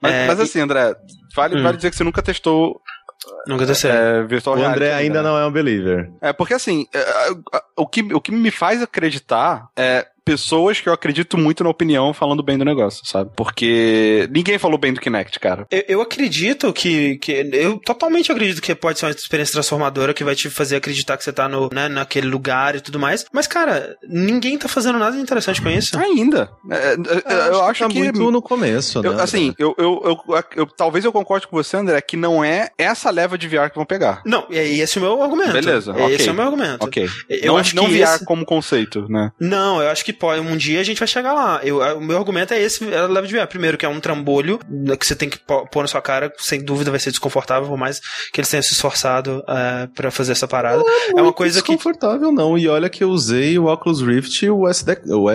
Mas, É, mas assim, André, vale, Hum. vale dizer que você nunca testou Nunca certo. é, Virtual O André Reality ainda né? não é um believer. É, porque assim, é, é, o que, o que me faz acreditar é pessoas que eu acredito muito na opinião falando bem do negócio, sabe? Porque ninguém falou bem do Kinect, cara. Eu, eu acredito que, que. Eu totalmente acredito que pode ser uma experiência transformadora que vai te fazer acreditar que você tá no, né, naquele lugar e tudo mais. Mas, cara, ninguém tá fazendo nada interessante com isso. Ainda. É, é, eu acho tá que. muito no começo, né? eu- assim, eu, eu, eu, eu- talvez eu concorde com você, André, que não é essa leva de VR que vão pegar. Não, e e esse é o meu argumento. Beleza, Esse ok. é o meu argumento. Ok. Eu não acho não que VR esse- como conceito, né? Não, eu acho que pode. Um dia a gente vai chegar lá. Eu, o meu argumento é esse, ela leva de VR. Primeiro, que é um trambolho né, que você tem que pô- pôr na sua cara, sem dúvida vai ser desconfortável, por mais que eles tenham se esforçado é, para fazer essa parada. é uma coisa que. desconfortável não. E olha que eu usei o Oculus Rift, o, SD, o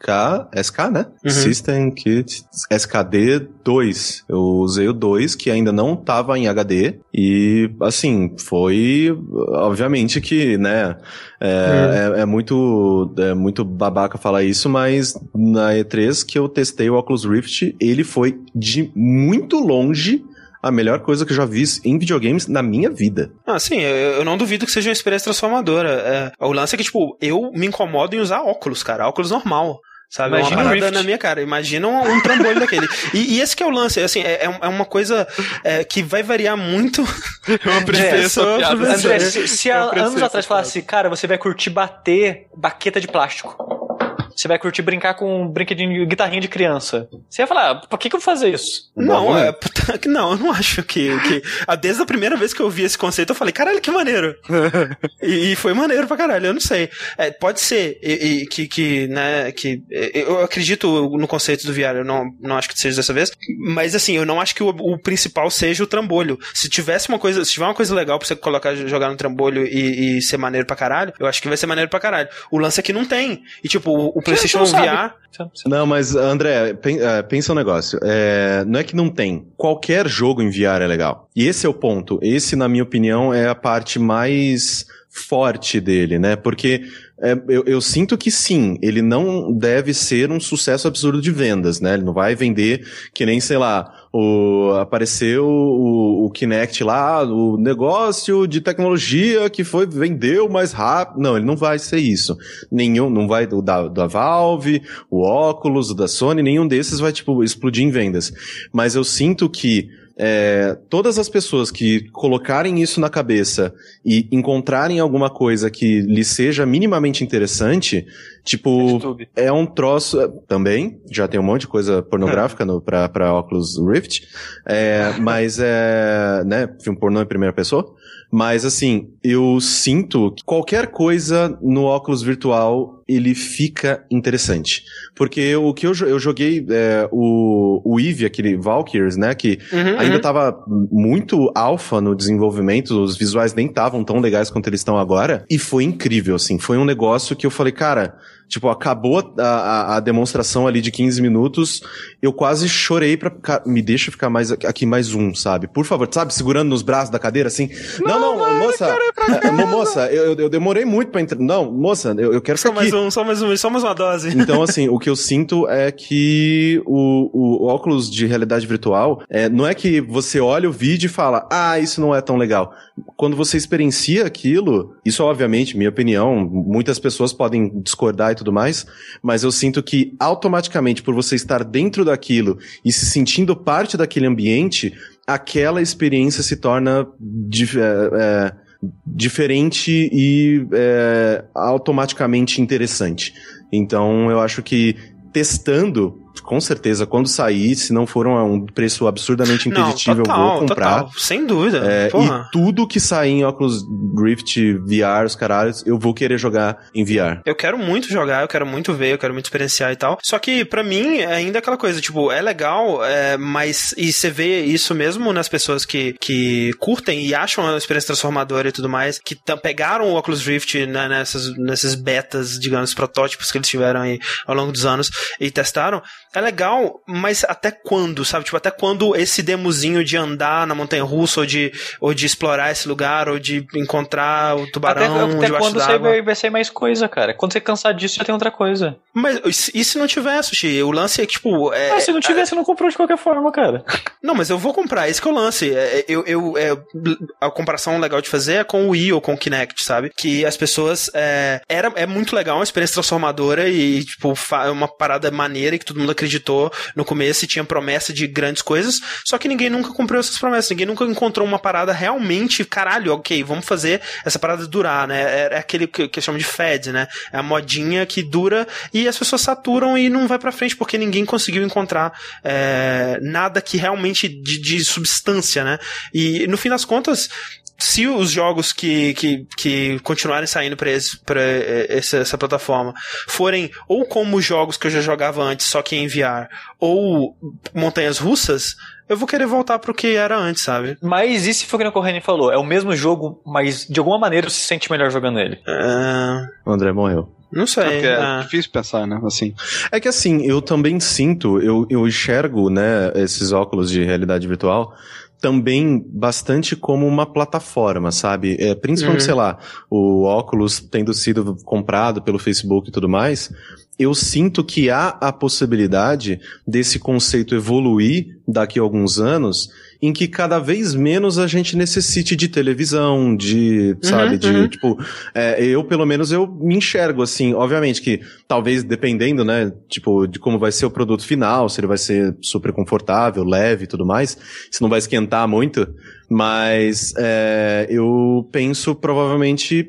SK, SK, né? Uhum. System Kit SKD 2. Eu usei o 2, que ainda não tava em HD. E, assim, foi. Obviamente que, né? É, é- é muito, é muito babaca falar isso, mas na E3 que eu testei o Oculus Rift, ele foi de muito longe a melhor coisa que eu já vi em videogames na minha vida. Ah, sim, eu, eu não duvido que seja uma experiência transformadora. É, o lance é que, tipo, eu me incomodo em usar óculos, cara. Óculos normal. Sabe? Imagina uma parada na minha cara. Imagina um, um trambolho daquele. E, e esse que é o lance, assim, é, é é uma coisa é, que vai variar muito. Eu <laughs> apreciei É, essa André, se, se há anos atrás falasse, cara, você vai curtir bater baqueta de plástico. Você vai curtir brincar com um brinquedinho, guitarrinha de criança. Você ia falar, ah, por que, que eu vou fazer isso? Não, Bom, é, <laughs> puta, que não, eu não acho que, que. ah, Desde a primeira vez que eu vi esse conceito, eu falei, caralho, que maneiro. <laughs> e, e foi maneiro pra caralho, eu não sei. É, pode ser e, e que, que, né, que. Eu acredito no conceito do VR, eu não, não acho que seja dessa vez. Mas assim, eu não acho que o, o principal seja o trambolho. Se tivesse uma coisa, se tiver uma coisa legal pra você colocar, jogar no trambolho e, e ser maneiro pra caralho, eu acho que vai ser maneiro pra caralho. O lance é que não tem. E tipo, o, o PlayStation sabe. VR. Não, mas André, é, pensa um negócio. É, não é que não tem. Qualquer jogo em VR é legal. E esse é o ponto. Esse, na minha opinião, é a parte mais forte dele, né? Porque é, eu, eu sinto que sim, ele não deve ser um sucesso absurdo de vendas, né? Ele não vai vender que nem, sei lá, o, apareceu o, o Kinect lá, o negócio de tecnologia que foi, vendeu mais rápido. Não, ele não vai ser isso. Nenhum, não vai, o da, da Valve, o Oculus, o da Sony, nenhum desses vai, tipo, explodir em vendas. Mas eu sinto que é, todas as pessoas que colocarem isso na cabeça e encontrarem alguma coisa que lhe seja minimamente interessante, tipo, YouTube. é um troço. Também, já tem um monte de coisa pornográfica no, pra, pra Oculus Rift, é, <laughs> mas é, né, filme pornô em primeira pessoa. Mas assim, eu sinto que qualquer coisa no óculos virtual ele fica interessante. Porque o que eu, eu joguei é, o, o Eve, aquele Valkyries, né? Que Uhum, ainda uhum. tava muito alfa no desenvolvimento, os visuais nem estavam tão legais quanto eles estão agora. E foi incrível, assim. Foi um negócio que eu falei, cara, tipo, acabou a, a, a demonstração ali de 15 minutos, eu quase chorei pra. Me deixa ficar mais aqui- mais um, sabe? Por favor, sabe? Segurando nos braços da cadeira, assim. Não, não, moça. é, <laughs> mo- moça, eu, eu demorei muito pra entrar. Não, moça, eu, eu quero Só ficar mais um, só mais um, só mais uma dose. Então, assim, o que eu sinto é que o, o, óculos de realidade virtual é, não é que você olha o vídeo e fala, ah, isso não é tão legal. Quando você experiencia aquilo, isso obviamente, minha opinião, muitas pessoas podem discordar e tudo mais, mas eu sinto que automaticamente, por você estar dentro daquilo e se sentindo parte daquele ambiente, aquela experiência se torna dif- é, é, diferente e é, automaticamente interessante. Então eu acho que testando, com certeza, quando sair, se não for um um preço absurdamente Não, impeditivo, eu total, vou comprar. total, sem dúvida. É, e tudo que sair em óculos Rift, VR, os caralhos, eu vou querer jogar em VR. Eu quero muito jogar, eu quero muito ver, eu quero muito experienciar e tal. Só que, pra mim, é ainda aquela coisa, tipo, é legal, é, mas. E você vê isso mesmo nas pessoas que, que curtem e acham a experiência transformadora e tudo mais, que pegaram o Oculus Rift né, nessas, nesses betas, digamos, protótipos que eles tiveram aí ao longo dos anos e testaram. É legal, mas até quando, sabe? Tipo, até quando esse demozinho de andar na montanha russa ou de, ou de explorar esse lugar ou de encontrar o Até, tubarão até debaixo quando você vai, vai ser mais coisa, cara. Quando você cansar disso, já tem outra coisa. Mas e se- não tiver, Sushi? O lance é que, tipo. É, Ah, se não tiver, você não comprou de qualquer forma, cara. <laughs> Não, mas eu vou comprar, esse que é o lance. É, eu, eu, é, a comparação legal de fazer é com o Wii ou com o Kinect, sabe? Que as pessoas. É, era, é muito legal, uma experiência transformadora e, tipo, fa- uma parada maneira que todo mundo acreditou no começo e tinha promessa de grandes coisas. Só que ninguém nunca cumpriu essas promessas. Ninguém nunca encontrou uma parada realmente, caralho, ok, vamos fazer essa parada durar, né? É, é aquele que, que chamam de Fed, né? É a modinha que dura e as pessoas saturam e não vai pra frente porque ninguém conseguiu encontrar é, nada que realmente de, de substância, né? E no fim das contas, se os jogos que, que, que continuarem saindo para essa, essa plataforma forem ou como jogos que eu já jogava antes, só que em VR, ou montanhas russas, eu vou querer voltar pro que era antes, sabe? Mas e se foi o que o Corrêne falou? É o mesmo jogo, mas de alguma maneira você se sente melhor jogando ele. É, O André morreu. não sei. Porque é é. difícil pensar, né? Assim. É que assim, eu também sinto, eu, eu enxergo, né, esses óculos de realidade virtual também bastante como uma plataforma, sabe? É, principalmente, Uhum. sei lá, o óculos tendo sido comprado pelo Facebook e tudo mais, eu sinto que há a possibilidade desse conceito evoluir daqui a alguns anos em que cada vez menos a gente necessite de televisão, de, sabe, de, uhum. tipo, é, eu pelo menos eu me enxergo assim, obviamente que talvez dependendo, né, tipo, de como vai ser o produto final, se ele vai ser super confortável, leve e tudo mais, se não vai esquentar muito, mas é, eu penso provavelmente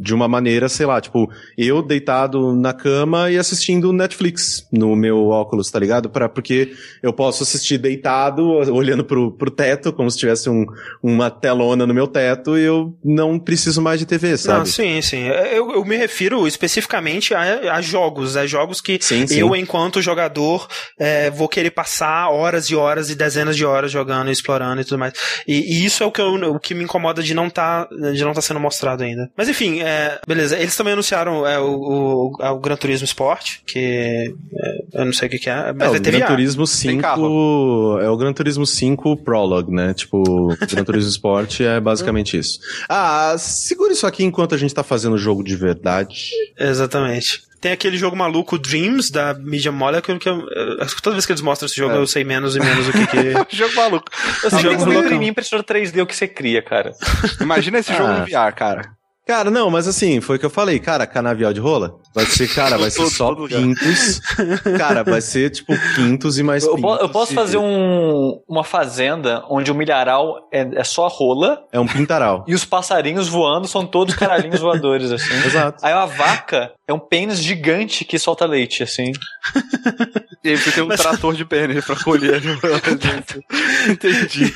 de uma maneira, sei lá, tipo, eu deitado na cama e assistindo Netflix no meu óculos, tá ligado? Pra, porque eu posso assistir deitado, olhando pro, pro teto, como se tivesse um, uma telona no meu teto, e eu não preciso mais de TV, sabe? Não, sim, sim. Eu, eu me refiro especificamente a, a jogos, a jogos que Sim, sim. eu, enquanto jogador, é, vou querer passar horas e horas e dezenas de horas jogando, explorando e tudo mais. E, e isso é o que, eu, o que me incomoda de não tá, de não tá sendo mostrado ainda. Mas enfim, é, beleza. Eles também anunciaram é, o, o, o Gran Turismo Sport, que é, eu não sei o que, que é, mas É, o ter Gran. Turismo Tem 5 é o Gran Turismo 5 Prologue, né? Tipo, o Gran Turismo Sport é basicamente isso. Ah, segura isso aqui enquanto a gente tá fazendo o jogo de verdade. Exatamente. Tem aquele jogo maluco Dreams da Media Molecule que eu, eu- toda vez que eles mostram esse jogo É. eu sei menos e menos o que que <laughs> Jogo maluco. Eu sei que Jogo tem que loucão. imprimir impressora 3D o que você cria, cara. Imagina esse jogo Ah. no VR, cara. Cara, não, mas assim, foi o que eu falei, cara, canavial de rola? Vai ser, <laughs> cara, vai ser só quintos. Cara, vai ser tipo quintos e mais Eu, pintos. eu posso fazer um, uma fazenda onde o milharal é, é só rola É um pintaral. e os passarinhos voando são todos caralhinhos voadores, assim. <laughs> Exato. Aí a vaca é um pênis gigante que solta leite, assim. <laughs> E aí você tem um trator de pênis pra colher. Entendi.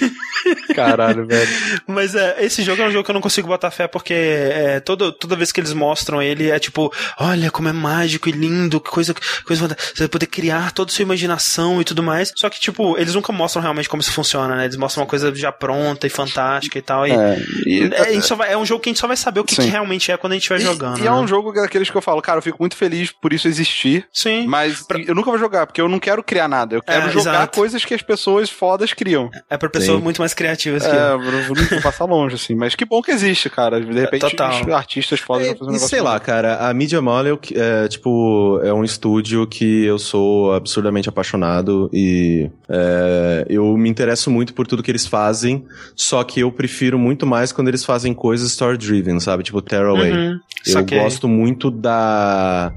Caralho, velho. Mas é, esse jogo é um jogo que eu não consigo botar fé porque é, todo, toda vez que eles mostram ele é tipo, olha como é mágico e lindo, que coisa, coisa. Você vai poder criar toda a sua imaginação e tudo mais. Só que, tipo, eles nunca mostram realmente como isso funciona, né? Eles mostram uma coisa já pronta e fantástica e tal. E, É, e- é, só vai- é um jogo que a gente só vai saber o que, que realmente é quando a gente E- jogando. E é né? um jogo daqueles que eu falo, cara, eu fico muito feliz por isso existir. Sim. Mas eu nunca vou jogar, porque eu não quero criar nada. Eu quero É, jogar exato. coisas que as pessoas fodas criam. É pra pessoas Sim. muito mais criativas que eu. É, eu vou passar longe, assim. Mas que bom que existe, cara. De repente, Total. Os artistas fodas um E negócio sei lá, cara, a Media Molecule é, tipo, é um estúdio que eu sou absurdamente apaixonado e é, eu me interesso muito por tudo que eles fazem, só que eu prefiro muito mais quando eles fazem coisas story-driven, sabe? Tipo Tearaway. Uhum, Eu gosto muito da.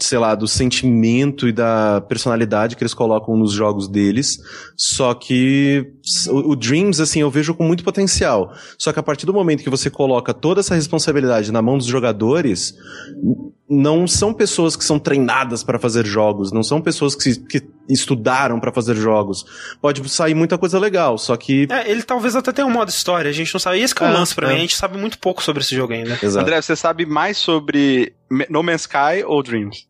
Sei lá, do sentimento e da personalidade que eles colocam nos jogos deles. Só que o, o Dreams, assim, eu vejo com muito potencial. Só que a partir do momento que você coloca toda essa responsabilidade na mão dos jogadores, não são pessoas que são treinadas para fazer jogos, não são pessoas que, que estudaram para fazer jogos. Pode sair muita coisa legal, só que. É, ele talvez até tenha um modo história, a gente não sabe. E esse que é o É, lance pra é. mim, a gente sabe muito pouco sobre esse jogo ainda. Exato. André, você sabe mais sobre No Man's Sky ou Dreams?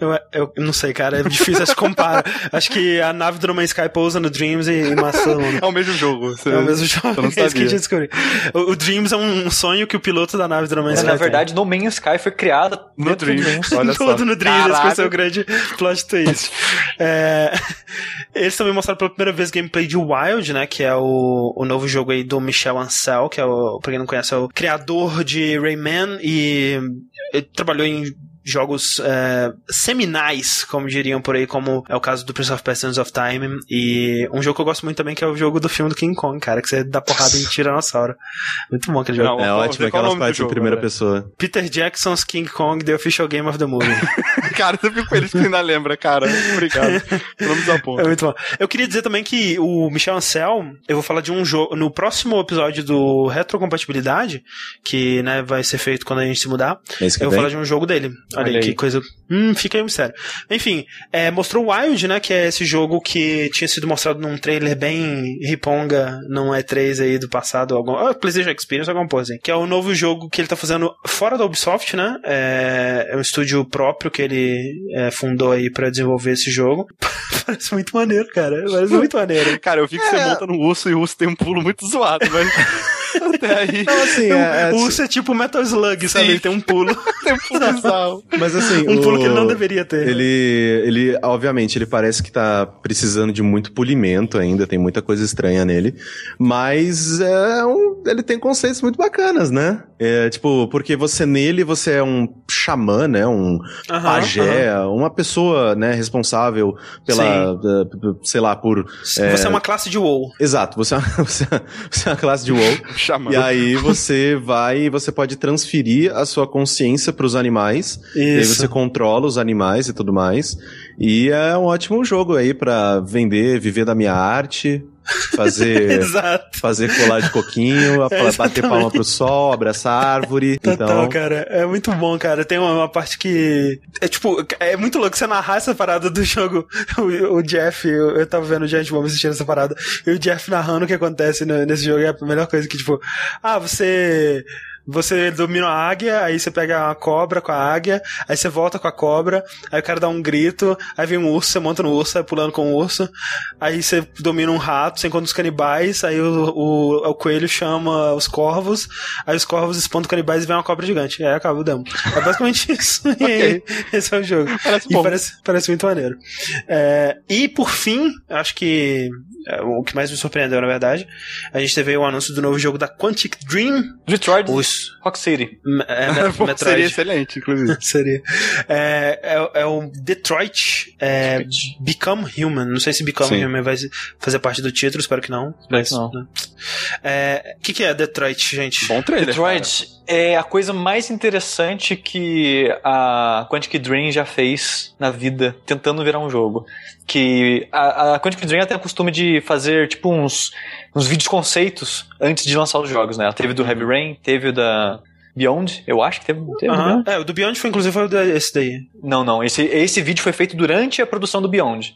Eu, eu não sei, cara, é difícil se compara. Acho que a nave do No Man's Sky pousa no Dreams e, e mundo. É o mesmo jogo. Você... É o mesmo jogo, é isso que a gente descobriu. O, o Dreams é um sonho que o piloto da nave do No Man's Mas, Sky na tem. verdade, No Man's Sky foi criada No do Dreams. Olha só. Tudo no Dreams, esse foi o Caralho. seu grande plot twist. É, <laughs> eles também mostraram pela primeira vez gameplay de Wild, né? Que é o, o novo jogo aí do Michel Ancel, que é o, pra quem não conhece, é o criador de Rayman e ele trabalhou em jogos é, seminais, como diriam por aí, como é o caso do Prince of Persia Sands of Time, e um jogo que eu gosto muito também, que é o jogo do filme do King Kong, cara, que você dá porrada em tiranossauro. Muito bom aquele jogo. Não, É ótimo qual o aquelas partes em primeira André? pessoa. Peter Jackson's King Kong, The Official Game of the Movie. <laughs> Cara, eu fico feliz que ainda lembra, cara. Obrigado. Não me desaponta. É muito bom. Eu queria dizer também que o Michel Ancel, eu vou falar de um jogo. No próximo episódio do Retrocompatibilidade, que né, vai ser feito quando a gente se mudar, que eu vou falar de um jogo dele. Olha, Olha aí, que coisa. Hum, fica aí um mistério. Enfim, é, mostrou Wild, né? Que é esse jogo que tinha sido mostrado num trailer bem riponga, num E3 aí do passado, algum, ah, PlayStation Experience, alguma coisa assim. Que é o novo jogo que ele tá fazendo fora da Ubisoft, né? É, é um estúdio próprio que ele é, fundou aí pra desenvolver esse jogo. <laughs> Parece muito maneiro, cara. Parece <laughs> muito maneiro. Cara, eu vi que você É. monta no urso e o urso tem um pulo muito zoado, mas <laughs> até aí Não, assim, é, é, o urso é tipo Metal Slug, sabe? Sim. Ele tem um pulo. <laughs> tem um pulo mas assim, um pulo o- que ele não deveria ter. Ele, ele, obviamente, ele parece que tá precisando de muito polimento ainda, tem muita coisa estranha nele, mas é um, ele tem conceitos muito bacanas, né? É, tipo, porque você nele, você é um xamã, né? Um Aham, pajé, uma pessoa, né, responsável pela, eh, sei lá, por... Você é uma classe de WoW. Exato, você é, uma- é- <laughs> você é uma classe de WoW, <laughs> Chamando. e aí você vai, você pode transferir a sua consciência pros animais, e aí Isso. você controla os animais e tudo mais. E é um ótimo jogo aí pra vender, viver da minha arte, fazer <laughs> fazer colar de coquinho, pra bater palma pro sol, abraçar árvore. Total, então, cara. É muito bom, cara. Tem uma, uma parte que. É tipo, é muito louco você narrar essa parada do jogo. <laughs> O, o Jeff, eu, eu tava vendo o Giant Bomb assistindo essa parada. E o Jeff narrando o que acontece no- nesse jogo é a melhor coisa que, tipo, ah, você. Você domina a águia, aí você pega a cobra com a águia, aí você volta com a cobra, aí o cara dá um grito, aí vem um urso, você monta no urso, sai pulando com o urso, aí você domina um rato, você encontra os canibais, aí o, o, o coelho chama os corvos, aí os corvos espantam os canibais e vem uma cobra gigante. Aí acaba o demo. É basicamente <laughs> isso. <laughs> Aí, esse é o jogo. Parece E bom. parece, parece muito maneiro. É, e por fim, acho que é, o que mais me surpreendeu, na verdade, a gente teve o anúncio do novo jogo da Quantic Dream, Detroit, Isso. Rock City. É, <laughs> Metroid. Seria excelente, inclusive. <laughs> Seria. É, é, é o Detroit é, Become Human. Não sei se Become Sim. Human vai fazer parte do título, espero que não. Mas, não. né. É, O que, que é Detroit, gente? Bom trailer. Detroit é a coisa mais interessante que a Quantic Dream já fez na vida, tentando virar um jogo. Que a, a Quantic Dream o costume de fazer tipo uns, uns vídeos conceitos antes de lançar os jogos, né? Ela teve do Heavy Rain, teve da Beyond, eu acho que teve. teve? É, o do Beyond foi inclusive foi o esse daí. Não, não. Esse, esse vídeo foi feito durante a produção do Beyond.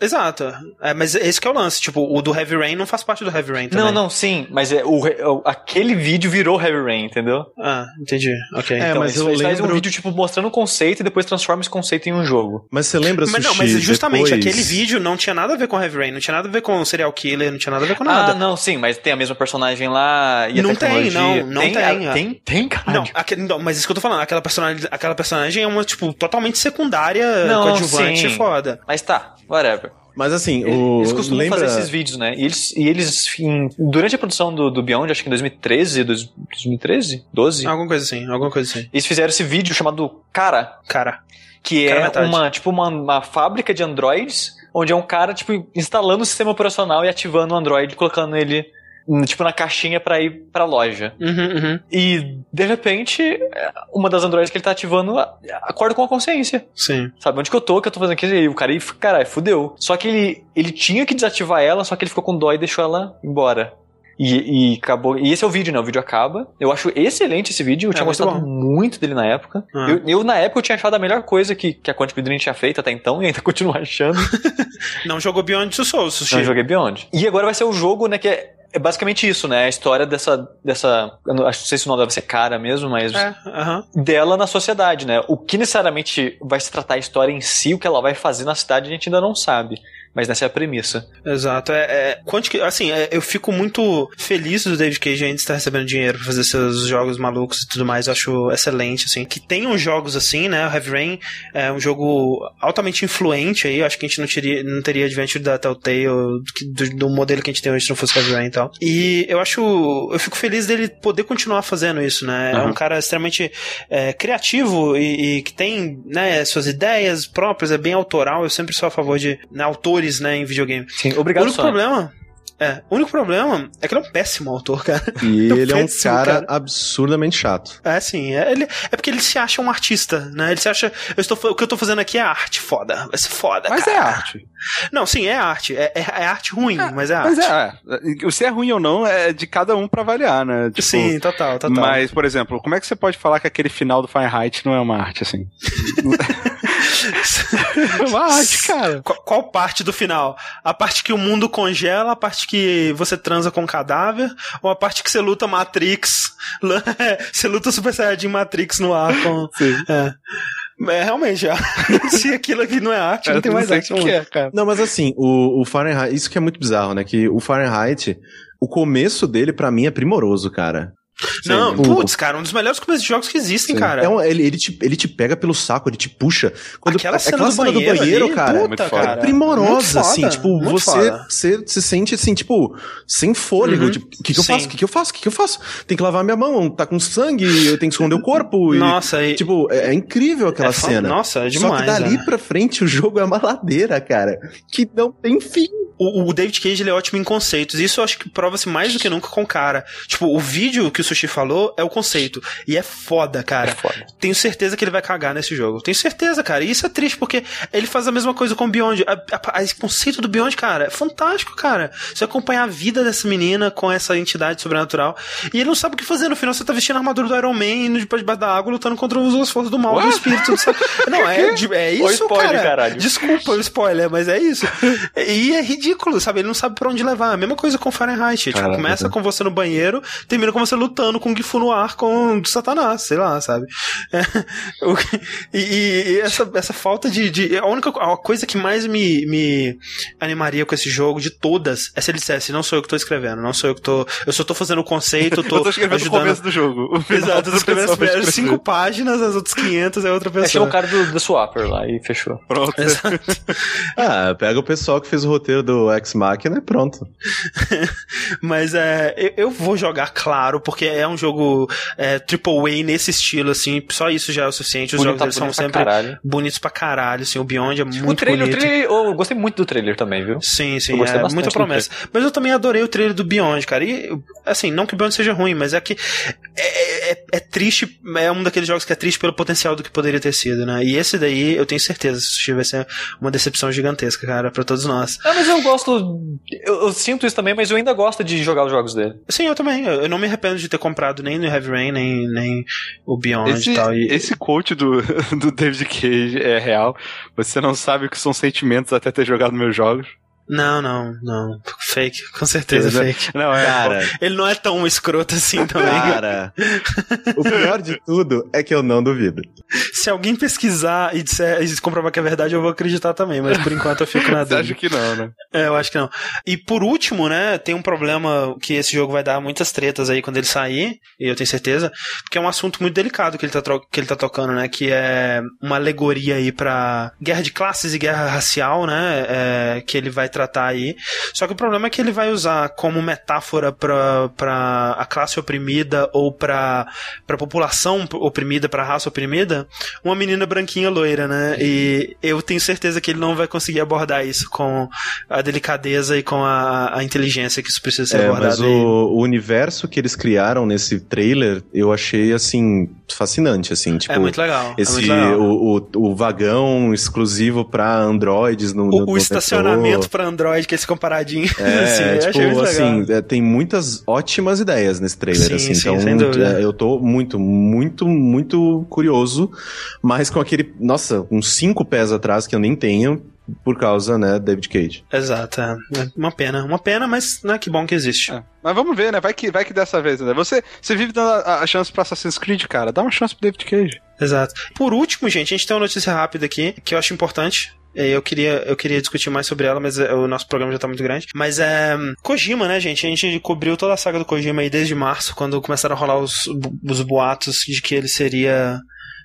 Exato. É, mas esse que é o lance. Tipo, o do Heavy Rain não faz parte do Heavy Rain também. Não, não, sim. Mas é, o, o- aquele vídeo virou Heavy Rain, entendeu? Ah, entendi. Ok. É, então, mas eles, eu eles fazem um lembro- vídeo, tipo, mostrando o conceito e depois transforma esse conceito em um jogo. Mas você lembra, Mas não, mas justamente depois- aquele vídeo não tinha nada a ver com Heavy Rain, não tinha nada a ver com serial killer, não tinha nada a ver com nada. Ah, não, sim, mas tem a mesma personagem lá e a Não tem, tecnologia. não, não tem. ah, Tem, tem, cara. Não, aquele, não, mas isso que eu tô falando, aquela personagem, aquela personagem é uma, tipo, totalmente secundária, Não, coadjuvante sim. foda. Mas tá, whatever. Mas assim, o... Eles costumam lembra... fazer esses vídeos, né? E eles, e eles em- durante a produção do, do Beyond, acho que em 2013, dois- 2013? 12, Alguma coisa assim, alguma coisa assim. eles fizeram esse vídeo chamado Cara, Cara, que Cara é metade. uma, tipo, uma, uma fábrica de androids, onde é um cara, tipo, instalando o sistema operacional e ativando o android, colocando ele, tipo, na caixinha pra ir pra loja. uhum, uhum, E, de repente, uma das androids que ele tá ativando acorda com a consciência. sim. Sabe, onde que eu tô, que eu tô fazendo aqui? E o cara, e, caralho, fudeu. Só que ele, ele tinha que desativar ela, só que ele ficou com dó e deixou ela embora. E, e acabou. E esse é o vídeo, né? O vídeo acaba. Eu acho excelente esse vídeo. Eu É, tinha muito gostado bom. muito dele na época. Ah. Eu, eu, na época, eu tinha achado a melhor coisa que, que a Quantic Dream tinha feito até então, e ainda <laughs> continuo achando. <laughs> Não jogou Beyond Two Souls, Sushi. não joguei Beyond. E agora vai ser o jogo, né? Que é, é basicamente isso, né? A história dessa. dessa não, sei se o nome deve ser cara mesmo, mas. É, dela na sociedade, né? O que necessariamente vai se tratar a história em si, o que ela vai fazer na cidade, a gente ainda não sabe. Mas essa é a premissa. Exato. É, é, Quantic, assim, é, eu fico muito feliz do David Cage ainda estar recebendo dinheiro pra fazer seus jogos malucos e tudo mais. Eu acho excelente, assim. Que tenham jogos assim, né? O Heavy Rain é um jogo altamente influente aí. Eu acho que a gente não teria, não teria Adventure da Telltale do, do, do modelo que a gente tem hoje se não fosse Heavy Rain e tal. E eu acho. Eu fico feliz dele poder continuar fazendo isso, né? É um Uhum. cara extremamente é, criativo e, e que tem né, suas ideias próprias, é bem autoral. Eu sempre sou a favor de né, autores né, em videogame. Sim, O obrigado, único Sônia. problema. É, o único problema é que ele é um péssimo autor, cara. E Eu <laughs> ele é um péssimo, cara, cara. absurdamente chato. É assim, é, ele, é porque ele se acha um artista, né? Ele se acha. Eu estou, o que eu tô fazendo aqui é arte foda. Vai ser foda. Mas cara. é arte. Não, sim, é arte. É, é, é arte ruim, mas é arte. Mas é, é. Se é ruim ou não, é de cada um pra avaliar, né? Tipo, sim, total, total. Mas, por exemplo, como é que você pode falar que aquele final do Fahrenheit não é uma arte, assim? <laughs> é uma arte, cara. Qual, qual parte do final? A parte que o mundo congela, a parte que você transa com um cadáver, ou a parte que você luta Matrix? <laughs> você luta Super Saiyajin Matrix no ar com. Sim. É. É, realmente, é. <laughs> se aquilo aqui não é arte, não Eu tem mais sei arte. o que é, cara. Não, mas assim, o, o Fahrenheit, isso que é muito bizarro, né? Que o Fahrenheit, o começo dele, pra mim, é primoroso, cara. Não, Sim. putz, cara, um dos melhores começos de jogos que existem, cara. É um- ele, ele, te, ele te pega pelo saco, ele te puxa. Quando, Aquela cena, do, cena banheiro ali, cara, puta, cara. primorosa, Muito foda, assim, tipo, você, você se sente assim, tipo, sem fôlego. Uhum. Tipo, o que, que eu Sim. faço? O que, que eu faço? O que, que eu faço? Tem que lavar minha mão, tá com sangue, eu tenho que esconder o corpo. e, Nossa, e, tipo, é, é incrível aquela é cena. Nossa, é Só demais. que dali né? pra frente o jogo é uma ladeira, cara. Que não tem fim. O, o David Cage ele é ótimo em conceitos. e Isso eu acho que prova-se mais do que nunca com o cara. Tipo, o vídeo que o Sushi falou é o conceito. E é foda, cara. É foda. Tenho certeza que ele vai cagar nesse jogo. Tenho certeza, cara. E isso é triste, porque ele faz a mesma coisa com o Beyond. Esse conceito do Beyond, cara, é fantástico, cara. Você acompanhar a vida dessa menina com essa entidade sobrenatural. E ele não sabe o que fazer. No final, você tá vestindo a armadura do Iron Man indo debaixo da água, lutando contra as forças do mal, do espírito. Não, <laughs> é, é isso, spoiler, cara. caralho. Desculpa o spoiler, mas é isso. E é ridículo, sabe? Ele não sabe pra onde levar. A mesma coisa com Fahrenheit. Tipo, começa com você no banheiro, termina com você lutando com o Gifu no ar com o Satanás, sei lá, sabe? É, <laughs> o- e, e- essa, essa falta de, de- A única a coisa que mais me, me animaria com esse jogo, de todas, é se ele dissesse: não sou eu que tô escrevendo, não sou eu que tô. Eu só tô fazendo o conceito, <laughs> tô, eu tô escrevendo o ajudando. começo do jogo. O Exato, eu tô escrevendo as cinco páginas, as outras 500 é outra É, pessoa. o cara do, do Swapper lá e fechou. Pronto. Exato. <laughs> Ah, pega o pessoal que fez o roteiro do Ex Machina e pronto. Mas é, eu, eu, vou jogar, claro, porque é um jogo é, triple A nesse estilo, assim, só isso já é o suficiente. Os Bonito, jogos tá são sempre caralho. bonitos pra caralho, assim, o Beyond é muito O trailer, bonito. o trailer, eu gostei muito do trailer também, viu? Sim, sim, é muita promessa. Mas eu também adorei o trailer do Beyond, cara. E, assim, não que o Beyond seja ruim, mas é que é, é, é triste, é um daqueles jogos que é triste pelo potencial do que poderia ter sido, né? E esse daí, eu tenho certeza, se vai ser uma decepção gigantesca, cara, pra todos nós. Ah, mas eu gosto. Eu, eu sinto isso também, mas eu ainda gosto de jogar os jogos dele. Sim, eu também. Eu eu não me arrependo de ter comprado nem no Heavy Rain, nem, nem o Beyond Esse, e tal. E, esse quote do, <laughs> do David Cage é real. Você não sabe o que são sentimentos até ter jogado meus jogos. Não, não, não. Fake, com certeza Ele não- fake. Não, é. Cara, Ele não é tão escroto assim também. cara. o pior de tudo é que eu não duvido. Se alguém pesquisar e, disser, e comprovar que é verdade, eu vou acreditar também, mas por enquanto eu fico na <laughs> Você dúvida. acha que não, né? É, eu acho que não. E por último, né, tem um problema que esse jogo vai dar muitas tretas aí quando ele sair, e eu tenho certeza, porque é um assunto muito delicado que ele tá, que ele tá tocando, né, que é uma alegoria aí pra guerra de classes e guerra racial, né, é, que ele vai tratar aí. Só que o problema é que ele vai usar como metáfora pra a classe oprimida ou pra, pra população oprimida, pra raça oprimida, uma menina branquinha loira, né, e eu tenho certeza que ele não vai conseguir abordar isso com a delicadeza e com a, a inteligência que isso precisa ser É, abordado. mas o, o universo que eles criaram nesse trailer, eu achei, assim, fascinante, assim, tipo... é muito legal. é Esse, muito legal. o, o, o vagão exclusivo pra androides no, O, no estacionamento pra Android, que é esse comparadinho. É, <laughs> assim, tipo, muito assim, legal. é, tem muitas ótimas ideias nesse trailer, Sim, assim, sim, então dúvida. é, eu tô muito, muito, muito curioso, mas com aquele, nossa, uns cinco pés atrás que eu nem tenho, por causa, né, David Cage. Exato, é. É uma pena. Uma pena, mas né, que bom que existe. É. Mas vamos ver, né? Vai que, vai que dessa vez, né? Você, você vive dando a, a chance pra Assassin's Creed, cara. Dá uma chance pro David Cage. Exato. Por último, gente, a gente tem uma notícia rápida aqui que eu acho importante. É, Eu queria, eu queria discutir mais sobre ela, mas é, o nosso programa já tá muito grande. Mas é. Kojima, né, gente? A gente cobriu toda a saga do Kojima aí desde março, quando começaram a rolar os, os boatos de que ele seria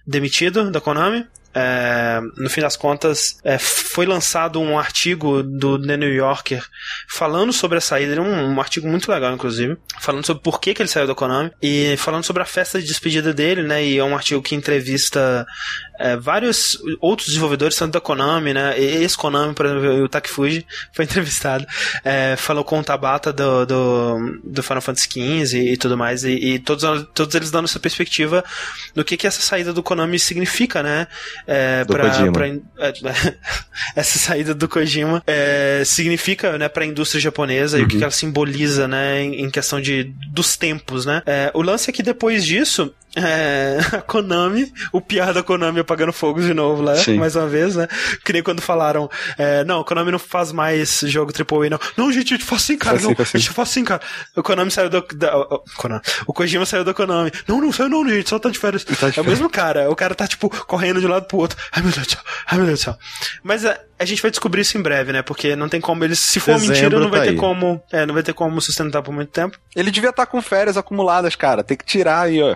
demitido da Konami. É, no fim das contas, é, foi lançado um artigo do The New Yorker falando sobre a saída, é um, um artigo muito legal, inclusive, falando sobre por que, que ele saiu da Konami e falando sobre a festa de despedida dele, né? E é um artigo que entrevista é, vários outros desenvolvedores, tanto da Konami, né? Ex-Konami, por exemplo, o Takifuji <laughs> foi entrevistado, é, falou com o Tabata do, do, do Final Fantasy XV e, e tudo mais, e, e todos, todos eles dando essa perspectiva do que, que essa saída do Konami significa, né? É, Do pra, pra- é, <laughs> essa saída do Kojima é, significa né, para a indústria japonesa e o que, que ela simboliza né, em, em questão de, dos tempos. Né? É, o lance é que depois disso, é, <laughs> a Konami, o piar da Konami apagando fogo de novo lá, Sim. mais uma vez, né? Que nem quando falaram, é, não, a Konami não faz mais jogo AAA, não. Não, gente, a gente faz sim, cara. Faz não, sim, faz sim. a gente faz sim, cara. O Konami saiu da. da o, Konami. o Kojima saiu da Konami. Não, não saiu não, gente, só tá de férias. Tá de é o férias. mesmo cara. O cara tá, tipo, correndo de um lado pro outro. Ai, meu Deus do céu. Ai, meu Deus do céu. Mas é, a gente vai descobrir isso em breve, né? Porque não tem como eles. Se for Dezembro mentira, não vai tá ter aí. como. É, não vai ter como sustentar por muito tempo. Ele devia estar com férias acumuladas, cara. Tem que tirar aí, ó.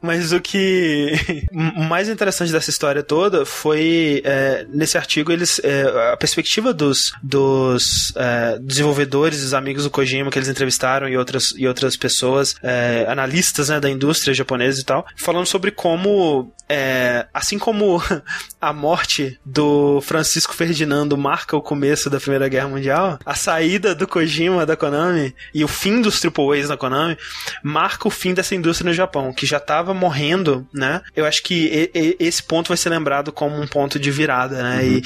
Mas o que <laughs> mais interessante dessa história toda foi é, nesse artigo eles é, a perspectiva dos, dos é, desenvolvedores, dos amigos do Kojima que eles entrevistaram e outras, e outras pessoas, é, analistas né, da indústria japonesa e tal, falando sobre como é, assim como <laughs> a morte do Francisco Ferdinando marca o começo da Primeira Guerra Mundial, a saída do Kojima da Konami e o fim dos AAAs na Konami marca o fim dessa indústria no Japão, que já estava morrendo, né? Eu acho que esse ponto vai ser lembrado como um ponto de virada, né? E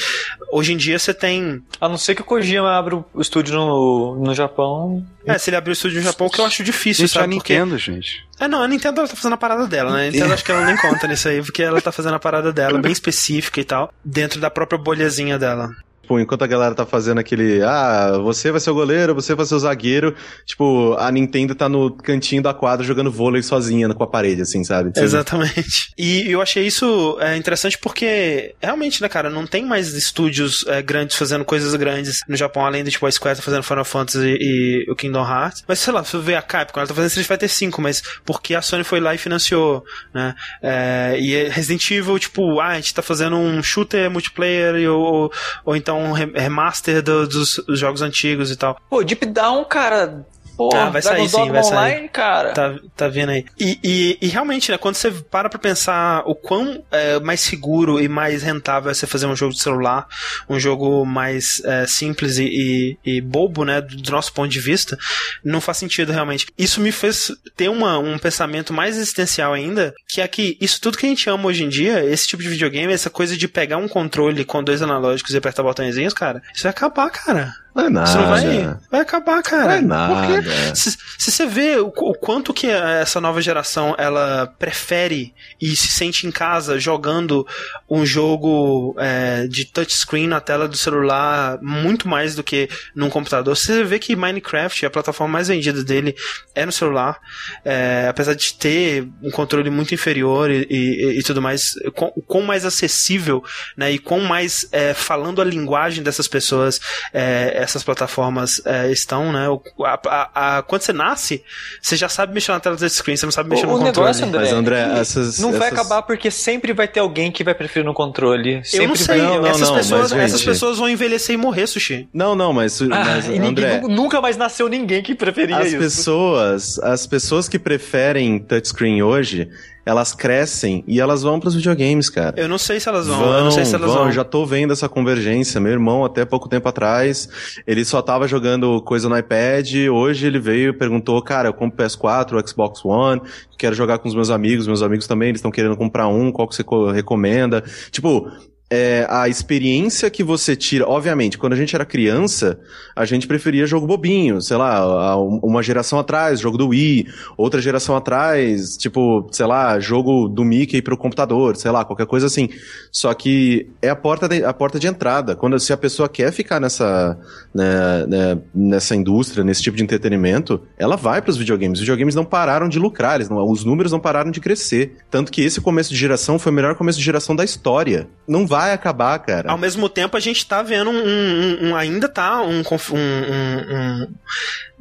hoje em dia você tem. A não ser que o Kojima abra o estúdio no, no Japão. É, se ele abrir o estúdio no Japão, que eu acho difícil, Isso é a sabe? Porque Nintendo, gente. É, não, a Nintendo ela tá fazendo a parada dela, né? A Nintendo acho que ela nem conta nisso aí, porque ela tá fazendo a parada dela, bem específica e tal, dentro da própria bolhazinha dela. Tipo, enquanto a galera tá fazendo aquele, ah, você vai ser o goleiro, você vai ser o zagueiro, tipo, a Nintendo tá no cantinho da quadra jogando vôlei sozinha com a parede, assim, sabe? Tipo, Exatamente. E eu achei isso é, interessante porque, realmente, né, cara, não tem mais estúdios é, grandes fazendo coisas grandes no Japão, além de, tipo, a Square tá fazendo Final Fantasy e, o Kingdom Hearts. Mas, sei lá, se você ver a Capcom, ela tá fazendo Street Fighter V, mas porque a Sony foi lá e financiou, né? É, e Resident Evil, tipo, ah, a gente tá fazendo um shooter multiplayer e, ou, ou então um remaster do, dos, jogos antigos e tal. Pô, Deep Down, cara, Porra, ah, vai sair sim, vai sair. Online, cara. Tá, tá vendo aí. E, e, e, realmente, né, quando você para pra pensar o quão é, mais seguro e mais rentável é você fazer um jogo de celular, um jogo mais é, simples e, e, e, bobo, né, do nosso ponto de vista, não faz sentido realmente. Isso me fez ter uma, um pensamento mais existencial ainda, que é que isso tudo que a gente ama hoje em dia, esse tipo de videogame, essa coisa de pegar um controle com dois analógicos e apertar botõezinhos, cara, isso vai acabar, cara. Não é nada. Isso não vai, vai acabar, cara. Não é nada. Porque se, se você vê o, o, quanto que essa nova geração ela prefere e se sente em casa jogando um jogo é, de touchscreen na tela do celular muito mais do que num computador. Você vê que Minecraft, a plataforma mais vendida dele, é no celular. É, apesar de ter um controle muito inferior e, e, e tudo mais, com, com, mais acessível, né? E com mais é, falando a linguagem dessas pessoas é, essas plataformas é, estão, né? A, a, a, quando você nasce, você já sabe mexer na tela do touchscreen, você não sabe mexer o, no o controle. Negócio, André, Mas, André, essas, não essas... vai acabar porque sempre vai ter alguém que vai preferir no controle. Sempre eu não sei. Não, não, essas, não, pessoas, mas, essas pessoas vão envelhecer e morrer, Sushi. Não, não, mas, ah, mas André... Ninguém, nunca mais nasceu ninguém que preferia as isso. Pessoas, as pessoas que preferem touchscreen hoje, elas crescem e elas vão para os videogames, cara. Eu não sei se elas vão, vão eu não sei se elas vão. vão. Eu já tô vendo essa convergência. Meu irmão, até pouco tempo atrás, ele só tava jogando coisa no iPad. Hoje ele veio e perguntou, cara, eu compro PS4, Xbox One, quero jogar com os meus amigos, meus amigos também, eles estão querendo comprar um, qual que você recomenda? Tipo, é, a experiência que você tira. Obviamente, quando a gente era criança, a gente preferia jogo bobinho, sei lá, uma geração atrás, jogo do Wii, outra geração atrás, tipo, sei lá, jogo do Mickey pro computador, sei lá, qualquer coisa assim. Só que é a porta de, a porta de entrada. Quando se a pessoa quer ficar nessa, né, né, nessa indústria, nesse tipo de entretenimento, ela vai para os videogames. Os videogames não pararam de lucrar, eles não, os números não pararam de crescer. Tanto que esse começo de geração foi o melhor começo de geração da história. Não vai vai acabar, cara. Ao mesmo tempo, a gente tá vendo um. um, um ainda tá um, um,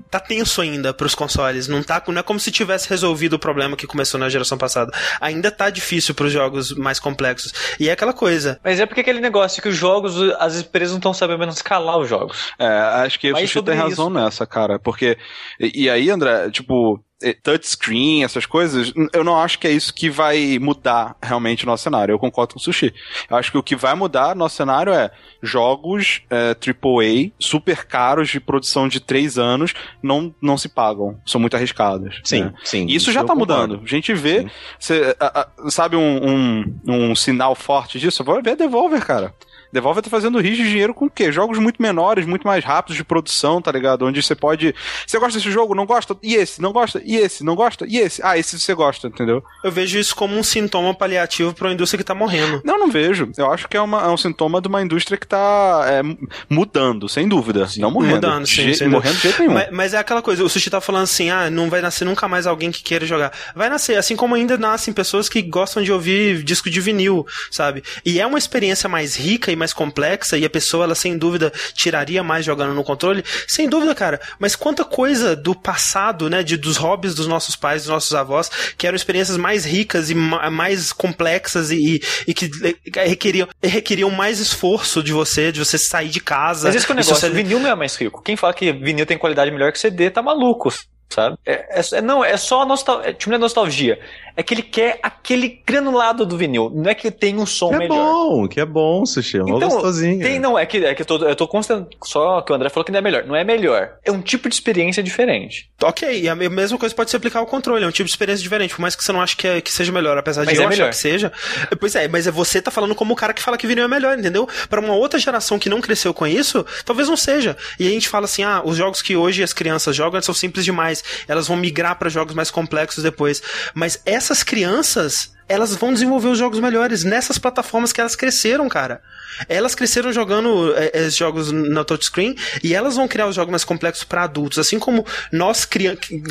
tá tenso ainda pros consoles. Não, tá, não é como se tivesse resolvido o problema que começou na geração passada. Ainda tá difícil pros jogos mais complexos. E é aquela coisa. Mas é porque aquele negócio que os jogos, as empresas não estão sabendo escalar os jogos. É, acho que o Sushi tem razão isso. nessa, cara. Porque. E, e aí, André, tipo touchscreen, essas coisas, eu não acho que é isso que vai mudar realmente o nosso cenário. Eu concordo com o Sushi. Eu acho que o que vai mudar nosso cenário é jogos é, AAA super caros de produção de três anos não, não se pagam. São muito arriscados. Sim, né? sim. Isso, isso já tá concordo. mudando. A gente vê, cê, a, a, sabe um, um, um sinal forte disso? Vai ver Devolver, cara. Devolver tá fazendo rios de dinheiro com o quê? Jogos muito menores, muito mais rápidos de produção, tá ligado? Onde você pode. Você gosta desse jogo? Não gosta? E esse? Não gosta? E esse? Não gosta? E esse? Ah, esse você gosta, entendeu? Eu vejo isso como um sintoma paliativo pra uma indústria que tá morrendo. Não, não vejo. Eu acho que é, uma, é um sintoma de uma indústria que tá é, mudando, sem dúvida. Sim. Não morrendo. Mudando, sim. Je morrendo de jeito nenhum. Mas, mas, é aquela coisa, o Sushi tá falando assim, ah, não vai nascer nunca mais alguém que queira jogar. Vai nascer, assim como ainda nascem pessoas que gostam de ouvir disco de vinil, sabe? E é uma experiência mais rica e mais complexa e a pessoa, ela sem dúvida tiraria mais jogando no controle, sem dúvida, cara. Mas quanta coisa do passado, né, de, dos hobbies dos nossos pais, dos nossos avós, que eram experiências mais ricas e ma mais complexas e, e que requeriam, requeriam mais esforço de você, de você sair de casa. Mas esse que é o negócio, você... vinil não é mais rico. Quem fala que vinil tem qualidade melhor que CD tá maluco sabe? É, é, é, não, é só nostal é, tipo, não é nostalgia. É que ele quer aquele granulado do vinil. Não é que tem um som que melhor. É bom, que é bom, Sushi. É então, gostosinho. Tem, não, é que, é que eu tô, eu tô constando. Só que o André falou que não é melhor. Não é melhor. É um tipo de experiência diferente. Ok, e a mesma coisa pode se aplicar ao controle. É um tipo de experiência diferente. Por mais que você não ache que, é, que seja melhor, apesar mas de é eu melhor. achar que seja. Pois é, mas é você tá falando como o cara que fala que vinil é melhor, entendeu? Para uma outra geração que não cresceu com isso, talvez não seja. E a gente fala assim: ah, os jogos que hoje as crianças jogam são simples demais. Elas vão migrar para jogos mais complexos depois. Mas essas crianças, elas vão desenvolver os jogos melhores nessas plataformas que elas cresceram, cara. Elas cresceram jogando é, é, jogos no touchscreen e elas vão criar os jogos mais complexos para adultos. Assim como nós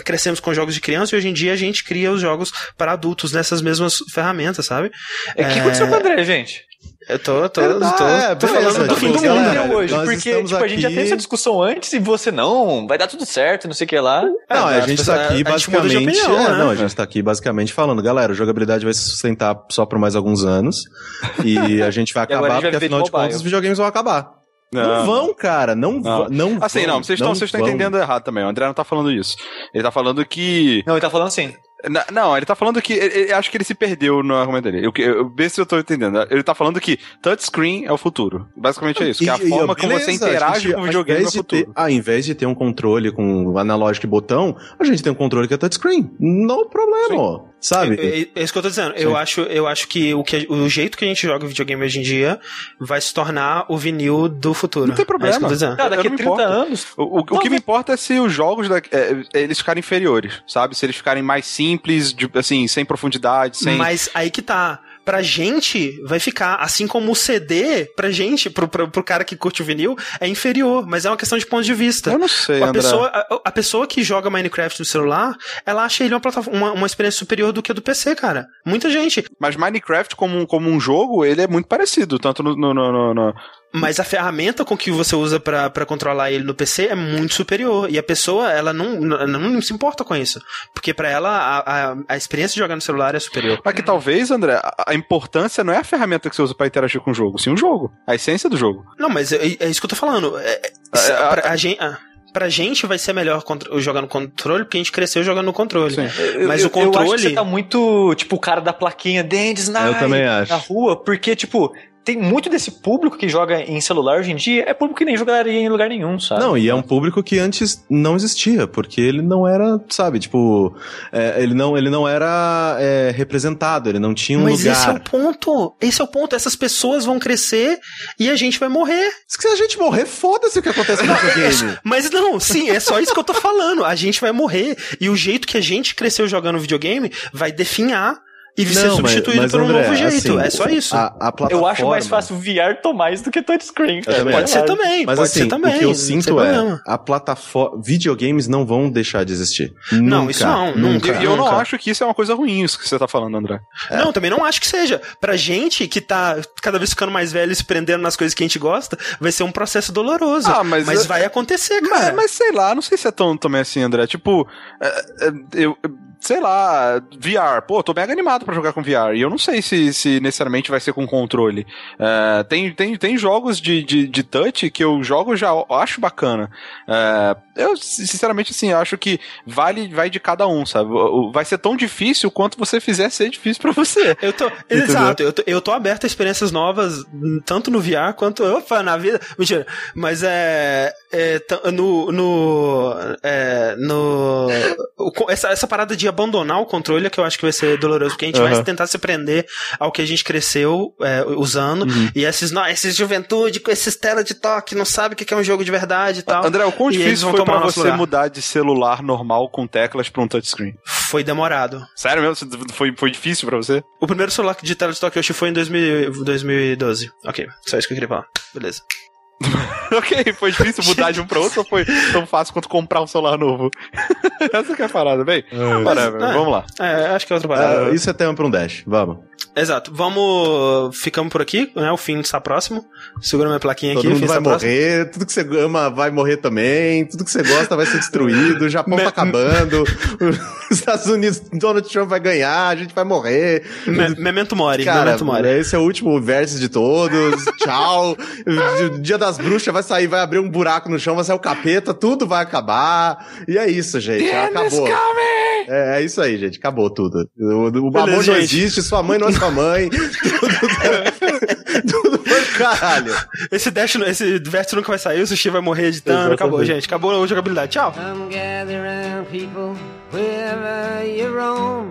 crescemos com jogos de criança e hoje em dia a gente cria os jogos para adultos nessas mesmas ferramentas, sabe? É, o que aconteceu com o André, gente? Eu tô, tô, é, tô, é, tô beleza, falando do fim do mundo hoje. Porque tipo, a gente já teve essa discussão antes e você não, vai dar tudo certo, não sei o que lá. Não, é, a, gente tá aqui basicamente. Opinião, é, né? Não, a gente tá aqui basicamente falando, galera, a jogabilidade vai se sustentar só por mais alguns anos. e a gente vai <laughs> acabar, gente vai porque afinal de, de contas os videogames vão acabar. Não, vão, cara. Não, Não. vão. Não Assim, vão, não, vocês estão vocês estão vão. entendendo errado também. O André não tá falando isso. Ele tá falando que. Não, ele tá falando assim. Na- Não, ele tá falando que. ele- ele- acho que ele se perdeu no argumento dele. Eu, eu, vê se eu tô entendendo. Ele tá falando que touchscreen é o futuro. Basicamente é isso. Que é a E- e, forma como você interage gente, com o videogame é o futuro. ter- Ao invés de ter um controle com analógico e botão, a gente tem um controle que é touchscreen. Não problema, sabe? É, é isso que eu tô dizendo. Eu acho, eu acho que o, que o jeito que a gente joga videogame hoje em dia vai se tornar o vinil do futuro. Não tem problema. É isso que eu tô dizendo. Cara, Eu daqui a não 30 importo. anos. O, o- o que me importa é se os jogos da- é, eles ficarem inferiores, sabe? Se eles ficarem mais simples, de- assim, sem profundidade, sem. Mas aí que tá. Pra gente, vai ficar, assim como o CD, pra gente, pro, pro, pro cara que curte o vinil, é inferior, mas é uma questão de ponto de vista. Eu não sei, A André. pessoa, a, a pessoa que joga Minecraft no celular, ela acha ele uma, plataforma, uma, uma experiência superior do que a do PC, cara. Muita gente. Mas Minecraft, como, um- como um jogo, ele é muito parecido, tanto no, no, no- no- Mas a ferramenta com que você usa pra pra controlar ele no PC é muito superior. E a pessoa, ela não, não, não se importa com isso. Porque pra ela, a, a, a experiência de jogar no celular é superior. Mas que talvez, André, a, importância não é a ferramenta que você usa pra interagir com o jogo, sim o jogo. A essência do jogo. Não, mas é, é isso que eu tô falando. É, é, É, a- pra, a gente, ah, pra gente vai ser melhor jogar no controle, porque a gente cresceu jogando no controle. Sim. Mas eu, o controle- Eu acho que você tá muito, tipo, o cara da plaquinha também acho. na rua, porque, tipo, tem muito desse público que joga em celular hoje em dia, é público que nem jogaria em lugar nenhum, sabe? Não, e é um público que antes não existia, porque ele não era, sabe, tipo, é, ele, não, ele não era é, representado, ele não tinha um Mas lugar. esse é o ponto. Esse é o ponto. Essas pessoas vão crescer e a gente vai morrer. Se a gente morrer, foda-se o que acontece no videogame. <laughs> Mas não, sim, é só isso que eu tô falando. A gente vai morrer. E o jeito que a gente cresceu jogando videogame vai definhar e ser Não, mas- substituído mas, por um André, novo jeito. assim, é só isso. A, a plataforma, Eu acho mais fácil VR tomar isso do que touchscreen. cara. Pode ser também, Mas pode assim, ser também. o que eu não sinto é, a plataforma, videogames não vão deixar de existir. Não, Nunca, isso não, nunca. E eu não nunca. acho que isso é uma coisa ruim, isso que você tá falando, André. Não, também não acho que seja. Pra gente que tá cada vez ficando mais velho e se prendendo nas coisas que a gente gosta, vai ser um processo doloroso. Ah, mas- vai acontecer, Mas, cara. mas sei lá, não sei se é tão também assim, André. Tipo, é, é, eu. Sei lá, VR. Pô, tô mega animado pra jogar com VR. E eu não sei se, se necessariamente vai ser com controle. É, tem, tem, tem jogos de, de, de touch que eu jogo já acho bacana. É, eu, sinceramente, assim, acho que vale, vai de cada um, sabe? Vai ser tão difícil quanto você fizer ser difícil pra você. Eu tô, exato, eu tô, eu tô aberto a experiências novas, tanto no VR quanto, opa, na vida, mentira, mas é, é no, no, é, no, essa, essa parada de abandonar o controle é que eu acho que vai ser doloroso, porque a gente vai Aham. tentar se prender ao que a gente cresceu é, usando, e esses, não, esses juventude com esses tela de toque, não sabe o que é um jogo de verdade e tal. André, o quão difícil foi nosso você lugar. mudar de celular normal com teclas pra um touchscreen? Foi demorado. Sério mesmo? Foi, foi difícil pra você? O primeiro celular de tela de achei foi em 2000 2012. Ok, só isso que eu queria falar. Beleza. <laughs> ok, foi difícil mudar de um pra outro ou foi tão fácil quanto comprar um celular novo? <laughs> Essa que é a parada, bem. Whatever, é. vamos lá. É, acho que é outra parada. Ah, isso é tema pra um dash, vamos. Exato. Vamos. Ficamos por aqui, né? O fim está próximo. Segura minha plaquinha Todo aqui, o mundo fim vai está próximo. morrer, tudo que você ama vai morrer também, tudo que você gosta vai ser destruído, o Japão <laughs> Me- tá acabando, os Estados Unidos, Donald Trump vai ganhar, a gente vai morrer. Me- Memento Mori, Cara, Memento Mori. esse é o último versus de todos. Tchau. Dia das Bruxas vai sair, vai abrir um buraco no chão, vai sair o capeta, tudo vai acabar. E é isso, gente. acabou. É, é isso aí, gente. Acabou tudo. O, o amor não gente. existe, sua mãe não é sua mãe. <laughs> tudo, tudo caralho. Esse Dash, esse Vértice nunca vai sair, o Sushi vai morrer editando. Acabou, gente. Acabou a jogabilidade. Tchau. Come gather round, people, wherever you roam,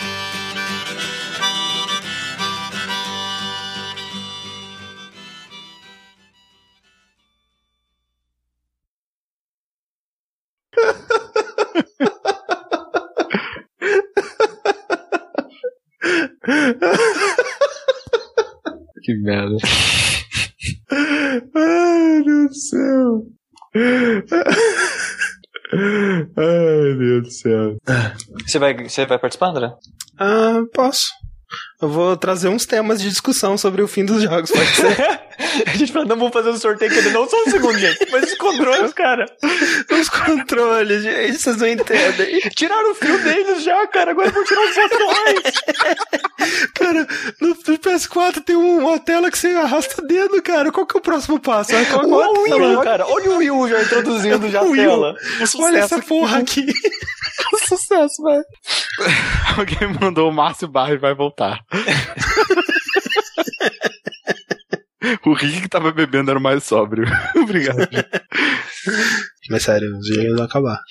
Que merda. Ai, meu Deus do céu. Ai, Deus do céu. Você vai, você vai participar, André? Ah, posso. Eu vou trazer uns temas de discussão sobre o fim dos jogos, pode ser? <laughs> A gente fala, não vamos fazer um sorteio que ele não só um segundo, gente. Mas os controles, cara. Os controles, gente, vocês não entendem. Tiraram o fio deles já, cara. Agora vão tirar os botões. Cara, no PS4 tem uma tela que você arrasta o dedo, cara. Qual que é o próximo passo? É qual- qual o? Will, cara. Olha o Will já introduzindo já a tela. Olha essa porra aqui. <laughs> Sucesso, velho. <laughs> Alguém mandou o Márcio Barros vai voltar. <laughs> o Rick que tava bebendo era o mais sóbrio. <laughs> Obrigado. Mas sério, os jogos vão acabar.